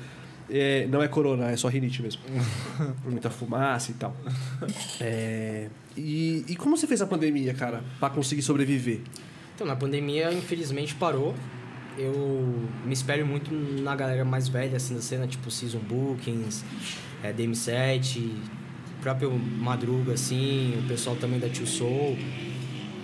É, não é corona, é só rinite mesmo. Muita fumaça e tal. É, e, e como você fez a pandemia, cara, pra conseguir sobreviver? Então, na pandemia, infelizmente, parou. Eu me espelho muito na galera mais velha, assim, da cena, tipo Season Bookings, é, DM7, próprio Madruga, assim, o pessoal também da Tio Soul.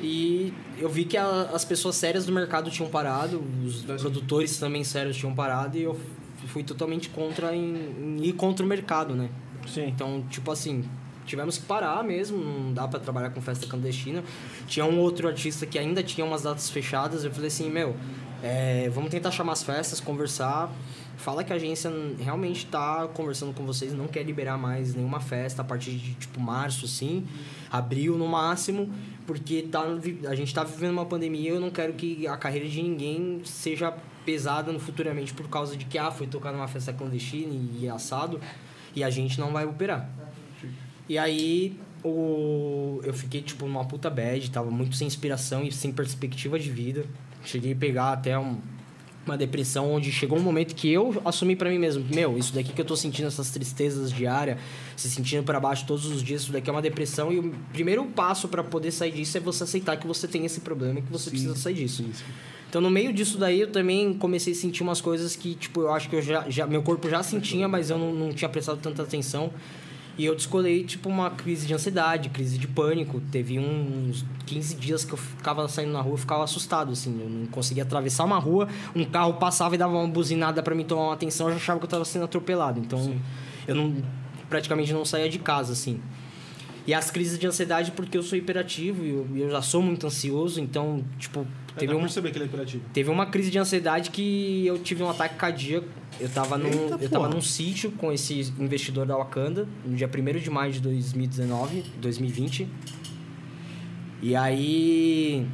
E eu vi que a- as pessoas sérias do mercado tinham parado, os produtores também sérios tinham parado, e eu fui totalmente contra em, em ir contra o mercado, né? Sim. Então, tipo assim, tivemos que parar mesmo, não dá pra trabalhar com festa clandestina. Tinha um outro artista que ainda tinha umas datas fechadas, eu falei assim, meu, é, vamos tentar chamar as festas, conversar. Fala que a agência realmente tá conversando com vocês, não quer liberar mais nenhuma festa a partir de tipo março, assim, abril no máximo, porque tá, a gente tá vivendo uma pandemia e eu não quero que a carreira de ninguém seja pesada no futuramente por causa de que ah, foi tocar numa festa clandestina e assado e a gente não vai operar. E aí o... eu fiquei tipo numa puta bad, tava muito sem inspiração e sem perspectiva de vida. Cheguei a pegar até um- uma depressão onde chegou um momento que eu assumi pra mim mesmo, meu, isso daqui que eu tô sentindo essas tristezas diárias, se sentindo pra baixo todos os dias, isso daqui é uma depressão e o primeiro passo pra poder sair disso é você aceitar que você tem esse problema e que você precisa sair disso. Então, no meio disso daí, eu também comecei a sentir umas coisas que, tipo, eu acho que eu já, já meu corpo já sentia, mas eu não, não tinha prestado tanta atenção. E eu descolei, tipo, uma crise de ansiedade, crise de pânico. Teve uns 15 dias que eu ficava saindo na rua e ficava assustado, assim. Eu não conseguia atravessar uma rua, um carro passava e dava uma buzinada para me tomar uma atenção, eu já achava que eu tava sendo atropelado. Então, eu não praticamente não saía de casa, assim. E as crises de ansiedade porque eu sou hiperativo e eu, e eu já sou muito ansioso, então, tipo, Teve um... perceber que ele é imperativo. Teve uma crise de ansiedade que eu tive um ataque cardíaco. Eu tava, num, Eita, eu tava num sítio com esse investidor da Wakanda, no dia 1 de maio de 2019, 2020. E aí.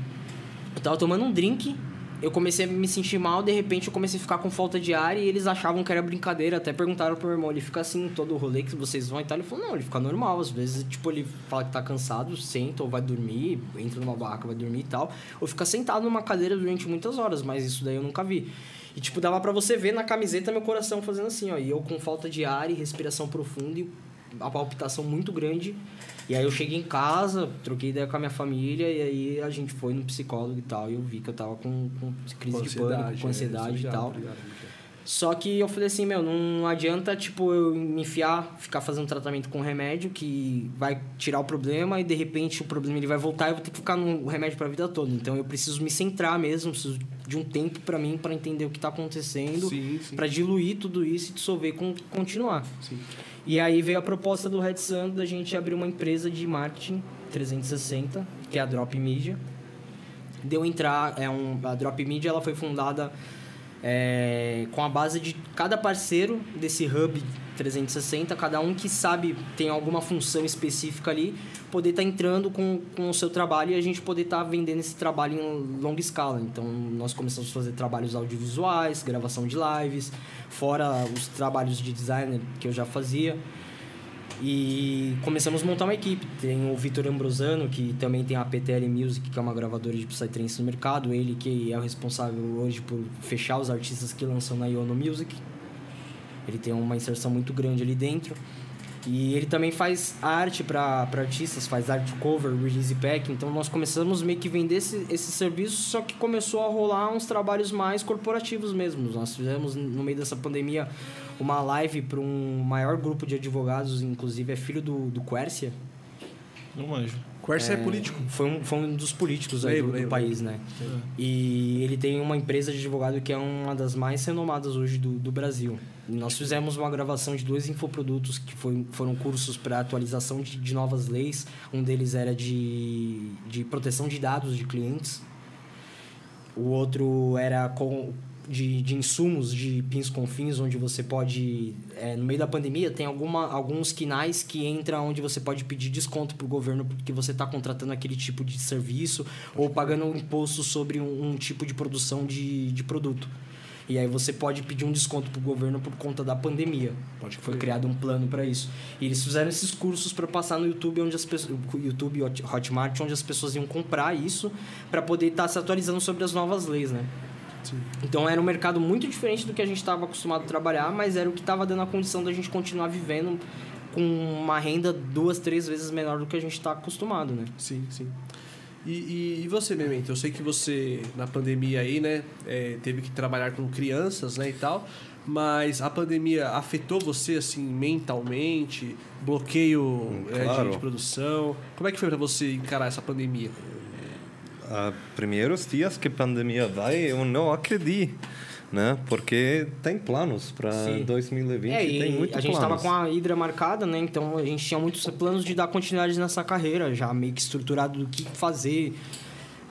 Eu tava tomando um drink, eu comecei a me sentir mal, de repente eu comecei a ficar com falta de ar e eles achavam que era brincadeira. Até perguntaram pro meu irmão, ele fica assim todo o rolê que vocês vão e tal. Ele falou, não, ele fica normal. Às vezes, tipo, ele fala que tá cansado, senta ou vai dormir, entra numa barraca, vai dormir e tal. Ou fica sentado numa cadeira durante muitas horas, mas isso daí eu nunca vi. E, tipo, dava pra você ver na camiseta meu coração fazendo assim, ó. E eu com falta de ar e respiração profunda e a palpitação muito grande. E aí eu cheguei em casa, troquei ideia com a minha família e aí a gente foi no psicólogo e tal. E eu vi que eu tava com, com crise de pânico, com é, ansiedade isso e tal. obrigado. Só que eu falei assim, meu, não adianta, tipo, eu me enfiar, ficar fazendo tratamento com remédio que vai tirar o problema e de repente o problema ele vai voltar e eu vou ter que ficar no remédio pra vida toda. Então eu preciso me centrar mesmo, preciso de um tempo pra mim pra entender o que tá acontecendo, pra diluir tudo isso e dissolver e con- continuar. Sim. E aí veio a proposta do Red Sun da gente abrir uma empresa de marketing 360, que é a Drop Media. Deu entrar, é um, a Drop Media ela foi fundada é, com a base de cada parceiro desse hub 360, cada um que sabe tem alguma função específica ali, poder estar entrando com, com o seu trabalho e a gente poder estar vendendo esse trabalho em longa escala. Então, nós começamos a fazer trabalhos audiovisuais, gravação de lives, fora os trabalhos de designer que eu já fazia. E começamos a montar uma equipe. Tem o Vitor Ambrosano, que também tem a PTL Music, que é uma gravadora de Psytrance no mercado. Ele que é o responsável hoje por fechar os artistas que lançam na Iono Music. Ele tem uma inserção muito grande ali dentro. E ele também faz arte para artistas, faz art cover, release pack. Então nós começamos meio que vender esse, esse serviço, só que começou a rolar uns trabalhos mais corporativos mesmo. Nós fizemos no meio dessa pandemia uma live para um maior grupo de advogados, inclusive é filho do, do Quercia. Não manjo. Quercia é, político. Foi um, foi um dos políticos aí do, do país, né? E ele tem uma empresa de advogado que é uma das mais renomadas hoje do, do Brasil. E nós fizemos uma gravação de dois infoprodutos que foi, foram cursos para atualização de, de novas leis. Um deles era de, de proteção de dados de clientes. O outro era com, de, de insumos de pins com fins, onde você pode, é, no meio da pandemia, tem alguma, alguns quinais que entram onde você pode pedir desconto para o governo porque você está contratando aquele tipo de serviço ou pagando um imposto sobre um, um tipo de produção de, de produto. E aí você pode pedir um desconto para o governo por conta da pandemia. Pode Foi criado um plano para isso. E eles fizeram esses cursos para passar no YouTube, onde as pessoas, YouTube Hot- Hotmart, onde as pessoas iam comprar isso para poder estar se atualizando sobre as novas leis, né? Então era um mercado muito diferente do que a gente estava acostumado a trabalhar, mas era o que estava dando a condição da gente continuar vivendo com uma renda duas, três vezes menor do que a gente está acostumado, né? Sim, sim. E, e, e você, Memento? Eu sei que você, na pandemia aí, né, é, teve que trabalhar com crianças, né, e tal, mas a pandemia afetou você, assim, mentalmente? Bloqueio é, de- claro. de, produção? Como é que foi pra você encarar essa pandemia? Primeiros dias que a pandemia vai, eu não acredito, né? Porque tem planos para Sim. 2020, É, tem muito a gente estava com a Hydra marcada, né? Então a gente tinha muitos planos de dar continuidade nessa carreira, já meio que estruturado do que fazer.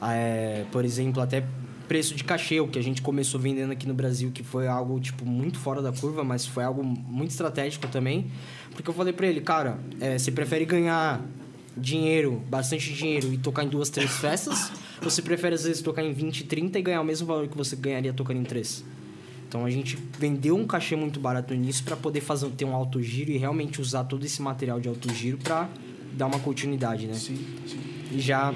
É, por exemplo, até preço de cachê, o que a gente começou vendendo aqui no Brasil, que foi algo tipo muito fora da curva, mas foi algo muito estratégico também. Porque eu falei pra ele, cara, é, você prefere ganhar dinheiro, bastante dinheiro e tocar em duas, três festas? Você prefere às vezes tocar em 20, 30 e ganhar o mesmo valor que você ganharia tocando em três? Então a gente vendeu um cachê muito barato nisso para poder fazer ter um alto giro e realmente usar todo esse material de alto giro para dar uma continuidade, né? Sim, sim. E já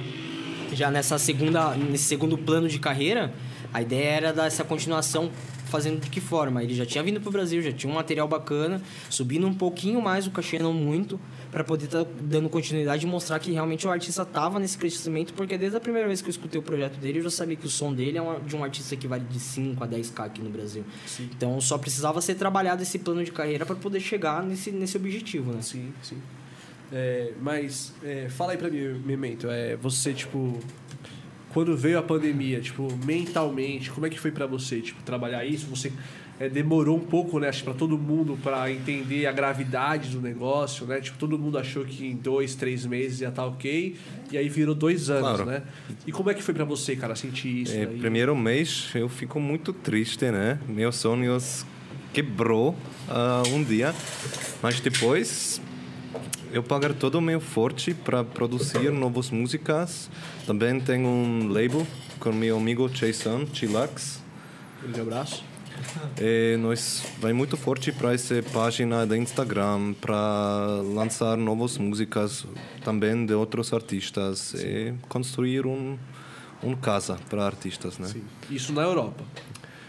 já nessa segunda nesse segundo plano de carreira, a ideia era dar essa continuação fazendo de que forma? Ele já tinha vindo pro Brasil, já tinha um material bacana, subindo um pouquinho mais o cachê, não muito, para poder estar dando continuidade e mostrar que realmente o artista tava nesse crescimento, porque desde a primeira vez que eu escutei o projeto dele, eu já sabia que o som dele é de um artista que vale de 5 a 10k aqui no Brasil. Então só precisava ser trabalhado esse plano de carreira para poder chegar nesse, nesse objetivo, né? Sim, sim. É, mas é, fala aí pra mim, Memento, é, você, tipo, quando veio a pandemia, tipo, mentalmente, como é que foi pra você, tipo, trabalhar isso? Você é, demorou um pouco, né, acho pra todo mundo pra entender a gravidade do negócio, né? Tipo, todo mundo achou que em dois, três meses ia estar ok, e aí virou dois anos, Claro. né? E como é que foi pra você, cara, sentir isso? É, primeiro mês eu fico muito triste, né? Meus sonhos quebrou ah, um dia, mas depois eu pagar todo o meu forte para produzir novas músicas. Também tenho um label com meu amigo Jason Chillax. Grande abraço. E nós vai muito forte para essa página do Instagram para lançar novas músicas também de outros artistas e construir um um casa para artistas, né? Sim. Isso na Europa.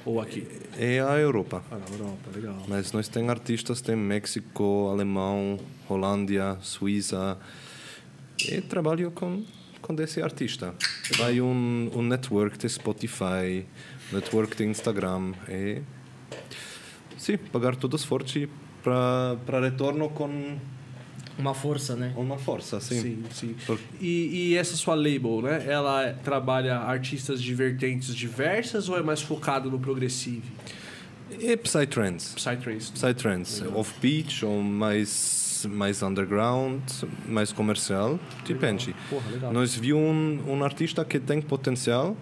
Ou aqui? É a Europa. Ah, na Europa, legal. Mas nós temos artistas de México, Alemão, Holândia, Suíça. E trabalho com, com esse artista. Vai um, um network de Spotify, network de Instagram. E, sim, pagar todos forte para retorno com Uma força, né? uma força, sim. Sim, sim. Por- E, e essa sua label, né? Ela trabalha artistas de vertentes diversas ou é mais focado no progressive? E Psytrance. Psytrance. Psytrance, off-beat ou mais, mais underground, mais comercial, depende. Porra, legal. Nós vimos um, um artista que tem potencial,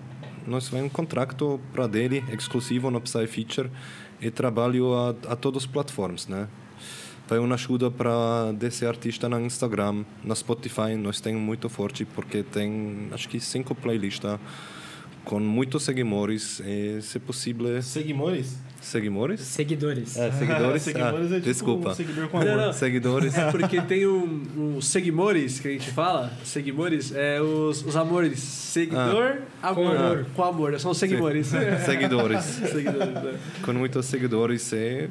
nós vamos um contrato para dele, exclusivo no Psy Feature, e trabalho a, a todas as plataformas, né? Vai uma ajuda para desse artista no Instagram, na Spotify, nós temos muito forte, porque tem, acho que, cinco playlists com muitos seguidores, se possível... Seguimores? Seguidores? Seguidores. É, seguidores? Seguidores ah, é tipo desculpa. um seguidor com Não, amor. não. Seguidores. É porque tem um, um seguimores que a gente fala, seguimores, é os, os amores. Seguidor, amor. Com amor. Com amor, são os seguimores. seguidores. seguidores, né? Com muitos seguidores. E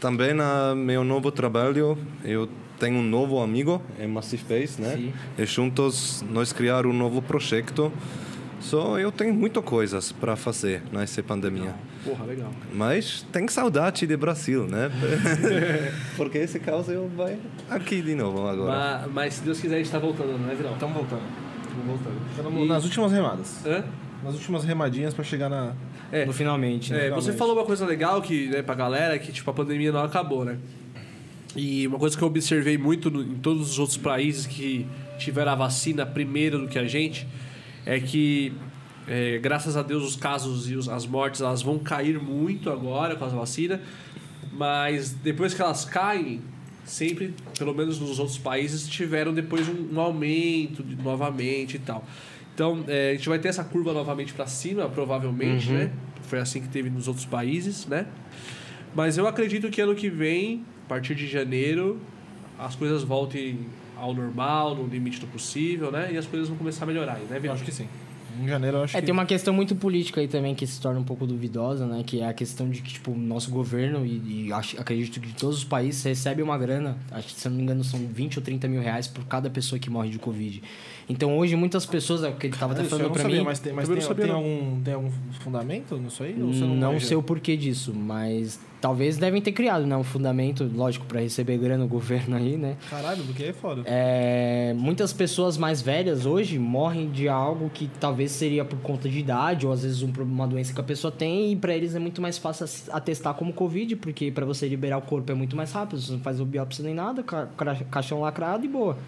também na meu novo trabalho, eu tenho um novo amigo, é Massive Base, né? Sim. E juntos nós criar um novo projeto. Só eu tenho muitas coisas para fazer nessa pandemia. Porra, legal. Mas tenho saudade de Brasil, né? Porque esse caos eu vai aqui de novo agora. Mas, mas se Deus quiser, a gente tá voltando, não é, Virão? Estamos voltando. Estamos voltando. Estamos E- nas últimas remadas. Hã? Nas últimas remadinhas pra chegar na. É, No finalmente, né? É, você Realmente. falou uma coisa legal que, né, pra galera, que tipo, a pandemia não acabou, né? E uma coisa que eu observei muito no- em todos os outros países que tiveram a vacina primeiro do que a gente é que, é, graças a Deus, os casos e os- as mortes elas vão cair muito agora com a vacina, mas depois que elas caem, sempre, pelo menos nos outros países, tiveram depois um, um aumento de- novamente e tal. Então, é, a gente vai ter essa curva novamente para cima, provavelmente, né? Foi assim que teve nos outros países, né? Mas eu acredito que ano que vem, a partir de janeiro, as coisas voltem ao normal, no limite do possível, né? E as coisas vão começar a melhorar, aí, né, Vitor? acho que sim. Em janeiro eu acho É, que... tem uma questão muito política aí também que se torna um pouco duvidosa, né? Que é a questão de que, tipo, o nosso governo, e, e acho, acredito que todos os países, recebe uma grana, acho que se eu não me engano são 20 ou 30 mil reais por cada pessoa que morre de Covid. Então hoje muitas pessoas, é o que ele tava Ah, até falando sabia, mim. mas tem, mas tem, tem algum, tem algum fundamento nisso aí? Ou você Não, não manja? sei o porquê disso, mas talvez devem ter criado, né? Um fundamento, lógico, pra receber grana do governo aí, né? Caralho, porque é foda. É, muitas pessoas mais velhas hoje morrem de algo que talvez seria por conta de idade ou às vezes um, uma doença que a pessoa tem e pra eles é muito mais fácil atestar como Covid, porque pra você liberar o corpo é muito mais rápido, você não faz o biópsia nem nada, ca- ca- caixão lacrado e boa.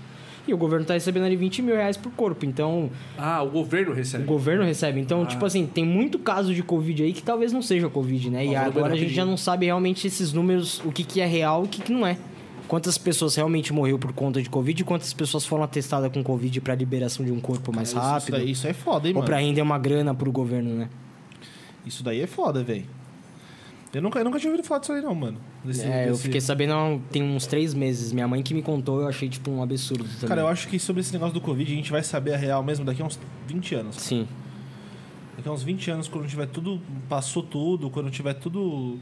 E o governo tá recebendo ali 20 mil reais por corpo, então Ah, o governo o recebe. governo recebe. Então, tipo assim, tem muito caso de Covid aí que talvez não seja Covid, né? E agora a gente já não sabe realmente esses números, o que, que é real e o que, que não é. Quantas pessoas realmente morreu por conta de Covid e quantas pessoas foram atestadas com Covid pra liberação de um corpo mais Isso- rápido. Isso, daí, isso é foda, hein, ou mano? pra render uma grana pro governo, né? Isso daí é foda, velho. Eu nunca, eu nunca tinha ouvido falar disso aí, não, mano. Desse- é, eu desse- fiquei sabendo tem uns três meses. Minha mãe que me contou, eu achei, tipo, um absurdo também. Cara, eu acho que sobre esse negócio do Covid a gente vai saber a real mesmo daqui a uns 20 anos. Sim. Daqui a uns 20 anos, quando tiver tudo. Passou tudo, quando tiver tudo.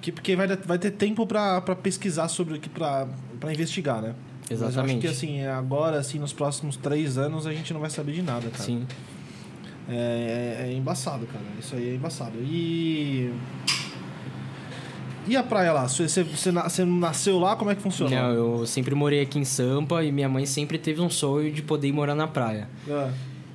Que, porque vai, vai ter tempo pra, pra pesquisar sobre o que. Pra, pra investigar, né? Mas eu acho Exatamente. que assim, agora, assim, nos próximos três anos, a gente não vai saber de nada, cara. Sim. É, é- é embaçado, cara. Isso aí é embaçado. E. E a praia lá? Você, você, você na- você nasceu lá? Como é que funciona? Não, eu sempre morei aqui em Sampa e minha mãe sempre teve um sonho de poder ir morar na praia. É.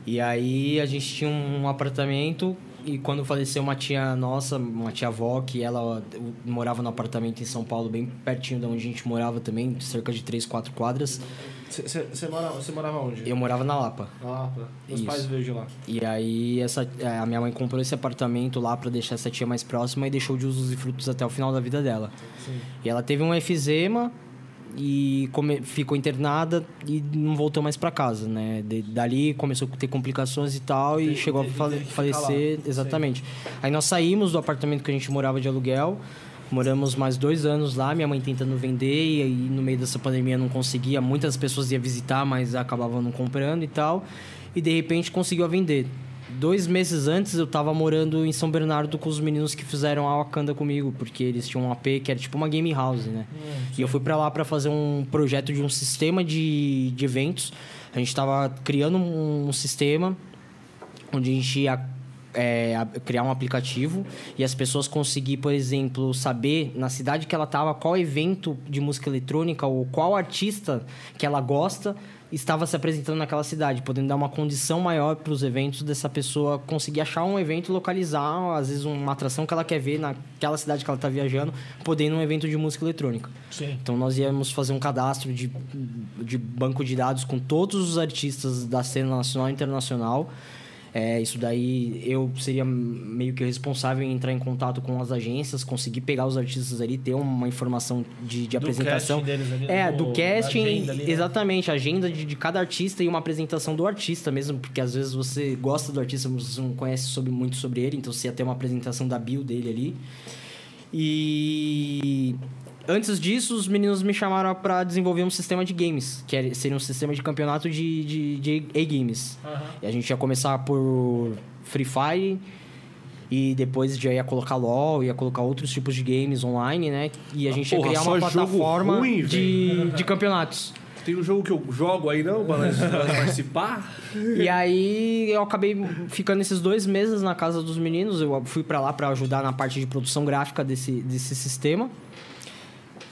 E aí a gente tinha um apartamento e quando faleceu uma tia nossa, uma tia avó, que ela morava no apartamento em São Paulo, bem pertinho de onde a gente morava também, cerca de 3, 4 quadras. Você- morava, morava onde? Eu morava na Lapa. Meus Isso. pais veio de lá. E aí essa, é, a minha mãe comprou esse apartamento lá pra deixar essa tia mais próxima e deixou de usos e frutos até o final da vida dela. Sim. E ela teve um efizema e come- ficou internada e não voltou mais pra casa, né? De- dali começou a ter complicações e tal e Teve- chegou a teve- falecer. Exatamente. Aí nós saímos do apartamento que a gente morava de aluguel. Moramos mais dois anos lá, minha mãe tentando vender, e no meio dessa pandemia não conseguia. Muitas pessoas iam visitar, mas acabavam não comprando e tal. E de repente conseguiu vender. Dois meses antes eu tava morando em São Bernardo com os meninos que fizeram a Wakanda comigo, porque eles tinham um AP que era tipo uma game house, né? e eu fui pra lá pra fazer um projeto de um sistema de, de eventos. A gente tava criando um, um sistema onde a gente ia é, criar um aplicativo e as pessoas conseguir, por exemplo, saber na cidade que ela estava qual evento de música eletrônica ou qual artista que ela gosta estava se apresentando naquela cidade, podendo dar uma condição maior para os eventos dessa pessoa conseguir achar um evento localizar, às vezes uma atração que ela quer ver naquela cidade que ela está viajando, poder ir num evento de música eletrônica. Sim. Então nós íamos fazer um cadastro de, de banco de dados com todos os artistas da cena nacional e internacional. É, isso daí eu seria meio que responsável em entrar em contato com as agências, conseguir pegar os artistas ali, ter uma informação de, de Do apresentação. casting deles ali, é, do na casting, agenda ali, né? exatamente, a agenda de, de cada artista e uma apresentação do artista mesmo, porque às vezes você gosta do artista, mas você não conhece sobre, muito sobre ele, então você ia ter uma apresentação da bio dele ali. E antes disso, os meninos me chamaram para desenvolver um sistema de games, que era- seria um sistema de campeonato de, de, de e-games. E a gente ia começar por Free Fire e depois já ia colocar LoL, ia colocar outros tipos de games online, né? E a gente porra, ia criar uma plataforma ruim, de, de campeonatos. Tem um jogo que eu jogo aí não, nós participar? E aí eu acabei ficando esses dois meses na casa dos meninos. Eu fui pra lá pra ajudar na parte de produção gráfica desse, desse sistema.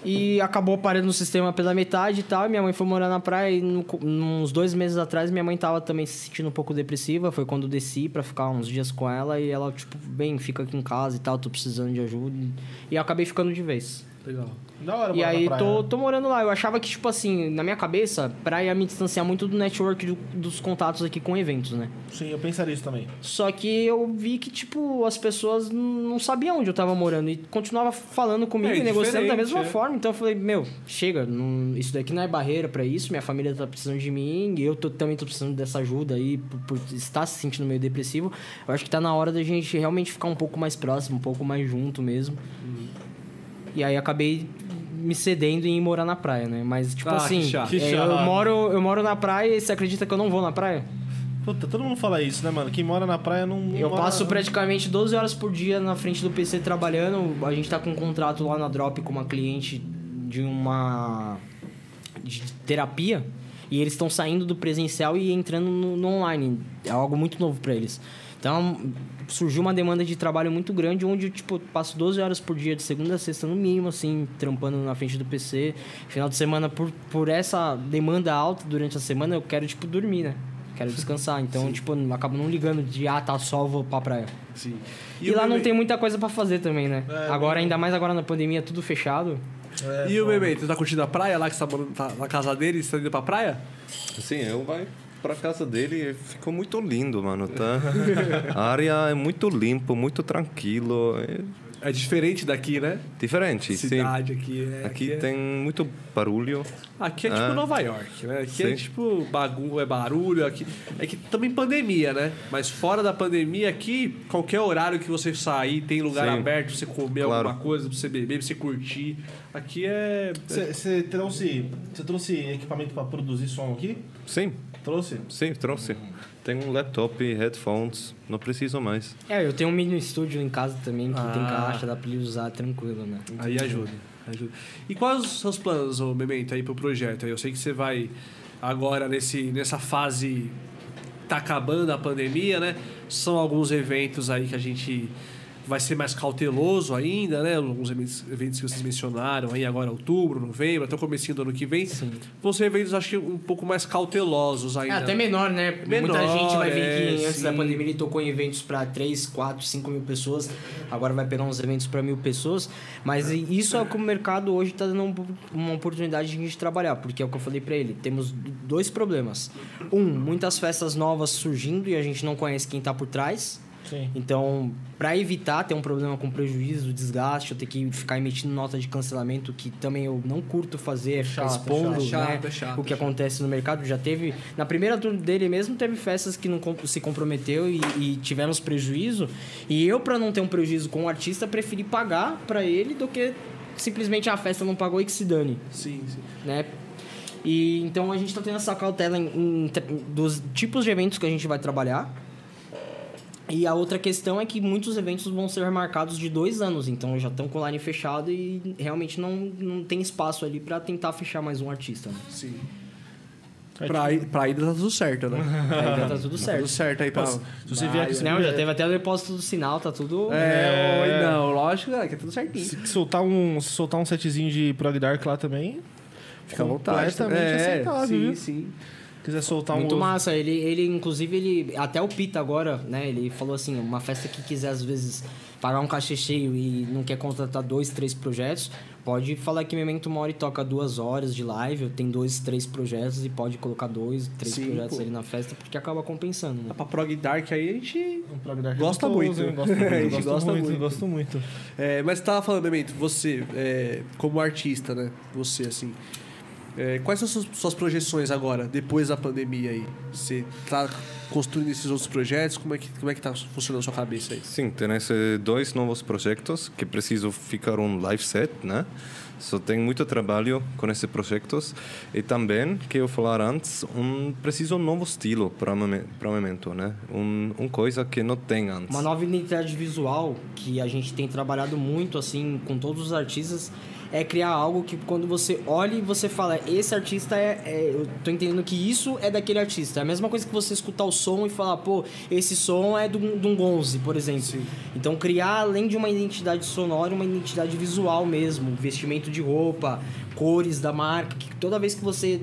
E acabou parando no sistema pela metade e tal. E minha mãe foi morar na praia. E no, uns dois meses atrás, minha mãe tava também se sentindo um pouco depressiva. Foi quando desci pra ficar uns dias com ela. E ela, tipo, bem, fica aqui em casa e tal, tô precisando de ajuda. E eu acabei ficando de vez. Legal. Da hora, E aí tô, tô morando lá. Eu achava que, tipo assim, na minha cabeça, praia ia me distanciar muito do network do- dos contatos aqui com eventos, né? Sim, eu pensaria isso também. Só que eu vi que, tipo, as pessoas n- não sabiam onde eu tava morando e continuava falando comigo É, e negociando da diferente, mesma é. forma. Então eu falei, meu, chega, não- isso daqui não é barreira pra isso, minha família tá precisando de mim e eu tô- também tô precisando dessa ajuda aí por, por estar se sentindo meio depressivo. Eu acho que tá na hora da gente realmente ficar um pouco mais próximo, um pouco mais junto mesmo. E aí acabei me cedendo em ir morar na praia, né? Mas, tipo Ah, assim, que chato. é, Que eu, moro, eu moro na praia e você acredita que eu não vou na praia? Puta, todo mundo fala isso, né, mano? Quem mora na praia não. Eu mora- passo praticamente 12 horas por dia na frente do PC trabalhando. A gente tá com um contrato lá na Drop com uma cliente de uma de terapia e eles estão saindo do presencial e entrando no, no online. É algo muito novo para eles. Então, surgiu uma demanda de trabalho muito grande onde eu, tipo, passo 12 horas por dia de segunda a sexta no mínimo assim, trampando na frente do PC. Final de semana por por essa demanda alta durante a semana, eu quero tipo dormir, né? Quero descansar. Então, tipo, eu acabo não ligando de ah, tá sol, vou pra praia. Sim. E, o lá não Memento? tem muita coisa pra fazer também, né? É, agora, não- ainda mais agora na pandemia, tudo fechado. É, E o foda. Memento, tá curtindo a praia lá que você tá, tá na casa dele, você tá indo pra praia? Sim, eu vai pra casa dele ficou muito lindo, mano, tá? A área é muito limpo, muito tranquilo, é É diferente daqui, né? diferente, sim. Cidade aqui. É, Aqui é- tem muito barulho. Aqui é tipo Ah. Nova York, né? Aqui é Sim. tipo bagunça, é barulho. Aqui, é que também pandemia, né? Mas fora da pandemia, aqui, qualquer horário que você sair, tem lugar Sim. aberto pra você comer Claro. alguma coisa, pra você beber, pra você curtir. Aqui é. Você trouxe, você trouxe equipamento pra produzir som aqui? Sim, Trouxe? sim, trouxe. Tem um laptop, headphones, não preciso mais. É, eu tenho um mini estúdio em casa também, que tem Ah. caixa, dá pra ele usar tranquilo, né? Aí ajuda, ajuda. E quais os seus planos, ô Memento, aí pro projeto? Eu sei que você vai agora nesse, nessa fase. Tá acabando a pandemia, né? São alguns eventos aí que a gente vai ser mais cauteloso ainda, né? Alguns eventos, que vocês mencionaram aí agora, outubro, novembro, até o comecinho do ano que vem. Sim. Vão ser eventos, acho que um pouco mais cautelosos É, ainda. até menor, né? Menor, Muita gente vai ver é, que antes sim. da pandemia ele tocou em eventos pra 3, 4, 5 mil pessoas. Agora vai pegar uns eventos pra mil pessoas. Mas isso é o que o mercado hoje tá dando um- uma oportunidade de a gente trabalhar. Porque é o que eu falei pra ele. Temos dois problemas. Um, muitas festas novas surgindo e a gente não conhece quem tá por trás. Sim. Então, para evitar ter um problema com prejuízo, desgaste, eu ter que ficar emitindo nota de cancelamento, que também eu não curto fazer, é ficar Chato, expondo chato, né, é chato, o que é chato. acontece no mercado. Já teve. Na primeira tour dele mesmo, teve festas que não se comprometeu e, e tivemos prejuízo. E eu, para não ter um prejuízo com o artista, preferi pagar para ele do que simplesmente a festa não pagou e que se dane Sim, sim. né? E então a gente tá tendo essa cautela em, em dos tipos de eventos que a gente vai trabalhar. E a outra questão é que muitos eventos vão ser marcados de dois anos, então já estão com o line fechado e realmente não, não tem espaço ali para tentar fechar mais um artista. Né? sim. Pra, ir- pra ida tá tudo certo, né? Aí já tá tudo Tá certo. tudo certo aí pra. Se você vier aqui, Não, já teve até o depósito do sinal, tá tudo. É, É. não, lógico, é, que é tudo certinho. Se soltar um, se soltar um setzinho de Prog Dark lá também, Fica à vontade. completamente é, aceitável, sim, viu? sim. Quiser soltar um Muito outro- massa. Ele, ele, inclusive, ele. Até o Pita agora, né? Ele falou assim: uma festa que quiser, às vezes, pagar um cachê cheio e não quer contratar dois, três projetos, pode falar que Memento Mori toca duas horas de live, tem dois, três projetos e pode colocar dois, três Sim, projetos pô. ali na festa, porque acaba compensando. Né? Pra Prog Dark aí a gente. Um Prog Dark Gosta muito. hein? Gosto A muito, gente gosta muito, muito. gosto muito. É, mas você tava falando, Memento, você, é, como artista, né? Você, assim. É, quais são suas, suas projeções agora, depois da pandemia aí? Você tá construindo esses outros projetos? Como é que, como é que tá funcionando a sua cabeça aí? Sim, tem esses dois novos projetos que preciso ficar um live set, né? Só tem muito trabalho com esses projetos e também, que eu falar antes, um preciso um novo estilo para o momento, né? Um, um coisa que não tem antes. Uma nova identidade visual que a gente tem trabalhado muito assim com todos os artistas é criar algo que quando você olha e você fala, esse artista é, é- Eu tô entendendo que isso é daquele artista. É a mesma coisa que você escutar o som e falar, pô, esse som é de um Gonze, por exemplo. Então criar, além de uma identidade sonora, uma identidade visual mesmo, vestimento de roupa, cores da marca, que toda vez que você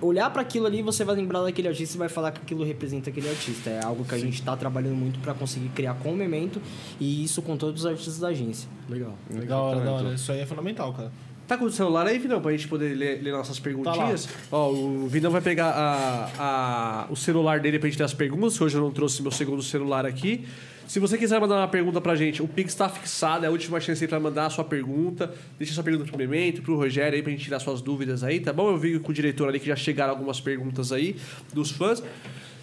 olhar para aquilo ali, você vai lembrar daquele artista e vai falar que aquilo representa aquele artista. É algo que a gente está trabalhando muito para conseguir criar com o Memento e isso com todos os artistas da agência. Legal. Da hora, da hora. Isso aí é fundamental, cara. Tá com o celular aí, Vinão, pra gente poder ler, ler nossas perguntinhas? Ó, o Vinão vai pegar a, a- o celular dele pra gente ler as perguntas, que hoje eu não trouxe meu segundo celular aqui. Se você quiser mandar uma pergunta pra gente, o Pix tá fixado, é a última chance aí pra mandar a sua pergunta. Deixa sua pergunta pro Memento, pro Rogério aí, pra gente tirar suas dúvidas aí, tá bom? Eu vi com o diretor ali que já chegaram algumas perguntas aí dos fãs.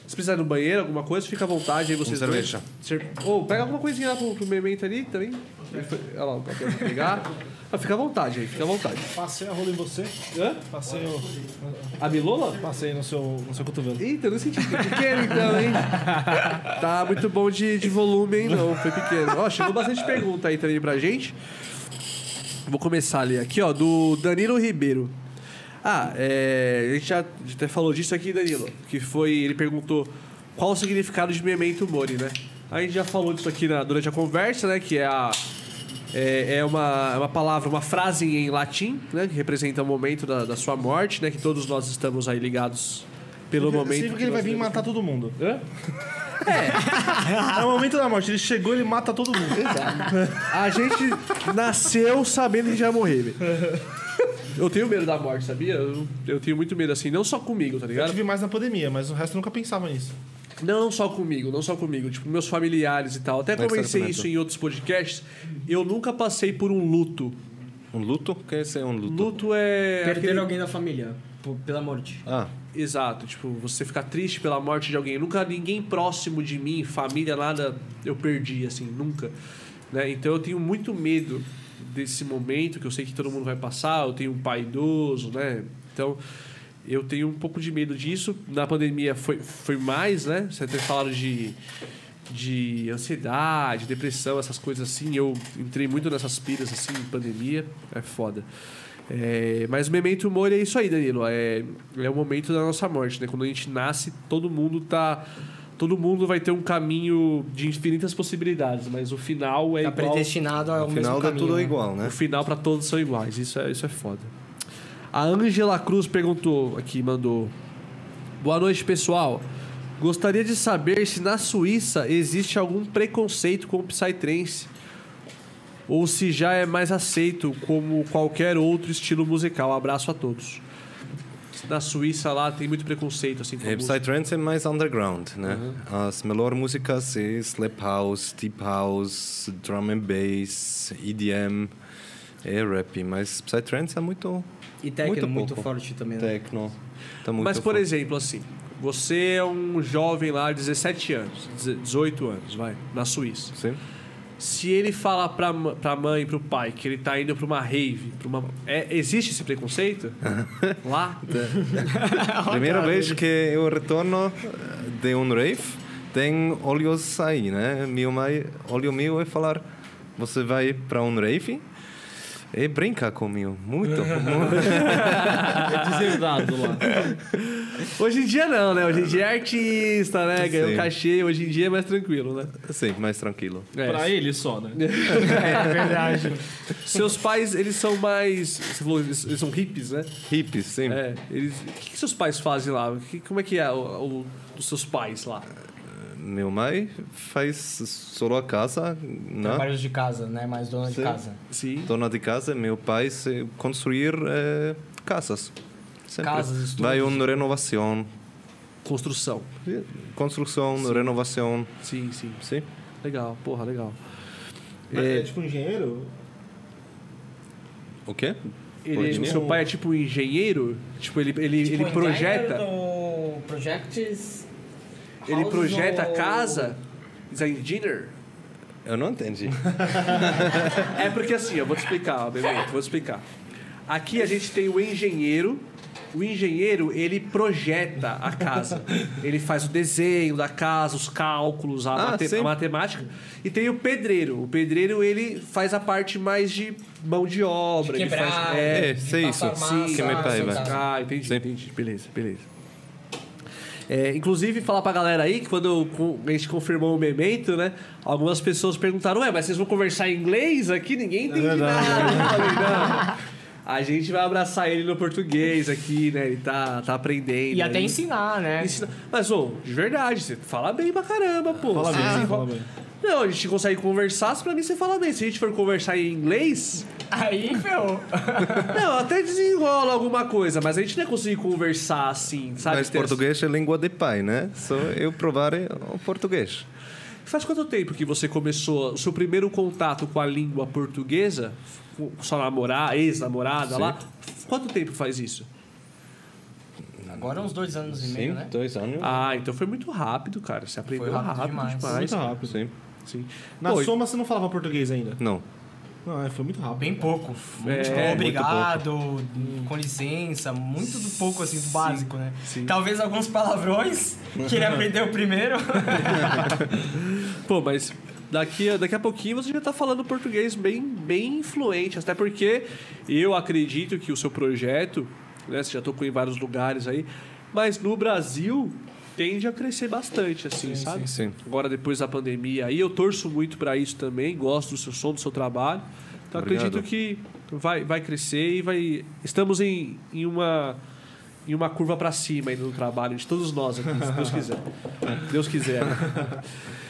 Se precisar ir no banheiro, alguma coisa, fica à vontade aí vocês dois. cerveja. Cer- Ô, pega alguma coisinha lá pro, pro memento ali também. Foi- Olha lá, o papel pra pegar. Ah, fica à vontade aí, fica à vontade. Passei a rola em você. Hã? Passei, o, A Milola? passei no, seu, no seu cotovelo. Eita, eu não senti. Foi pequeno então, hein? Tá muito bom de, de volume, hein? Não, foi pequeno. Ó, chegou bastante pergunta aí também pra gente. Vou começar ali. Aqui, ó, do Danilo Ribeiro. Ah, é, a gente já até falou disso aqui, Danilo. Que foi. Ele perguntou qual o significado de Memento Mori, né? A gente já falou disso aqui na- durante a conversa, né? Que é a. É, é uma, é uma palavra, uma frase em latim, né? Que representa o momento da, da sua morte, né? Que todos nós estamos aí ligados pelo momento. Significa que ele vai vir matar todo mundo. Hã? É o momento da morte. Ele chegou, ele mata todo mundo. A gente nasceu sabendo que já ia morrer, velho. Eu tenho medo da morte, sabia? Eu, eu tenho muito medo, assim, não só comigo, tá Eu ligado? tive mais na pandemia, mas o resto eu nunca pensava nisso. Não, não só comigo, não só comigo. Tipo, meus familiares e tal. Até Como é que comecei isso em outros podcasts. Eu nunca passei por um luto. Um luto? O que é esse um luto? Luto é. Perder aquele- alguém da família por- pela morte. Ah, Exato, tipo, você ficar triste pela morte de alguém. Nunca ninguém próximo de mim, família, nada, eu perdi, assim, nunca. Né? Então eu tenho muito medo desse momento que eu sei que todo mundo vai passar. Eu tenho um pai idoso, né? Então eu tenho um pouco de medo disso. Na pandemia foi, foi mais, né? Você até falaram de, de ansiedade, depressão, essas coisas assim. Eu entrei muito nessas piras, assim, em pandemia. É foda. É, mas o memento mori é isso aí, Danilo. É, é o momento da nossa morte, né? Quando a gente nasce, todo mundo tá. Todo mundo vai ter um caminho de infinitas possibilidades, mas o final é Tá igual. predestinado ao no mesmo final caminho. tudo né? igual, né? O final para todos são iguais. Isso é, isso é foda. A Angela Cruz perguntou aqui, mandou. Boa noite, pessoal. Gostaria de saber se na Suíça existe algum preconceito com o Psytrance ou se já é mais aceito como qualquer outro estilo musical. Abraço a todos. Na Suíça lá tem muito preconceito assim com. Psytrance é mais underground, né? As melhores músicas é Slap House, Deep House, Drum and Bass, EDM, é rap, mas Psytrance é muito E techno Muito muito, forte também, né? techno. Tá muito Mas, por forte. exemplo, assim, você é um jovem lá, 17 anos, 18 anos, vai, na Suíça. Sim. Se ele falar pra, pra mãe e pro pai que ele tá indo pra uma rave, pra uma... É, existe esse preconceito? Lá? Primeira vez que eu retorno de um rave, tem olhos aí, né? Meu mãe, olho meu é falar, você vai para um rave? E brinca comigo, muito. muito. É deserdado lá. Hoje em dia não, né? Hoje em dia é artista, né? Ganhou Sim. cachê, hoje em dia é mais tranquilo, né? Sim, mais tranquilo. É. Pra ele só, né? É verdade. Seus pais, eles são mais... Você falou, eles, eles são hippies, né? Hippies, sim. É. Eles... O que, que seus pais fazem lá? Que- como é que é o, o, os seus pais lá? Meu mãe faz só a casa, né? Trabalhos de casa, né? Mais dona de Sim. casa. Sim. Dona de casa, meu pai se construir eh, casas. Sempre. Casas, estúdios. Vai uma renovação, Construção. construção, renovação, Sim, sim. sim. Legal, porra, legal. É, tipo um engenheiro? O quê? Ele, Engenheiro? seu pai é tipo um engenheiro? Tipo, ele, ele, Tipo, ele projeta. No projects. Ele projeta a no- casa? A engineer? Eu não entendi. É porque assim, eu vou te explicar, bebê, vou te explicar. Aqui a gente tem o engenheiro. O engenheiro, ele projeta a casa. Ele faz o desenho da casa, os cálculos, a, Ah, mate- sim. a matemática. E tem o pedreiro. O pedreiro, ele faz a parte mais de mão de obra. De ele quebrar, faz, É, de sei isso. massa, tá? Ah, entendi, Sim. entendi. Beleza, beleza. É, inclusive, falar pra galera aí que quando a gente confirmou o memento, né? Algumas pessoas perguntaram, ué, mas vocês vão conversar em inglês aqui? Ninguém entende nada. A gente vai abraçar ele no português aqui, né? Ele tá, tá aprendendo. E até aí. ensinar, né? Ensina- Mas, ô, de verdade, você fala bem pra caramba, pô. Fala bem, desenrola- fala bem. Não, a gente consegue conversar, se pra mim você fala bem. Se a gente for conversar em inglês, Aí, meu. não, até desenrola alguma coisa, mas a gente não ia conseguir conversar assim, sabe? Mas português é língua de pai, né? Só eu provar o português. Faz quanto tempo que você começou o seu primeiro contato com a língua portuguesa? Com sua namorada, ex-namorada Sim. lá? Quanto tempo faz isso? agora uns dois anos e meio, Sim, né? dois anos. Ah, então foi muito rápido, cara. Você aprendeu Foi rápido rápido, demais. demais. Muito rápido. Sim. Sim. Na Pô, Soma você não falava português ainda? Não. Não, é, foi muito rápido. Bem pouco. É, tipo, obrigado, com licença, muito do pouco, assim, do básico, né? Talvez alguns palavrões que ele aprendeu primeiro. Pô, mas daqui a, daqui a pouquinho você já tá falando português bem, bem influente. Até porque eu acredito que o seu projeto, né? Você já tocou em vários lugares aí, mas no Brasil tende a crescer bastante, assim, sabe? sim. Agora, depois da pandemia aí, eu torço muito para isso também, gosto do seu som, do seu trabalho. Então Obrigado. acredito que vai, vai crescer e vai. Estamos em, em uma. Em uma curva para cima aí no trabalho de todos nós aqui, se Deus quiser. Deus quiser.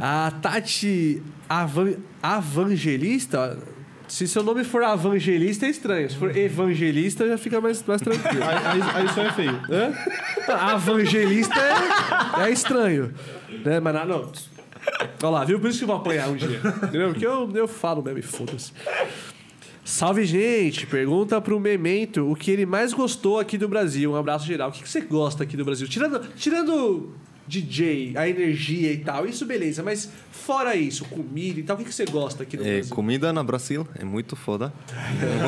A Tati Avan, Avangelista, se seu nome for Avangelista é estranho. Se for Evangelista já fica mais, mais tranquilo. Aí, aí, aí só é feio. Hã? Avangelista é, é estranho. Né? Mas não, não. Olha lá, viu? Por isso que eu vou apanhar um dia. Entendeu? Porque eu, eu falo mesmo e foda-se. Salve, gente! Pergunta pro Memento o que ele mais gostou aqui do Brasil. Um abraço geral. O que que você gosta aqui do Brasil? Tirando, tirando DJ, a energia e tal, isso beleza. Mas fora isso, comida e tal, o que que você gosta aqui do É, Brasil? comida no Brasil é muito foda.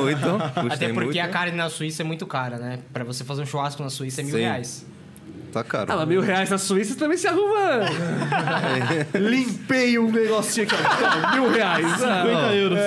Muito. Até porque muito. a carne na Suíça é muito cara, né? Pra você fazer um churrasco na Suíça é mil Sim. reais. Tá caro. Ah, mas mil reais na Suíça também se arruma. Limpei um negocinho aqui, ó. Mil reais. Ah, 50 euros.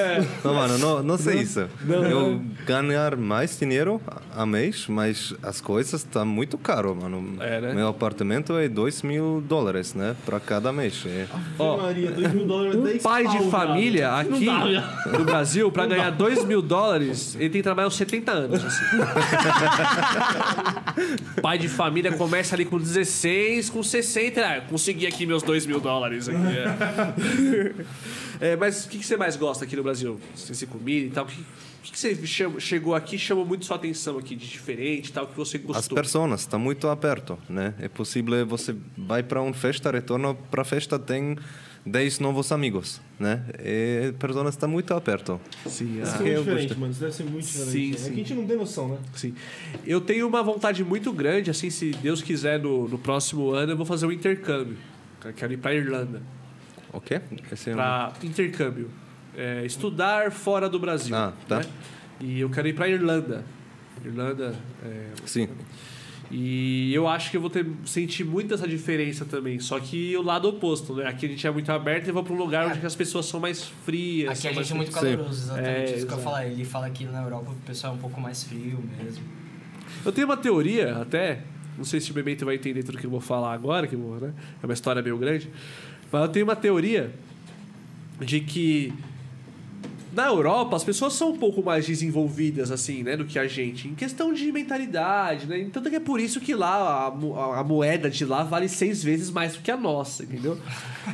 Não, mano, não, não sei isso. eu ganhar mais dinheiro a mês, mas as coisas estão muito caro, mano. É, né? Meu apartamento é 2 mil dólares, né? Para cada mês. É. Ó, Maria, 2 mil dólares, Um 10 pai de pau, família viado. aqui Não dá, no Brasil, pra ganhar 2 mil dólares, ele tem que trabalhar uns 70 anos. assim. pai de família começa ali com 16, com 60. Ah, consegui aqui meus 2 mil dólares. Aqui, é. É, mas o que, que você mais gosta aqui no Brasil? Sem ser comida e tal. O que, que, que você chama- chegou aqui chamou muito sua atenção aqui de diferente tal, que você As gostou? pessoas estão muito aperto, né? É possível você vai para uma festa, retorna para a festa tem 10 novos amigos, né? E estão muito aperto. Sim, Isso ah, é eu diferente, gostei. mano. Isso deve ser muito diferente. Sim, é sim. que a gente não tem noção, né? Sim. Eu tenho uma vontade muito grande, assim, se Deus quiser, no, no próximo ano, eu vou fazer um intercâmbio. Eu quero ir pra Irlanda. O quê? É um- Pra intercâmbio. É, estudar fora do Brasil. Ah, tá. né? E eu quero ir pra Irlanda. Irlanda. é, Sim. E eu acho que eu vou ter, sentir muito essa diferença também. Só que o lado oposto, né? Aqui a gente é muito aberto e vou pra um lugar onde as pessoas são mais frias. Aqui a mais gente é muito caloroso, exatamente É, isso que eu exato. ia falar. Ele fala que na Europa o pessoal é um pouco mais frio mesmo. Eu tenho uma teoria até, não sei se o Memento vai entender tudo que eu vou falar agora, que eu vou, né? é uma história meio grande, mas eu tenho uma teoria de que na Europa as pessoas são um pouco mais desenvolvidas assim, né, do que a gente, em questão de mentalidade, né? Então é por isso que lá a, a moeda de lá vale seis vezes mais do que a nossa, entendeu?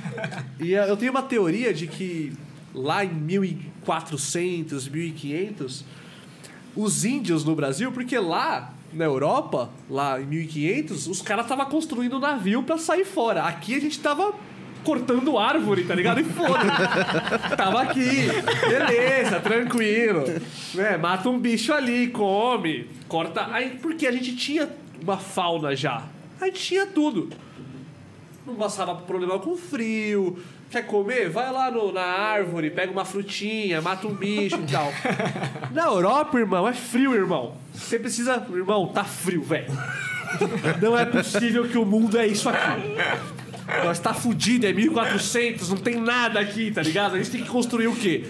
e eh, eu tenho uma teoria de que lá em 1400, 1500 os índios no Brasil, porque lá na Europa, lá em 1500, os caras estavam construindo um navio pra sair fora. Aqui a gente tava cortando árvore, tá ligado? E foda. tava aqui, beleza, tranquilo. Né? Mata um bicho ali, come, corta. Aí, porque a gente tinha uma fauna já. A gente tinha tudo. Não passava problema com frio. Quer comer? Vai lá no- na árvore, pega uma frutinha, mata um bicho e tal. Na Europa, irmão, é frio, irmão. Você precisa. Irmão, tá frio, velho. Não é possível que o mundo é isso aqui. Nós tá fudido, é 1400, não tem nada aqui, tá ligado? A gente tem que construir o quê?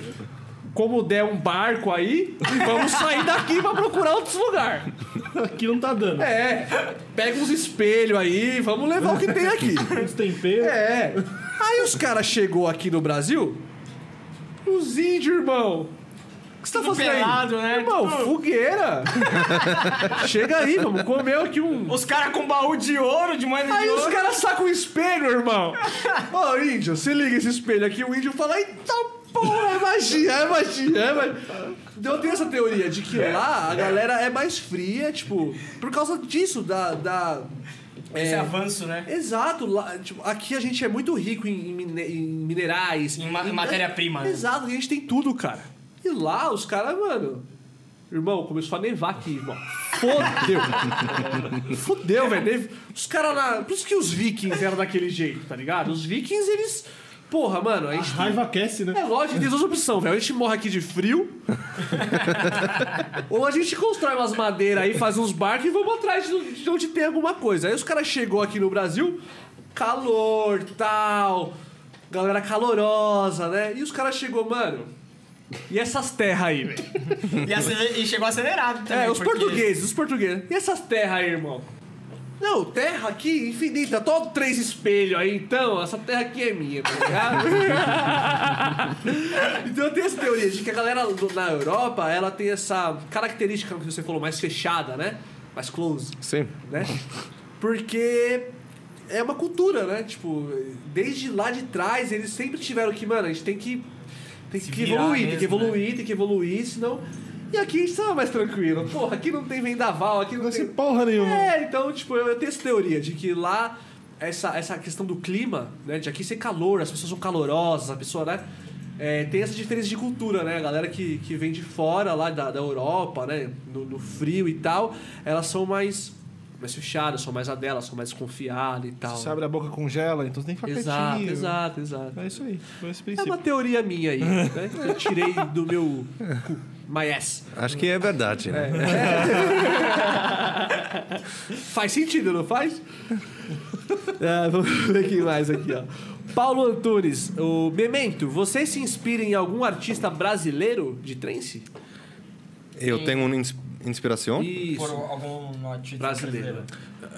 Como der um barco aí e vamos sair daqui pra procurar outros lugares. Aqui não tá dando. É, pega uns espelhos aí, vamos levar o que tem aqui. Uns temperos. É. Aí os caras chegou aqui no Brasil, os índios, irmão. O que você tá Tudo fazendo pelado, aí? né? Irmão, Tudo- fogueira. Chega aí, vamos comer aqui um... Os caras com baú de ouro, de moeda Aí de os ouro. caras sacam um espelho, irmão. Ô, índio, se liga esse espelho aqui. O índio fala, eita porra, é magia, é magia, é magia. Então eu tenho essa teoria de que lá a galera é mais fria, tipo, por causa disso, da... da Esse é, avanço, né? Exato, lá, tipo, aqui a gente é muito rico em, em mine- em minerais, Em ma- em matéria-prima, né? Exato, a gente tem tudo, cara. E lá os caras, mano. Irmão, começou a nevar aqui, irmão. Fodeu. Fodeu, velho. Os caras lá. Por isso que os vikings eram daquele jeito, tá ligado? Os vikings, eles. Porra, mano, a A gente. raiva aquece, né? É lógico, tem duas opções, velho. A gente morre aqui de frio. ou a gente constrói umas madeiras aí, faz uns barcos e vamos atrás de de onde tem alguma coisa. Aí os caras chegou aqui no Brasil, calor, tal. Galera calorosa, né? E os caras chegou, mano. E essas terras aí, velho? E, e chegou acelerado também. É, os porque- portugueses, os portugueses. E essas terras aí, irmão? Não, terra aqui infinita, todo três espelhos aí, então, essa terra aqui é minha, tá ligado? então eu tenho essa teoria de que a galera do- na Europa, ela tem essa característica que você falou, mais fechada, né? Mais close, Sim. né? Porque é uma cultura, né? Tipo, desde lá de trás, eles sempre tiveram que, mano, a gente tem que, tem que virar evoluir, tem que mesmo, né? evoluir, tem que evoluir, senão... E aqui a gente tava mais tranquilo. Porra, aqui não tem vendaval, aqui não Não tem... tem porra nenhuma. É, então, tipo, eu, eu tenho essa teoria de que lá, essa, essa questão do clima, né? De aqui ser calor, as pessoas são calorosas, a pessoa, né? é, tem essa diferença de cultura, né? A galera que, que vem de fora, lá da, da Europa, né? No, no frio e tal, elas são mais, mais fechadas, são mais a delas, são mais desconfiadas e tal. Se você abre a boca, congela, então você tem que ficar Exato, quietinho. exato, exato. É isso aí. Foi esse É uma teoria minha aí, né? Que eu tirei do meu cu. My ass. Acho que é verdade, né? Faz sentido, não faz? Ah, vamos ver quem mais aqui, ó. Paulo Antunes, o Memento, você se inspira em algum artista brasileiro de trance? Eu tenho ins- inspiração. Isso. Por algum artista Brasileiro.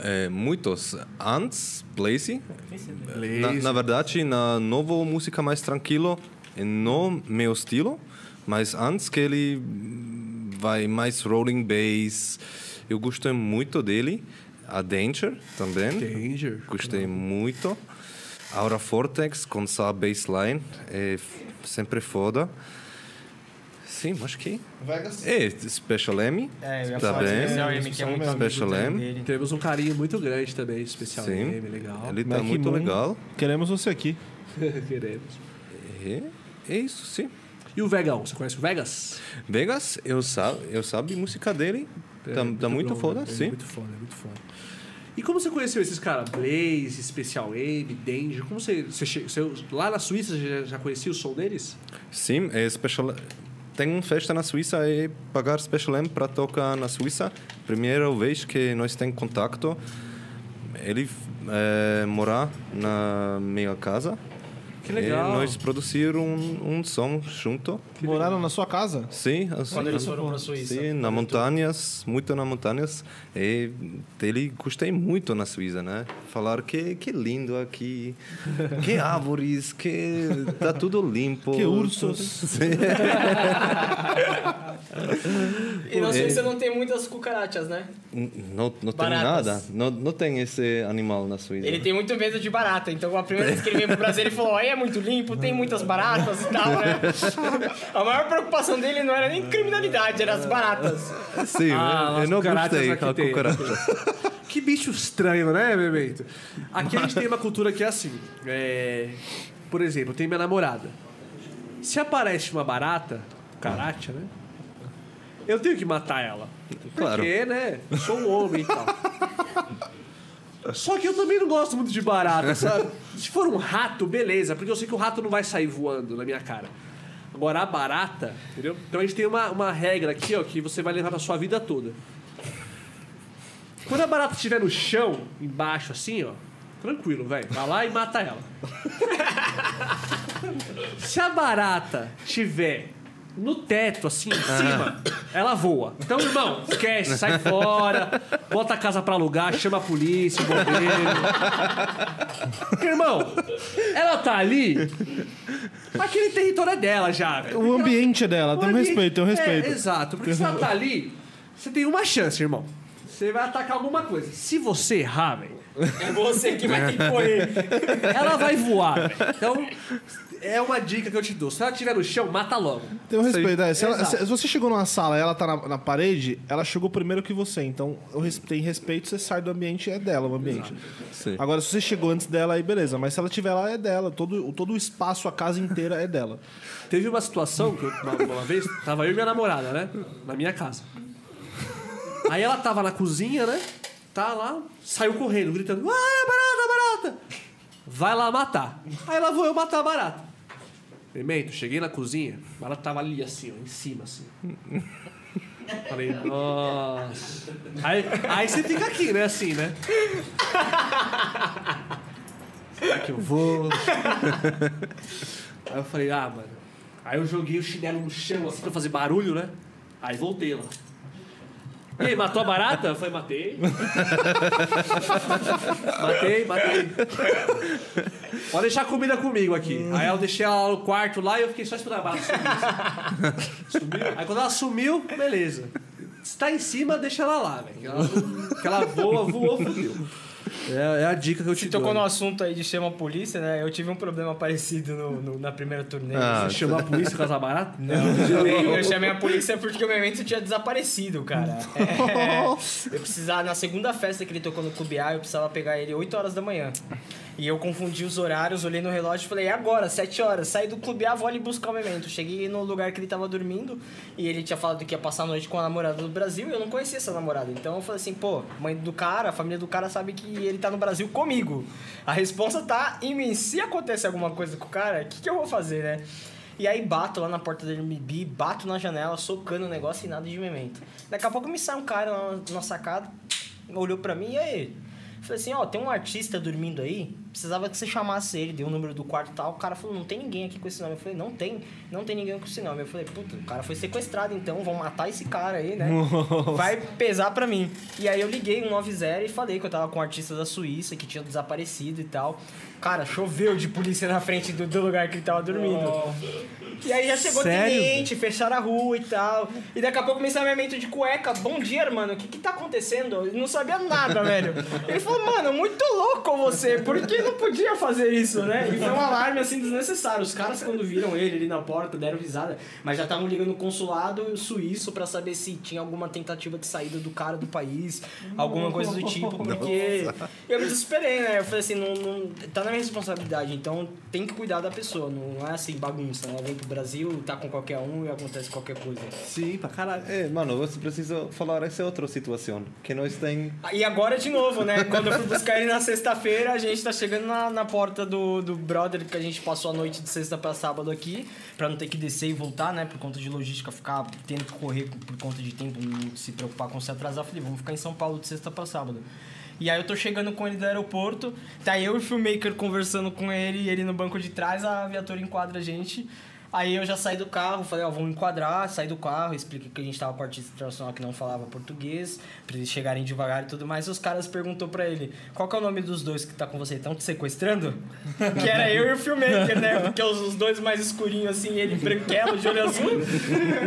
É, muitos. Antes, Blaze. Na, na verdade, na nova música mais tranquilo, no meu estilo, mas antes que ele vai mais rolling bass, eu gostei muito dele. A Danger também. Danger. Gostei muito. Aura Vortex com essa bassline é sempre foda. Sim, acho que. Vegas. É, Special M. É, eu ia tá falar bem. Special M, que é muito Special M. dele. Temos um carinho muito grande também, especial Sim. game, legal. Ele tá Mac muito Moon. legal. Queremos você aqui. Queremos. É, é isso, sim. E o Vegão, você conhece o Vegas? Vegas, eu sabe, eu sabe música dele. tá, tá muito bom, foda, né? É sim. Muito foda, é muito foda. E como você conheceu esses caras? Blaze, Special M, Danger? Como você, você, você- Lá na Suíça você já, já conhecia o som deles? Sim, é special. Tem festa na Suíça e pagar Special M para tocar na Suíça. Primeira vez que nós temos contato. Ele é, na minha casa. Que legal. E nós produzir um, um som junto. Moraram na sua casa? Sim, assim, Quando eles foram pra Suíça. Sim, na montanhas, muito na montanhas. E dele gostei muito na Suíça, né? Falar que que lindo aqui, que árvores, que tá tudo limpo. Que ursos. Sim. E na Suíça não tem muitas cucarachas, né? Não, não tem nada, não, não tem esse animal na Suíça. Ele tem muito medo de barata, então a primeira vez que ele veio pro Brasil, ele falou: aí é muito limpo, tem muitas baratas e tal, né? A maior preocupação dele não era nem criminalidade, eram as baratas. Sim, Ah, eu não gostei tem. cucaracha. Que bicho estranho, né, Bebento? Aqui a gente tem uma cultura que é assim. é, Por exemplo, tenho minha namorada. Se aparece uma barata, caracha, né? Eu tenho que matar ela. Claro. Porque, né? Sou um homem e tal. Só que eu também não gosto muito de barata, sabe? Se for um rato, beleza, porque eu sei que o rato não vai sair voando na minha cara. Agora a barata, entendeu? Então a gente tem uma, uma regra aqui, ó, que você vai levar pra sua vida toda. Quando a barata estiver no chão, embaixo, assim, ó, tranquilo, velho. Vai lá e mata ela. Se a barata estiver no teto, assim, em cima, ela voa. Então, irmão, esquece, sai fora, bota a casa pra alugar, chama a polícia, o bombeiro. Porque, irmão, ela tá ali, aquele território é dela já, velho. O ambiente é dela, tem um respeito, tem um respeito. É, exato, porque se ela tá ali, você tem uma chance, irmão. Você vai atacar alguma coisa. Se você errar, velho, É você que vai ter que correr. ela vai voar, velho. Então, é uma dica que eu te dou. Se ela estiver no chão, mata logo. Tem um respeito. é. Se, ela- Exato. se- se você chegou numa sala e ela tá na, na parede, ela chegou primeiro que você. Então, eu res- tem respeito, você sai do ambiente, é dela o ambiente. Sim. Agora, se você chegou antes dela, aí beleza. Mas se ela estiver lá, é dela. Todo, o- todo o espaço, a casa inteira é dela. Teve uma situação que eu, uma, uma vez, tava eu e minha namorada, né? Na minha casa. Aí ela tava na cozinha, né? Tá lá, saiu correndo, gritando: Ah, é barata, barata! Vai lá matar. Aí lá vou eu matar a barata. Pimento, cheguei na cozinha, a barata tava ali assim, ó, em cima, assim. Falei, nossa. Aí, aí você fica aqui, né? Assim, né? Será que eu vou? Aí eu falei, ah, mano. Aí eu joguei o chinelo no chão, assim, pra fazer barulho, né? Aí voltei lá. E aí, matou a barata? Eu falei, matei. matei, matei. Pode deixar a comida comigo aqui. Aí eu deixei ela no quarto lá e eu fiquei só esperando a barata sumir. Sumiu. Aí quando ela sumiu, beleza. Se tá em cima, deixa ela lá, velho. Que ela, que ela voa, voou, fudeu. É, é a dica que eu te Você dou. tocou no assunto aí de chamar a polícia, né? Eu tive um problema parecido no, no- na primeira turnê. Ah, Você chamou a polícia por causa da barata? Não, eu chamei, eu chamei a polícia porque o Memento tinha desaparecido, cara. É, eu precisava, na segunda festa que ele tocou no Clube A, eu precisava pegar ele 8 horas da manhã. E eu confundi os horários, olhei no relógio e falei, é agora, 7 horas, saí do Clube A, vou ali buscar o Memento. Cheguei no lugar que ele tava dormindo e ele tinha falado que ia passar a noite com a namorada do Brasil e eu não conhecia essa namorada. Então eu falei assim, pô, mãe do cara, a família do cara sabe que ele tá no Brasil comigo. A responsa tá em mim. Se acontecer alguma coisa com o cara, o que, que eu vou fazer, né? E aí bato lá na porta do Airbnb, bato na janela, socando o negócio e nada de memento. Daqui a pouco me sai um cara lá na sacada, olhou pra mim e aí? Falei assim, ó, tem um artista dormindo aí, precisava que você chamasse ele, deu o número do quarto e tal. O cara falou, não tem ninguém aqui com esse nome. Eu falei, não tem, não tem ninguém com esse nome. Eu falei, puta, o cara foi sequestrado, então vão matar esse cara aí, né? Vai pesar pra mim. E aí eu liguei 190 e falei que eu tava com um artista da Suíça que tinha desaparecido e tal. Cara, choveu de polícia na frente do, do lugar que ele tava dormindo. E aí já chegou Sério? cliente, fecharam a rua e tal. E daqui a pouco me movimento de cueca. Bom dia, mano. O que que tá acontecendo? Eu não sabia nada, velho. Ele falou, mano, muito louco você. Por que não podia fazer isso, né? E foi um alarme, assim, desnecessário. Os caras, quando viram ele ali na porta, deram risada. Mas já estavam ligando o consulado suíço pra saber se tinha alguma tentativa de saída do cara do país. Alguma coisa do tipo. Porque eu me desesperei, né? Eu falei assim, não, não, tá na minha responsabilidade. Então tem que cuidar da pessoa. Não é assim, bagunça. Ela vem pro Brasil, tá com qualquer um e acontece qualquer coisa. Sim, pra caralho. É, mano, você precisa falar essa outra situação. Que nós tem. E agora de novo, né? Quando eu fui buscar ele na sexta-feira, a gente tá chegando na, na porta do, do brother que a gente passou a noite de sexta pra sábado aqui, pra não ter que descer e voltar, né? Por conta de logística, ficar tendo que correr por conta de tempo, não se preocupar com se atrasar. Falei, vamos ficar em São Paulo de sexta pra sábado. E aí eu tô chegando com ele do aeroporto, tá eu e o filmmaker conversando com ele ele no banco de trás, a viatura enquadra a gente. Aí eu já saí do carro, falei, ó, vamos enquadrar, saí do carro, expliquei que a gente tava com artista internacional que não falava português, pra eles chegarem devagar e tudo mais. E os caras perguntou pra ele, qual que é o nome dos dois que tá com você? Estão te sequestrando? que era eu e o filmmaker, né? Porque os, os dois mais escurinhos, assim, ele branquelo, de olho azul.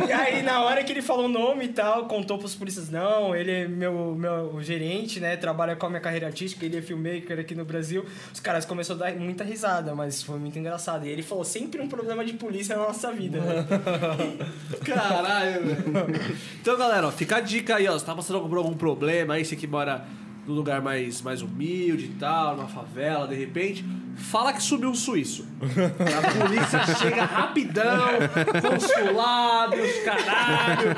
e aí, na hora que ele falou o nome e tal, contou pros polícias, não, ele é meu, meu gerente, né? Trabalha com a minha carreira artística, ele é filmmaker aqui no Brasil. Os caras começaram a dar muita risada, mas foi muito engraçado. E ele falou, sempre um problema de polícia na nossa vida, né? Caralho, velho. Então, galera, ó, fica a dica aí, ó. Você tá passando por algum problema aí, você que mora num lugar mais, mais humilde e tal, numa favela, de repente, fala que sumiu um suíço. A polícia chega rapidão, consulados, caralho.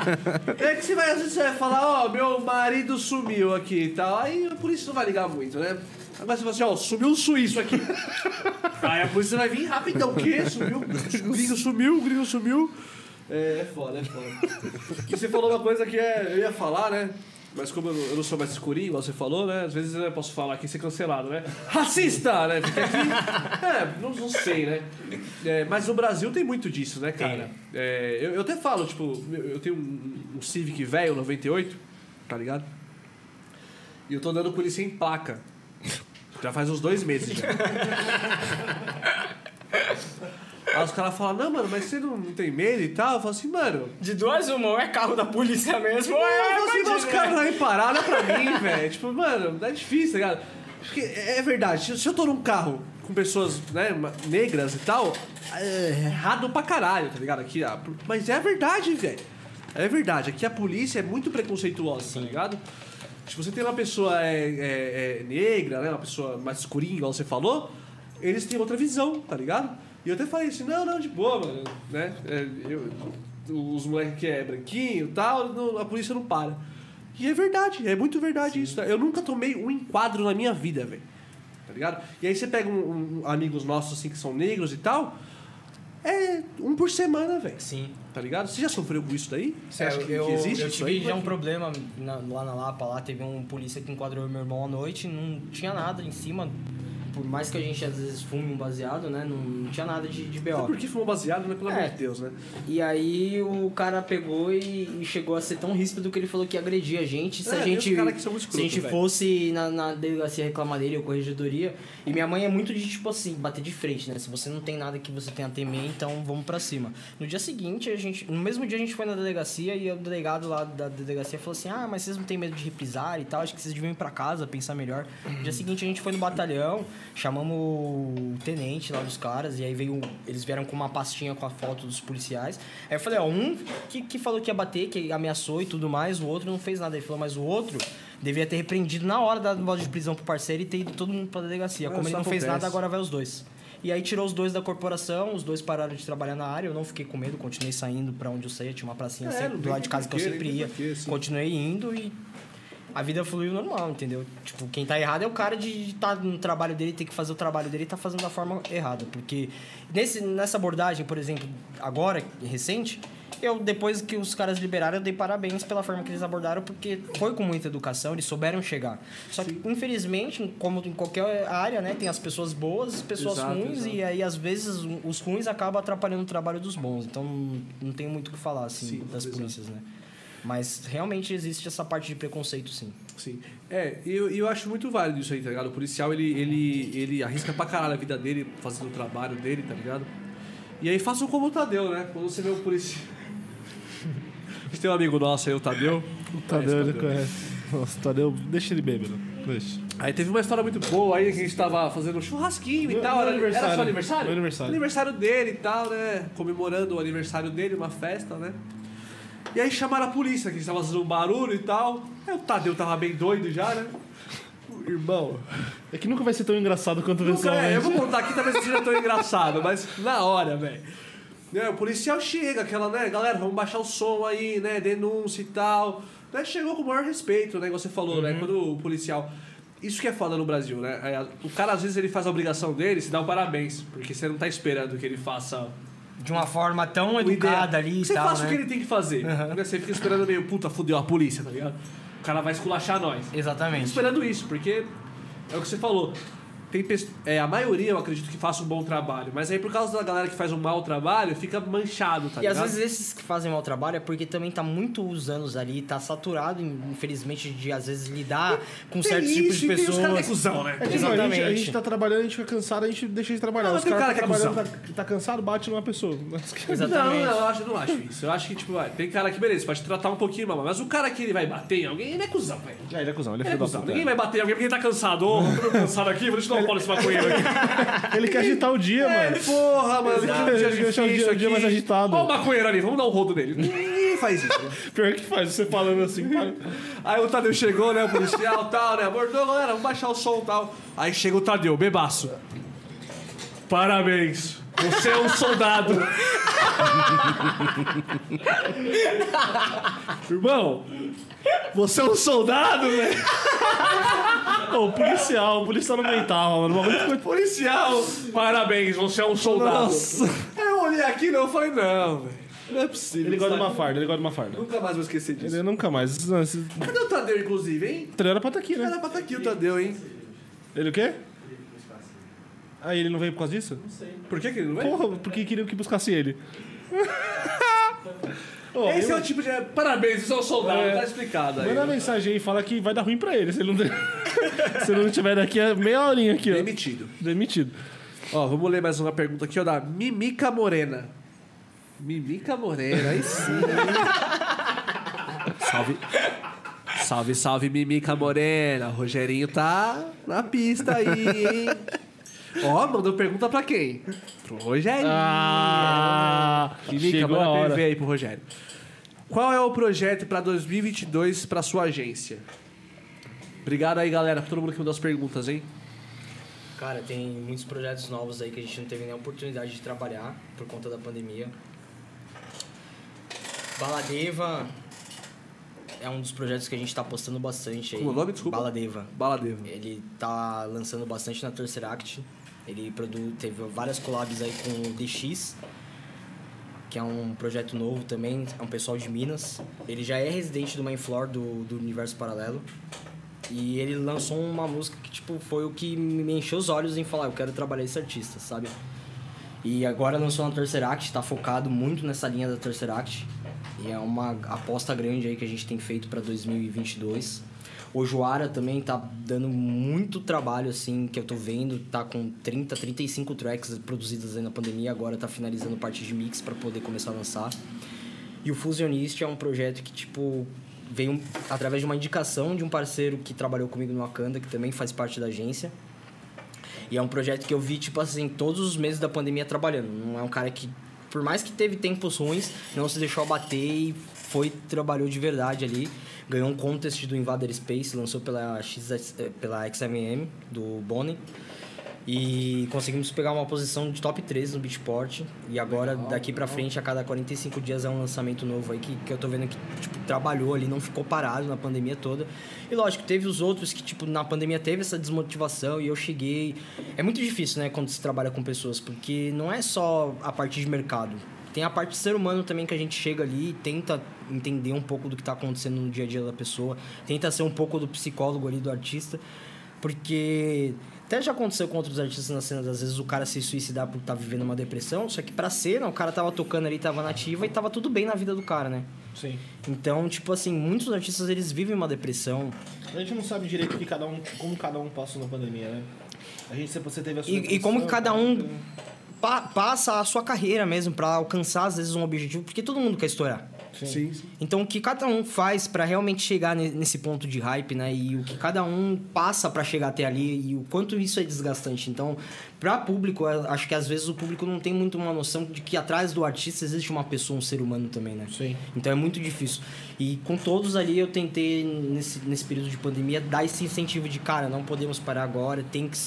É que você vai, às vezes você vai falar, ó, meu marido sumiu aqui e tal. Aí a polícia não vai ligar muito, né? Agora você fala assim, ó, sumiu um suíço aqui. Aí a polícia vai vir rapidão. O quê? Sumiu? O gringo sumiu, o gringo sumiu. É, é foda, é foda. E você falou uma coisa que é, eu ia falar, né? Mas como eu não, eu não sou mais escurinho, igual você fallo, né? Às vezes eu posso falar aqui e ser cancelado, né? Racista, né? Porque aqui... É, não, não sei, né? É, mas no Brasil tem muito disso, né, cara? É, eu, eu até falo, tipo, eu eu tenho um, um Civic velho, 98, tá ligado? E eu tô andando com ele sem placa. Já faz uns dois meses já. Aí os caras falam, não, mano, mas você não, não tem medo e tal? Eu falo assim, mano. De duas, uma, ou é carro da polícia mesmo, ou Eu é falo assim, mas os caras não olha pra mim, velho. Tipo, mano, é difícil, tá ligado? Porque é verdade, se- eu tô num carro com pessoas né, negras e tal, é errado pra caralho, tá ligado? Aqui, ah, mas é verdade, velho. É verdade, aqui a polícia é muito preconceituosa, tá ligado? Se você tem uma pessoa é, é- é negra, né, uma pessoa mais escurinha, igual você falou, eles têm outra visão, tá ligado? E eu até falei assim, não, não, de boa, mano, né? É, eu- os moleques que é branquinho e tal, não- a polícia não para. E é verdade, é muito verdade isso. né? Eu nunca tomei um enquadro na minha vida, velho. Tá ligado? E aí você pega um, um- amigos nossos assim que são negros e tal, é um por semana, velho. Sim. Tá ligado? Você já sofreu com isso daí? Você É, acha que, eu, que existe eu isso tive aí? já um problema na- lá na Lapa, lá teve um polícia que enquadrou meu irmão à noite, não tinha nada em cima. Por mais que a gente às vezes fume um baseado, né? Não, não tinha nada de, de Até BO. porque fumou baseado, né? Pelo amor É. de Deus, né? E aí o cara pegou e, e chegou a ser tão ríspido que ele falou que ia agredir a gente. Se É, a gente, que muito se a gente escroto, fosse na, na delegacia reclamar dele ou corregedoria. E minha mãe é muito de tipo assim, bater de frente, né? Se você não tem nada que você tenha a temer, então vamos pra cima. No dia seguinte, a gente. No mesmo dia a gente foi na delegacia e o delegado lá da delegacia falou assim: Ah, mas vocês não têm medo de reprisar e tal, acho que vocês deviam ir pra casa, pensar melhor. No dia seguinte a gente foi no batalhão, chamamos o tenente lá dos caras, e aí veio. Eles vieram com uma pastinha com a foto dos policiais. Aí eu falei, ó, um que, que falou que ia bater, que ameaçou e tudo mais, o outro não fez nada. Ele falou, mas o outro devia ter repreendido na hora da voz de prisão pro parceiro e ter ido todo mundo pra delegacia. Ah, Como ele não fez acontece. nada, agora vai os dois. E aí tirou os dois da corporação, os dois pararam de trabalhar na área, eu não fiquei com medo, continuei saindo pra onde eu saía, tinha uma pracinha É, sempre do lado de casa que eu sempre ia. Continuei indo e a vida fluiu normal, entendeu? Tipo, quem tá errado é o cara de estar no trabalho dele, ter que fazer o trabalho dele e tá fazendo da forma errada. Porque nesse, nessa abordagem, por exemplo, agora, recente, eu, depois que os caras liberaram, eu dei parabéns pela forma que eles abordaram, porque foi com muita educação, eles souberam chegar. Só que, infelizmente, como em qualquer área, né, tem as pessoas boas, as pessoas Exato, ruins, exato. e aí, às vezes, os ruins acabam atrapalhando o trabalho dos bons. Então, não, não tem muito o que falar, assim, Sim, das exato. polícias, né? Mas realmente existe essa parte de preconceito, sim. Sim. É, e eu, eu acho muito válido isso aí, tá ligado? O policial, ele, ele, ele arrisca pra caralho a vida dele, fazendo o trabalho dele, tá ligado? E aí façam como o Tadeu, né? Quando você vê o policial... A gente tem um amigo nosso aí, o Tadeu. O Tadeu, ele conhece. Nossa, o Tadeu, deixa ele bêbado. Deixa. Aí teve uma história muito boa aí que a gente tava fazendo um churrasquinho e Meu- tal. meu Era, aniversário. era seu aniversário? Meu aniversário. Aniversário dele e tal, né? Comemorando o aniversário dele, uma festa, né? E aí chamaram a polícia, que a gente tava fazendo um barulho e tal. Aí o Tadeu tava bem doido já, né? Irmão. É que nunca vai ser tão engraçado quanto Nunca, é, eu vou contar aqui, talvez não seja tão engraçado, mas na hora, velho. Né, o policial chega, aquela, né, galera, vamos baixar o som aí, né, denúncia e tal. Né, chegou com o maior respeito, né, você falou, né, quando o policial... Isso que é foda no Brasil, né? O cara, às vezes, ele faz a obrigação dele, se dá um parabéns, porque você não tá esperando que ele faça De uma forma tão educada ali e Você tal, faça né? o que ele tem que fazer. né? Você fica esperando meio, puta, fudeu a polícia, tá ligado? O cara vai esculachar nós. Exatamente. esperando isso, porque é o que você falou. Tem é, a maioria, eu acredito que faça um bom trabalho, mas aí por causa da galera que faz um mau trabalho, fica manchado, tá E às ligado? vezes esses que fazem mau trabalho é porque também tá muitos anos ali, tá saturado, infelizmente, de às vezes lidar com certos tipos isso de e tem os caras é pessoas. cuzão, né? É não, a, gente, a Exatamente. gente tá trabalhando, a gente fica cansado, a gente deixa de trabalhar. Não, Os tem caras cara tá que é trabalhando, tá, tá cansado, bate numa pessoa. Exatamente. Não, não, eu, acho, não acho isso. Eu acho que, tipo, vai, tem cara que, beleza, pode tratar um pouquinho mas o cara que ele vai bater em alguém, ele é cuzão, velho. É, ele é cuzão, ele é Ele é cuzão. Ninguém vai bater em alguém porque ele tá cansado. Ô, tô cansado aqui, vou dar um maconheiro aqui. Ele quer agitar o dia, É, mano. porra, mano. Exato. Ele deixa o dia- o dia mais agitado. Ó o maconheiro ali, vamos dar um rodo nele. Ninguém faz isso. né? Pior que faz, você falando assim. Aí o Tadeu chegou, né? O policial e tal, né? Abordou, galera, vamos baixar o som e tal. Aí chega o Tadeu, bebaço. Parabéns. Você é um soldado. Irmão, você é um soldado, velho. Ô, o policial, o policial não aguentava, mano. O bagulho ficou- Policial, parabéns, você é um soldado. Nossa. Eu olhei aqui e eu falei, não, velho. Não é possível. Ele gosta de uma farda, ele gosta de uma farda. Nunca mais vou esquecer disso. Ele nunca mais. Não, esse Cadê o Tadeu, inclusive, hein? trem era pra estar aqui, né? Era pra estar aqui o Tadeu, hein? Ele o quê? Aí ele não veio por causa disso? Por que, que ele não veio? Porra, porque queriam que buscasse ele. Ô, Esse é eu- o tipo de. Parabéns, você é um soldado, É. tá explicado aí. Manda uma mensagem aí e fala que vai dar ruim pra ele se ele não, se ele não tiver daqui a meia horinha aqui, ó. Demitido. Demitido. Ó, vamos ler mais uma pergunta aqui, ó, da Mimica Morena. Mimica Morena, aí sim. salve. Salve, salve, Mimica Morena. O Rogerinho tá na pista aí, hein? Ó, mandou pergunta pra quem? Pro Rogerinho. Ah, Mimica, chegou a hora. PV aí pro Rogério. Qual é o projeto pra 2022 pra sua agência? Obrigado aí, galera, por todo mundo que mandou as perguntas, hein? Cara, tem muitos projetos novos aí que a gente não teve nem a oportunidade de trabalhar por conta da pandemia. Baladeva, é um dos projetos que a gente tá postando bastante aí. Como é o nome? Desculpa. Baladeva. Baladeva. Ele tá lançando bastante na Tesseract. Ele produ... teve várias collabs aí com o DX, que é um projeto novo também, é um pessoal de Minas. Ele já é residente do main floor do, do Universo Paralelo. E ele lançou uma música que, tipo, foi o que me encheu os olhos em falar, eu quero trabalhar esse artista, sabe? E agora lançou na Tesseract, tá focado muito nessa linha da Tesseract. E é uma aposta grande aí que a gente tem feito para 2022. O Joara também tá dando muito trabalho, assim, que eu tô vendo. Tá com 30, 35 tracks produzidas aí na pandemia. Agora tá finalizando parte de mix para poder começar a lançar. E o Fusionist é um projeto que, tipo, veio através de uma indicação de um parceiro que trabalhou comigo no Wakanda, que também faz parte da agência. E é um projeto que eu vi, tipo assim, todos os meses da pandemia trabalhando. Não é um cara que, por mais que teve tempos ruins, não se deixou abater e foi, trabalhou de verdade ali. Ganhou um contest do Invader Space, lançou pela, X, pela XMM, do Bonnie. E conseguimos pegar uma posição de top 3 no Beatport. E agora, daqui pra frente, a cada 45 dias é um lançamento novo aí que, que eu tô vendo que, tipo, trabalhou ali, não ficou parado na pandemia toda. E lógico, teve os outros que, tipo, na pandemia teve essa desmotivação e eu cheguei. É muito difícil, né, quando se trabalha com pessoas, porque não é só a parte de mercado. Tem a parte ser humano também que a gente chega ali e tenta entender um pouco do que está acontecendo no dia a dia da pessoa, tenta ser um pouco do psicólogo ali do artista, porque até já aconteceu com outros artistas na cena, às vezes o cara se suicidar por estar tá vivendo uma depressão, só que pra cena o cara tava tocando ali, tava nativa e tava tudo bem na vida do cara, né? Sim. Então, tipo assim, muitos artistas eles vivem uma depressão. A gente não sabe direito que cada um, como cada um passou na pandemia, né? A gente você teve a sua E, e como cada um pa- passa a sua carreira mesmo pra alcançar às vezes um objetivo, porque todo mundo quer estourar. Sim, sim. Então, o que cada um faz pra realmente chegar ne- nesse ponto de hype, né? E o que cada um passa pra chegar até ali e o quanto isso é desgastante. Então, pra público, eu acho que às vezes o público não tem muito uma noção de que atrás do artista existe uma pessoa, um ser humano também, né? Sim. Então é muito difícil. E com todos ali eu tentei, nesse, nesse período de pandemia, dar esse incentivo de, cara, não podemos parar agora, tem que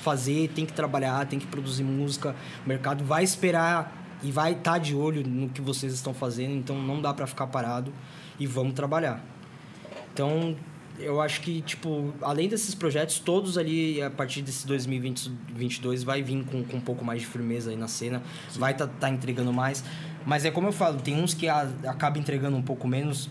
fazer, tem que trabalhar, tem que produzir música. O mercado vai esperar e vai estar de olho no que vocês estão fazendo, então não dá pra ficar parado e vamos trabalhar. Então, eu acho que, tipo, além desses projetos, todos ali, a partir desse 2022, vai vir com, com um pouco mais de firmeza aí na cena, vai estar tá, entregando mais. Mas é como eu falo, tem uns que a, acaba entregando um pouco menos,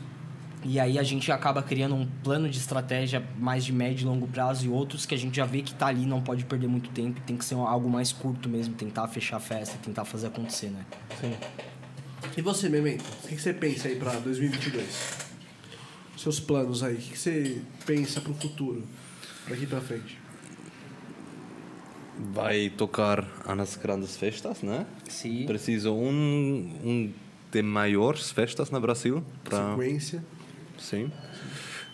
e aí a gente acaba criando um plano de estratégia mais de médio e longo prazo, e outros que a gente já vê que tá ali, não pode perder muito tempo, tem que ser algo mais curto mesmo, tentar fechar a festa, tentar fazer acontecer, né? Sim. E você, Memento? O que você pensa aí pra 2022? Seus planos aí, o que você pensa pro futuro, daqui pra frente? Vai tocar nas grandes festas, né? Sim. Preciso um, um de maiores festas no Brasil. Pra... Sequência. Sim.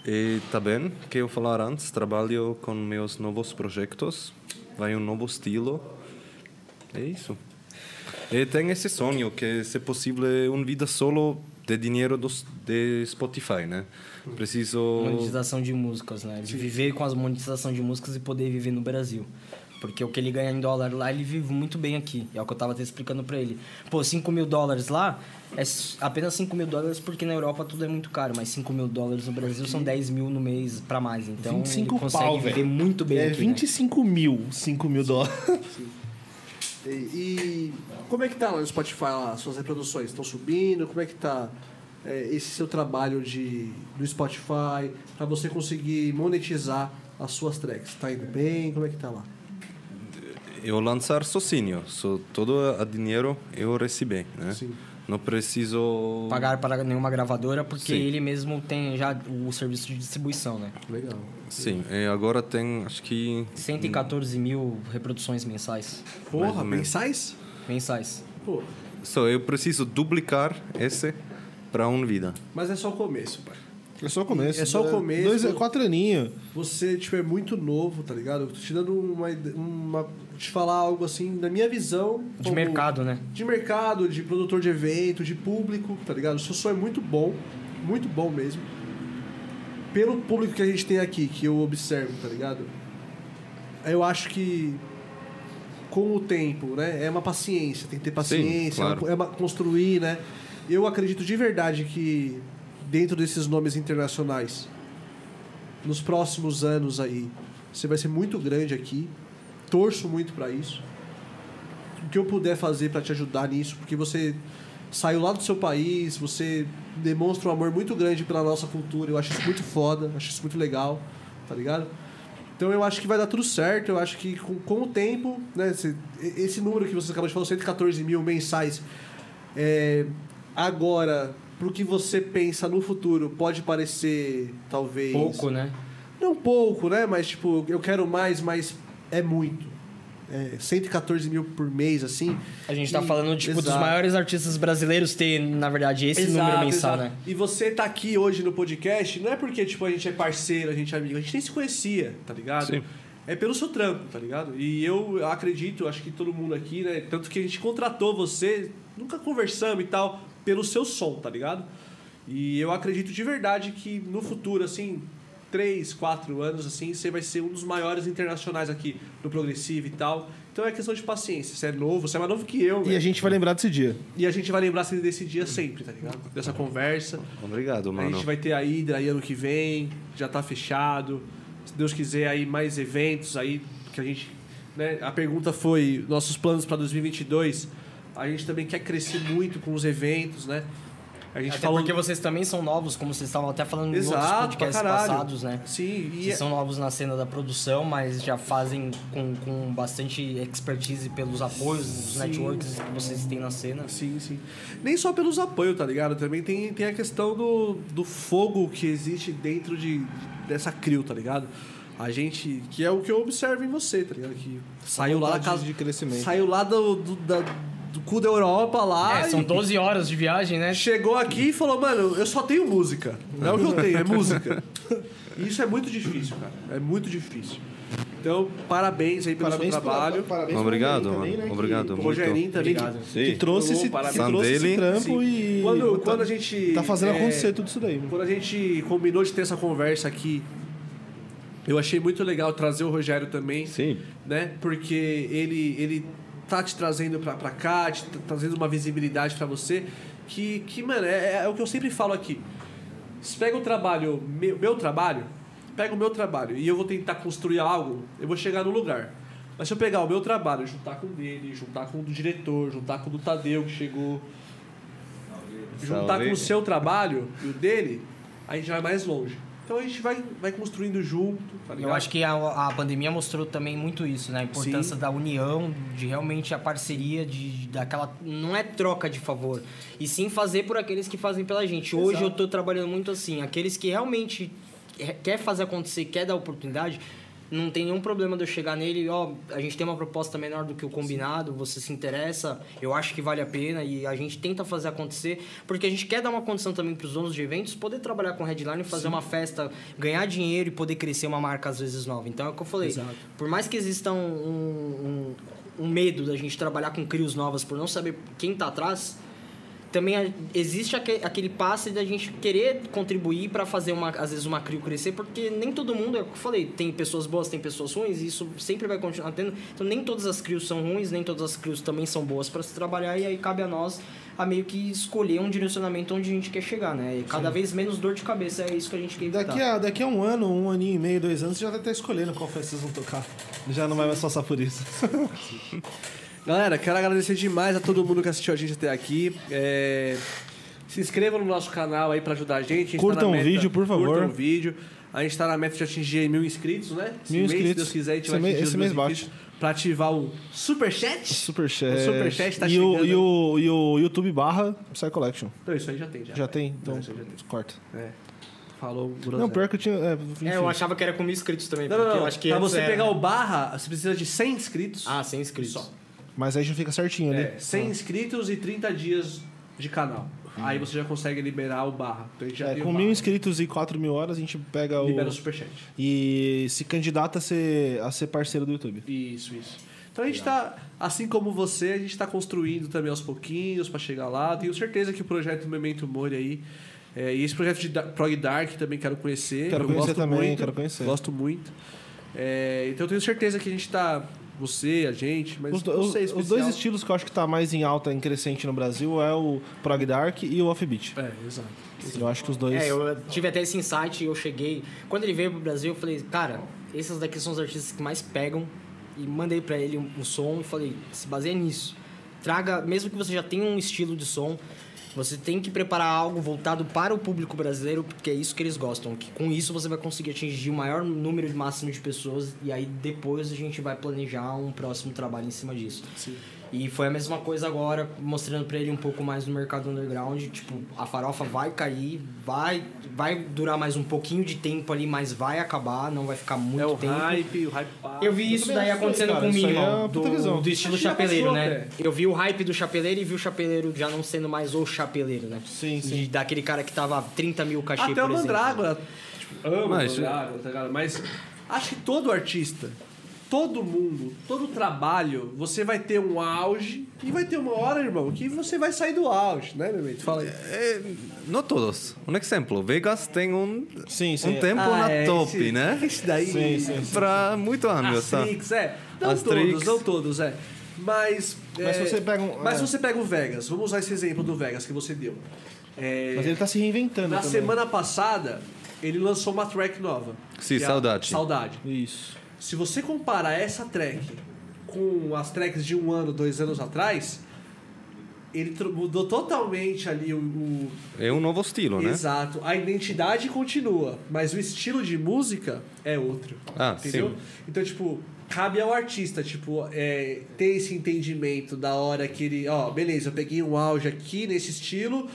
E também, que eu falar antes, trabalho com meus novos projetos. Vai um novo estilo. É isso. E tem esse sonho que, se possível, uma vida solo de dinheiro dos, de Spotify, né? Preciso... Monetização de músicas, né? De viver com as monetização de músicas e poder viver no Brasil. Porque o que ele ganha em dólar lá, ele vive muito bem aqui. É o que eu tava até explicando pra ele. Pô, 5 mil dólares lá é apenas 5 mil dólares porque na Europa tudo é muito caro. Mas 5 mil dólares no Brasil são 10 mil no mês pra mais. Então 25 ele consegue pau, viver velho. muito bem É aqui. né? 25 mil, 5 mil dólares. E, e como é que tá lá no Spotify lá, suas reproduções? Estão subindo? Como é que tá é, esse seu trabalho de, do Spotify pra você conseguir monetizar as suas tracks? Tá indo bem? Como é que tá lá? Eu lançar sozinho. So, todo o dinheiro eu recebi, né? Sim. Não preciso... Pagar para nenhuma gravadora porque Sim. ele mesmo tem já o serviço de distribuição, né? Legal. Sim, e agora tem, acho que... 114 mil reproduções mensais. Porra, mensais? Mensais. Pô, So, eu preciso duplicar esse para uma vida. mas é só o começo, pai. É só o começo. É só o começo. Dois, quatro aninhos. Você, tipo, é muito novo, tá ligado? Eu tô te dando uma, uma... Te falar algo, assim, da minha visão... De como- mercado, né? de mercado, de produtor de evento, de público, tá ligado? O seu som é muito bom, muito bom mesmo. Pelo público que a gente tem aqui, que eu observo, tá ligado? Eu acho que com o tempo, né? É uma paciência, tem que ter paciência, claro. é uma- construir, né? Eu acredito de verdade que dentro desses nomes internacionais, nos próximos anos aí, você vai ser muito grande aqui. Torço muito para isso. O que eu puder fazer para te ajudar nisso, porque você saiu lá do seu país, você demonstra um amor muito grande pela nossa cultura. Eu acho isso muito foda, acho isso muito legal, tá ligado? Então eu acho que vai dar tudo certo. Eu acho que com, com o tempo, né? Esse, esse número que você acabou de falar, 114 mil mensais, é, agora, pro que você pensa no futuro, pode parecer talvez. Pouco, né? Não pouco, né? Mas tipo, eu quero mais, mas é muito. É, 114 mil por mês, assim. A gente tá E- falando, tipo, dos Exato. maiores artistas brasileiros ter, na verdade, esse Exato, número mensal, exato. né? E você tá aqui hoje no podcast, não é porque, tipo, a gente é parceiro, a gente é amigo, a gente nem se conhecia, tá ligado? Sim. É pelo seu trampo, tá ligado? E eu acredito, acho que todo mundo aqui, né? Tanto que a gente contratou você, nunca conversamos e tal, pelo seu som, tá ligado? E eu acredito de verdade que no futuro, assim, três, quatro anos, assim, você vai ser um dos maiores internacionais aqui no Progressivo e tal. Então é questão de paciência. Você é novo, você é mais novo que eu, E velho. a gente vai lembrar desse dia. E a gente vai lembrar assim, desse dia sempre, tá ligado? Dessa conversa. Obrigado, A mano. gente vai ter a Hydra aí ano que vem, já tá fechado. Se Deus quiser aí mais eventos aí que a gente, né, a pergunta foi nossos planos para 2022. A gente também quer crescer muito com os eventos, né? A gente Até falou porque vocês também são novos, como vocês estavam até falando em outros Exato, podcasts passados, né? Sim, e Vocês são novos na cena da produção, mas já fazem com, com bastante expertise pelos apoios, dos networks que vocês têm na cena. Sim, sim. Nem só pelos apoios, tá ligado? Também tem, tem a questão do, do fogo que existe dentro de, dessa crew, tá ligado? A gente. Que é o que eu observo em você, tá ligado? Que saiu lá da casa. de crescimento. Saiu lá do, do, da- do cu da Europa lá. É, são e 12 horas de viagem, né? Chegou aqui e falou, mano, eu só tenho música. Não é o que eu tenho, é música. E isso é muito difícil, cara. É muito difícil. Então, parabéns aí pelo Parabéns seu pela- trabalho. parabéns Obrigado, mano. também, né, Obrigado, que- O. Rogerinho também. Obrigado. Que, Que trouxe, esse, que parabéns. trouxe esse Dele. trampo Sim. e. Quando, tá- quando a gente. Tá fazendo é, acontecer tudo isso daí. Quando a gente combinou de ter essa conversa aqui, eu achei muito legal trazer o Rogério também, Sim. né? Porque ele, ele tá te trazendo pra, pra cá, te tra- trazendo uma visibilidade pra você, que, que mano, é, é o que eu sempre falo aqui. Se pega o trabalho, meu, meu trabalho, pega o meu trabalho e eu vou tentar construir algo, eu vou chegar no lugar. Mas se eu pegar o meu trabalho, juntar com o dele, juntar com o do diretor, juntar com o do Tadeu que chegou, juntar Salve. com o seu trabalho e o dele, a gente vai mais longe. Então a gente vai, vai construindo junto, tá? Eu acho que a, a pandemia mostrou também muito isso, né? A importância Sim. da união, de realmente a parceria, de, daquela. Não é troca de favor. E sim fazer por aqueles que fazem pela gente. Hoje Exato. eu tô trabalhando muito assim. Aqueles que realmente quer fazer acontecer, quer dar oportunidade. Não tem nenhum problema de eu chegar nele, ó, a gente tem uma proposta menor do que o combinado, você se interessa, eu acho que vale a pena e a gente tenta fazer acontecer, porque a gente quer dar uma condição também para os donos de eventos poder trabalhar com headline, fazer uma festa, ganhar dinheiro e poder crescer uma marca às vezes nova. Então é o que eu falei, Exato. por mais que exista um, um, um medo da gente trabalhar com crios novas por não saber quem tá atrás, também existe aque- aquele passe da gente querer contribuir para fazer uma às vezes uma crio crescer, porque nem todo mundo, é o que eu falei, tem pessoas boas, tem pessoas ruins, e isso sempre vai continuar tendo. Então nem todas as crios são ruins, nem todas as crios também são boas para se trabalhar e aí cabe a nós a meio que escolher um direcionamento onde a gente quer chegar, né? E cada vez menos dor de cabeça, é isso que a gente quer evitar. Daqui a, daqui a um ano, um aninho e meio, dois anos, você já vai estar escolhendo qual festa vocês vão tocar. Já não vai mais passar por isso. Galera, quero agradecer demais a todo mundo que assistiu a gente até aqui. É, Se inscrevam no nosso canal aí pra ajudar a gente. A gente Curtam tá na o meta- vídeo, por favor. Curtam o vídeo. A gente tá na meta de atingir mil inscritos, né? Esse Mil mês, inscritos. Se Deus quiser, a gente Esse vai atingir esse os mês bate. inscritos pra ativar o Superchat. Superchat. O Superchat tá e o, chegando. e, o, e o YouTube barra Psy Collection. Então, isso aí já tem, já. Já tem? Então, Não, já tem. corta. É. Falou, Não, pior que eu tinha... É. É, eu achava que era com mil inscritos também, Não, não, não. eu acho que pra você era- pegar o barra, você precisa de 100 inscritos. Ah, 100 inscritos. Só. Mas aí já fica certinho ali. É, 100 inscritos e 30 dias de canal. Aí você já consegue liberar o barra. Então É, com mil inscritos e 4 mil horas, a gente pega o... Libera o superchat. E se candidata a ser, a ser parceiro do YouTube. Isso, isso. Então a gente tá, assim como você, a gente tá construindo também aos pouquinhos pra chegar lá. Tenho certeza que o projeto Memento Mori aí. é, e esse projeto de Prog Dark também quero conhecer. Quero conhecer gosto também, muito, quero conhecer. Gosto muito. É, então eu tenho certeza que a gente tá você, a gente, mas Os, do- não os- os dois estilos que eu acho que tá mais em alta, em crescente no Brasil é o Prog Dark e o Offbeat. É, exato. Eu acho que os dois. É, eu tive até esse insight e eu cheguei. Quando ele veio pro Brasil, eu falei, cara, esses daqui são os artistas que mais pegam. E mandei pra ele um, um som e falei, se baseia nisso. Traga, mesmo que você já tenha um estilo de som, você tem que preparar algo voltado para o público brasileiro, porque é isso que eles gostam. Que com isso você vai conseguir atingir o maior número máximo de pessoas e aí depois a gente vai planejar um próximo trabalho em cima disso. Sim. E foi a mesma coisa agora, mostrando pra ele um pouco mais no mercado underground. Tipo, a farofa vai cair, vai, vai durar mais um pouquinho de tempo ali, mas vai acabar, não vai ficar muito É o tempo. hype, o hype passa. Eu vi isso daí acho isso aí, acontecendo cara. com o Isso é Minimal, puta do, do estilo chapeleiro, passou, né? Eu vi o hype do chapeleiro e vi o chapeleiro já não sendo mais o chapeleiro, né? Sim, sim. E daquele cara que tava 30 mil cachê, Até por o exemplo. Mandrágora, tipo, ama Mas- o Mandrágora, tá ligado? Mas acho que todo artista, todo mundo, todo trabalho, você vai ter um auge e vai ter uma hora, irmão, que você vai sair do auge, né, meu amigo? Fala aí. É, não todos. Um exemplo, Vegas tem um, Sim, sim. um tempo na é, top, esse- né? Esse daí. Sim, sim, sim. Para muito anos, tá? Astrix, é. Não todos, não todos, é. Mas. Mas é, se você pega um- Mas é. se você pega o Vegas, vamos usar esse exemplo do Vegas que você deu. É, Mas ele tá se reinventando na também. semana passada, ele lançou uma track nova. Sim, é a Saudade. Saudade. Isso. Se você comparar essa track com as tracks de um ano, dois anos atrás, ele mudou totalmente ali o, o- É um novo estilo, né? Exato. A identidade continua, mas o estilo de música é outro. Ah, entendeu? sim. Então, tipo, cabe ao artista, tipo, é, ter esse entendimento da hora que ele, ó, beleza, eu peguei um auge aqui nesse estilo,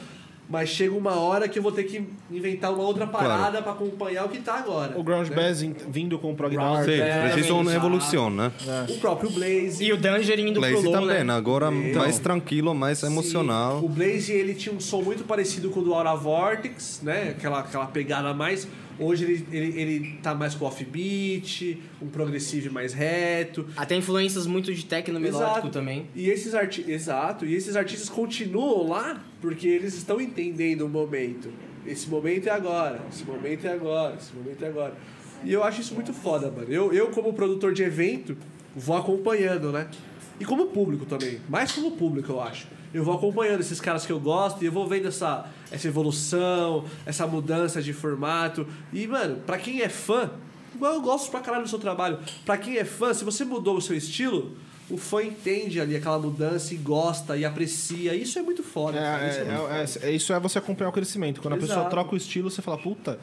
mas chega uma hora que eu vou ter que inventar uma outra parada pra acompanhar o que tá agora. O Grunge né? Bass in- vindo com o Prog Dark. Sim, É, precisa uma exato. evolução, né? O próprio Blaze. E o Danger indo Blaze pro low, também, né? agora Então. mais tranquilo, mais Sim, emocional. O Blaze ele tinha um som muito parecido com o do Aura Vortex, né? Aquela, aquela pegada mais. Hoje ele, ele, ele tá mais com offbeat, um progressivo mais reto. Até influências muito de techno melódico Exato. também. E esses arti Exato. E esses artistas continuam lá porque eles estão entendendo o momento. Esse momento é agora, esse momento é agora, esse momento é agora. E eu acho isso muito foda, mano. Eu, eu como produtor de evento, vou acompanhando, né? E como público também. Mais como público, eu acho. Eu vou acompanhando esses caras que eu gosto e eu vou vendo essa, essa evolução, essa mudança de formato. E, mano, pra quem é fã, igual eu gosto pra caralho do seu trabalho. Pra quem é fã, se você mudou o seu estilo, o fã entende ali aquela mudança e gosta e aprecia. Isso é muito foda. cara. Isso É, é muito é, é, é- isso é você acompanhar o crescimento. Quando a pessoa Exato. troca o estilo, você fala, puta.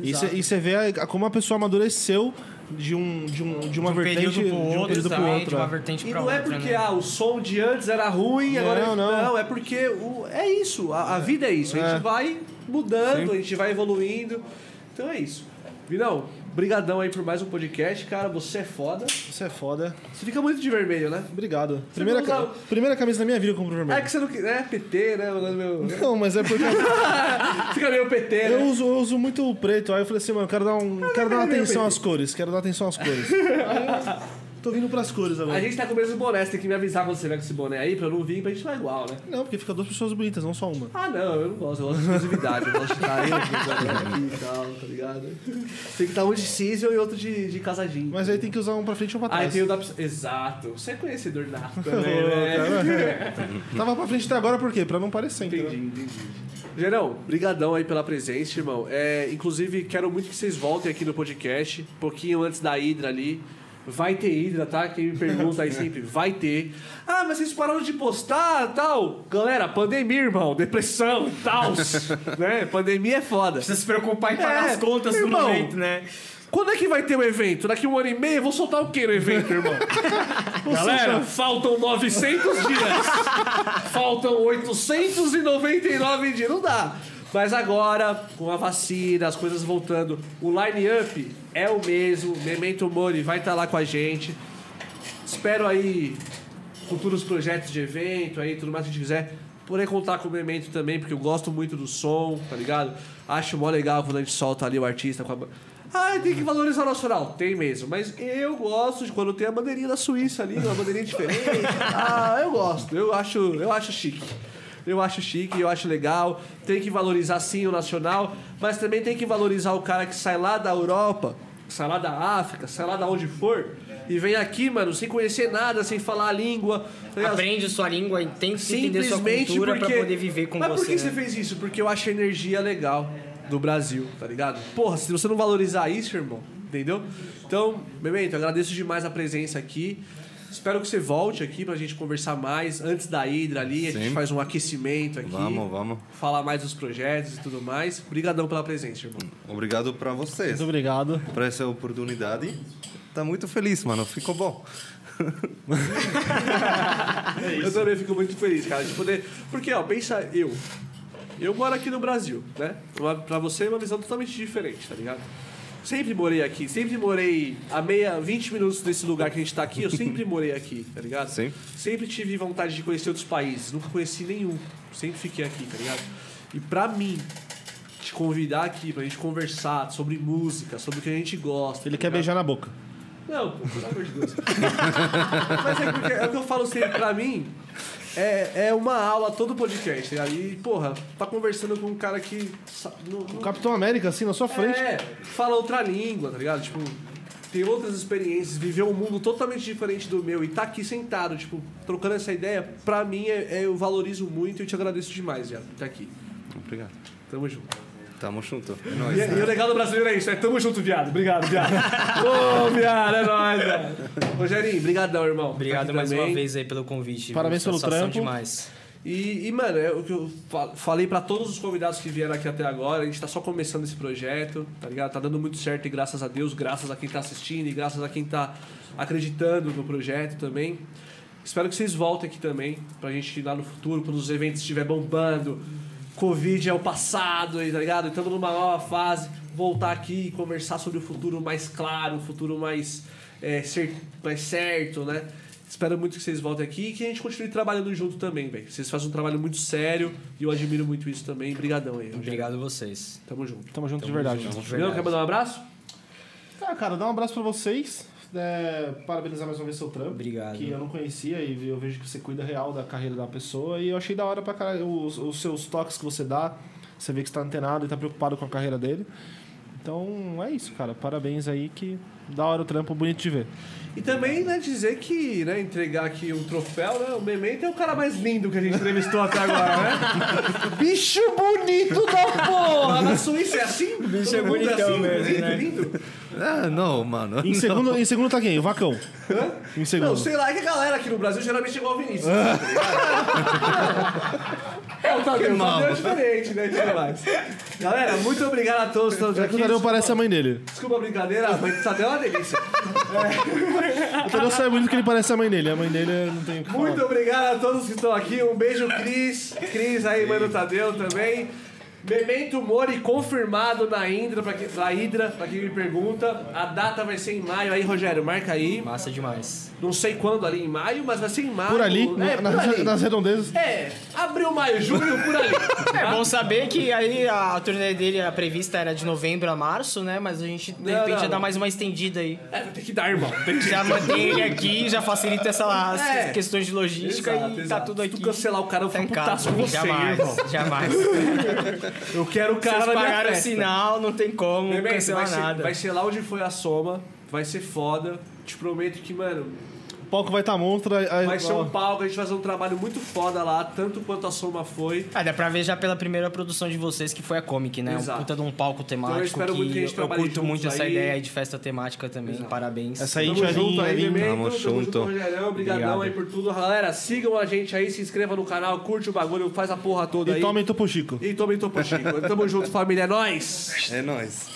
E Exato. você, e você vê a- como a pessoa amadureceu de, um, de, um, de uma de um vertente período pro de um outro período pro também, outro. de uma é. vertente E não é outra, porque né? ah, o som de antes era ruim, Não, agora não. é porque o, é isso, a, a vida é isso. A É. gente vai mudando, Sim. a gente vai evoluindo. Então é isso. Vinão, brigadão aí por mais um podcast, cara. Você é foda. Isso é foda. Você fica muito de vermelho, né? Obrigado. Primeira, ca- primeira camisa da minha vida eu compro É vermelho. que você não quer. É PT, né? Meu... Não, mas é porque Fica meio PT, eu né? uso, eu uso muito o preto. Aí eu falei assim, mano, eu quero dar, um, quero dar é atenção às cores. Quero dar atenção às cores. Aí eu tô vindo pras cores agora. A gente tá com o mesmo boné, você tem que me avisar quando você vier com esse boné aí pra eu não vir pra gente ficar igual, né? Não, porque fica duas pessoas bonitas, não só uma. Ah, não, eu não gosto, eu gosto de exclusividade. Eu gosto de estar o boné aqui e tal, tá ligado? Tem que estar um de Císio e outro de, de casadinho. Mas aí tem que usar um pra frente e um pra Aí trás. tem o da. Exato. Você é conhecedor da também, né? Tava pra frente até agora por quê? Pra não parecer, Entendi, entendeu? entendi. Gerão, brigadão aí pela presença, irmão. É, inclusive, quero muito que vocês voltem aqui no podcast, um pouquinho antes da Hidra ali. Vai ter Hidra, tá? Quem me pergunta aí sempre, vai ter. Ah, mas vocês pararam de postar tal. Galera, pandemia, irmão. Depressão, tal. né? Pandemia é foda. Precisa se preocupar em pagar É, as contas do irmão. momento, né? Quando é que vai ter o evento? Daqui um ano e meio, eu vou soltar o quê no evento, irmão? Galera, faltam 900 dias. faltam 899 dias. Não dá. Mas agora, com a vacina, as coisas voltando, o line-up é o mesmo. Memento Mori vai estar lá com a gente. Espero aí futuros projetos de evento, aí tudo mais que a gente quiser. Poder contar com o Memento também, porque eu gosto muito do som, tá ligado? Acho mó legal quando a gente solta ali o artista com a. Ah, tem que valorizar o nacional. Tem mesmo. Mas eu gosto de quando tem a bandeirinha da Suíça ali, uma bandeirinha diferente. Ah, eu gosto. Eu acho, eu acho chique. Eu acho chique, eu acho legal. Tem que valorizar sim o nacional, mas também tem que valorizar o cara que sai lá da Europa sai lá da África, sai lá da onde for, e vem aqui, mano, sem conhecer nada, sem falar a língua. tá? Aprende sua língua, tenta entender sua cultura porque... pra poder viver com Mas você. por que né? você fez isso? Porque eu acho a energia legal do Brasil, tá ligado? Porra, se você não valorizar isso, irmão, entendeu? Então, Memento, agradeço demais a presença aqui. Espero que você volte aqui pra gente conversar mais antes da Hidra ali. A gente faz um aquecimento aqui. Vamos, vamos. Falar mais dos projetos e tudo mais. Obrigadão pela presença, irmão. Obrigado para vocês. Muito obrigado. Por essa oportunidade. Tá muito feliz, mano. Ficou bom. Eu também fico muito feliz, cara, de poder. Porque, ó, pensa eu. Eu moro aqui no Brasil, né? Uma- Pra você é uma visão totalmente diferente, tá ligado? Sempre morei aqui, sempre morei a meia, 20 minutos desse lugar que a gente tá aqui, eu sempre morei aqui, tá ligado? Sim. Sempre tive vontade de conhecer outros países, nunca conheci nenhum. Sempre fiquei aqui, tá ligado? E pra mim, te convidar aqui pra gente conversar sobre música, sobre o que a gente gosta. Ele tá quer beijar na boca. Não, pô, pelo amor de Deus. Mas é, porque, é o que eu falo sempre, pra mim, é, é uma aula todo podcast, tá ligado? E, porra, tá conversando com um cara que. não- não- O Capitão América, assim, na sua frente. é, fala outra língua, tá ligado? Tipo, tem outras experiências, viveu um mundo totalmente diferente do meu e tá aqui sentado, tipo, trocando essa ideia, pra mim é, é- eu valorizo muito e eu te agradeço demais, viado, por estar aqui. Obrigado. Tamo junto. Tamo junto. É E, nóis. e o legal do brasileiro é isso, é tamo junto, viado. Obrigado, viado. Ô, viado, é nóis, velho. Rogerinho, brigadão, irmão. Obrigado mais também. uma vez aí pelo convite. Parabéns pelo trampo. demais. E, e, mano, é o que eu fa- falei pra todos os convidados que vieram aqui até agora, a gente tá só começando esse projeto, tá ligado? Tá dando muito certo e graças a Deus, graças a quem tá assistindo e graças a quem tá acreditando no projeto também. Espero que vocês voltem aqui também, pra gente ir lá no futuro, quando os eventos estiver bombando, Covid é o passado, aí, tá ligado? Estamos numa nova fase, voltar aqui e conversar sobre o futuro mais claro, um futuro mais, é, cer- mais certo, né? Espero muito que vocês voltem aqui e que a gente continue trabalhando junto também, velho. Vocês fazem um trabalho muito sério e eu admiro muito isso também. Obrigadão aí. Rogério. Obrigado a vocês. Tamo junto. Tamo junto de verdade. junto. Julião, quer mandar um abraço? Ah, cara, dá um abraço pra vocês. É, parabenizar mais uma vez seu trampo. Obrigado. Que eu não conhecia e eu vejo que você cuida real da carreira da pessoa. E eu achei da hora pra caralho os, os seus toques que você dá. Você vê que você tá antenado e tá preocupado com a carreira dele. Então é isso, cara. Parabéns aí que da hora o trampo, bonito de ver. E também, né, dizer que, né, entregar aqui um troféu, né, o Memento é o cara mais lindo que a gente entrevistou até agora, né? Bicho bonito da porra! Na Suíça é assim? Bicho é mundo bonitão assim, mesmo, bonito, né? lindo? Ah, não, mano. Em segundo, em segundo tá quem? O Vacão. Em segundo. Não, sei lá, é que a galera aqui no Brasil geralmente é igual o Vinícius. tá ligado? É, o Tadeu, o Tadeu é diferente, né, tudo mais. Galera, muito obrigado a todos que estão É aqui. que o Tadeu parece a mãe dele. Desculpa a brincadeira, mas o Tadeu é uma delícia. O Tadeu sabe muito que ele parece a mãe dele. A mãe dele não tem o que falar. Muito obrigado a todos que estão aqui. Um beijo, Cris. Cris aí, mano, Tadeu também. Memento Mori confirmado na Hidra, pra quem, na Hidra, pra quem me pergunta. A data vai ser em maio. Aí, Rogério, marca aí. Massa demais. Não sei quando ali em maio, mas vai ser em maio. Por ali, É, por nas, ali. nas redondezas. É, abril, maio, junho, por ali. É bom saber que aí a turnê dele, a prevista era de novembro a março, né? Mas a gente, de Não, repente, não, já dá mais uma estendida aí. É, tem que dar, irmão. Tem que Já mantém ele aqui, já facilita essa, essas É. questões de logística Exato, e tá exato. tudo Se aqui. tu cancelar o cara, eu tá fico putaço com você, jamais, irmão. jamais. Eu quero o cara Vocês pagaram o sinal, não tem como vai, cancelar ser, nada. vai ser lá onde foi a soma. Vai ser foda. Te prometo que, mano, palco vai estar tá monstro. aí- aí- vai ser um palco. A gente vai fazer um trabalho muito foda lá, tanto quanto a soma foi. Ah, dá pra ver já pela primeira produção de vocês, que foi a Comic, né? Exato. Um puta de um palco temático. espero muito que a gente eu curto muito essa aí. ideia aí de festa temática também. Exato. Parabéns. Essa aí, Tamo junto Jarinho, aí, Jarinho. Memento. Tamo junto, junto. Obrigadão Obrigado. aí por tudo. Galera, sigam a gente aí, se inscreva no canal, curte o bagulho, faz a porra toda aí. E tomem Topo Chico. E tomem Topo Chico. Tamo junto, família. É nóis! É nóis.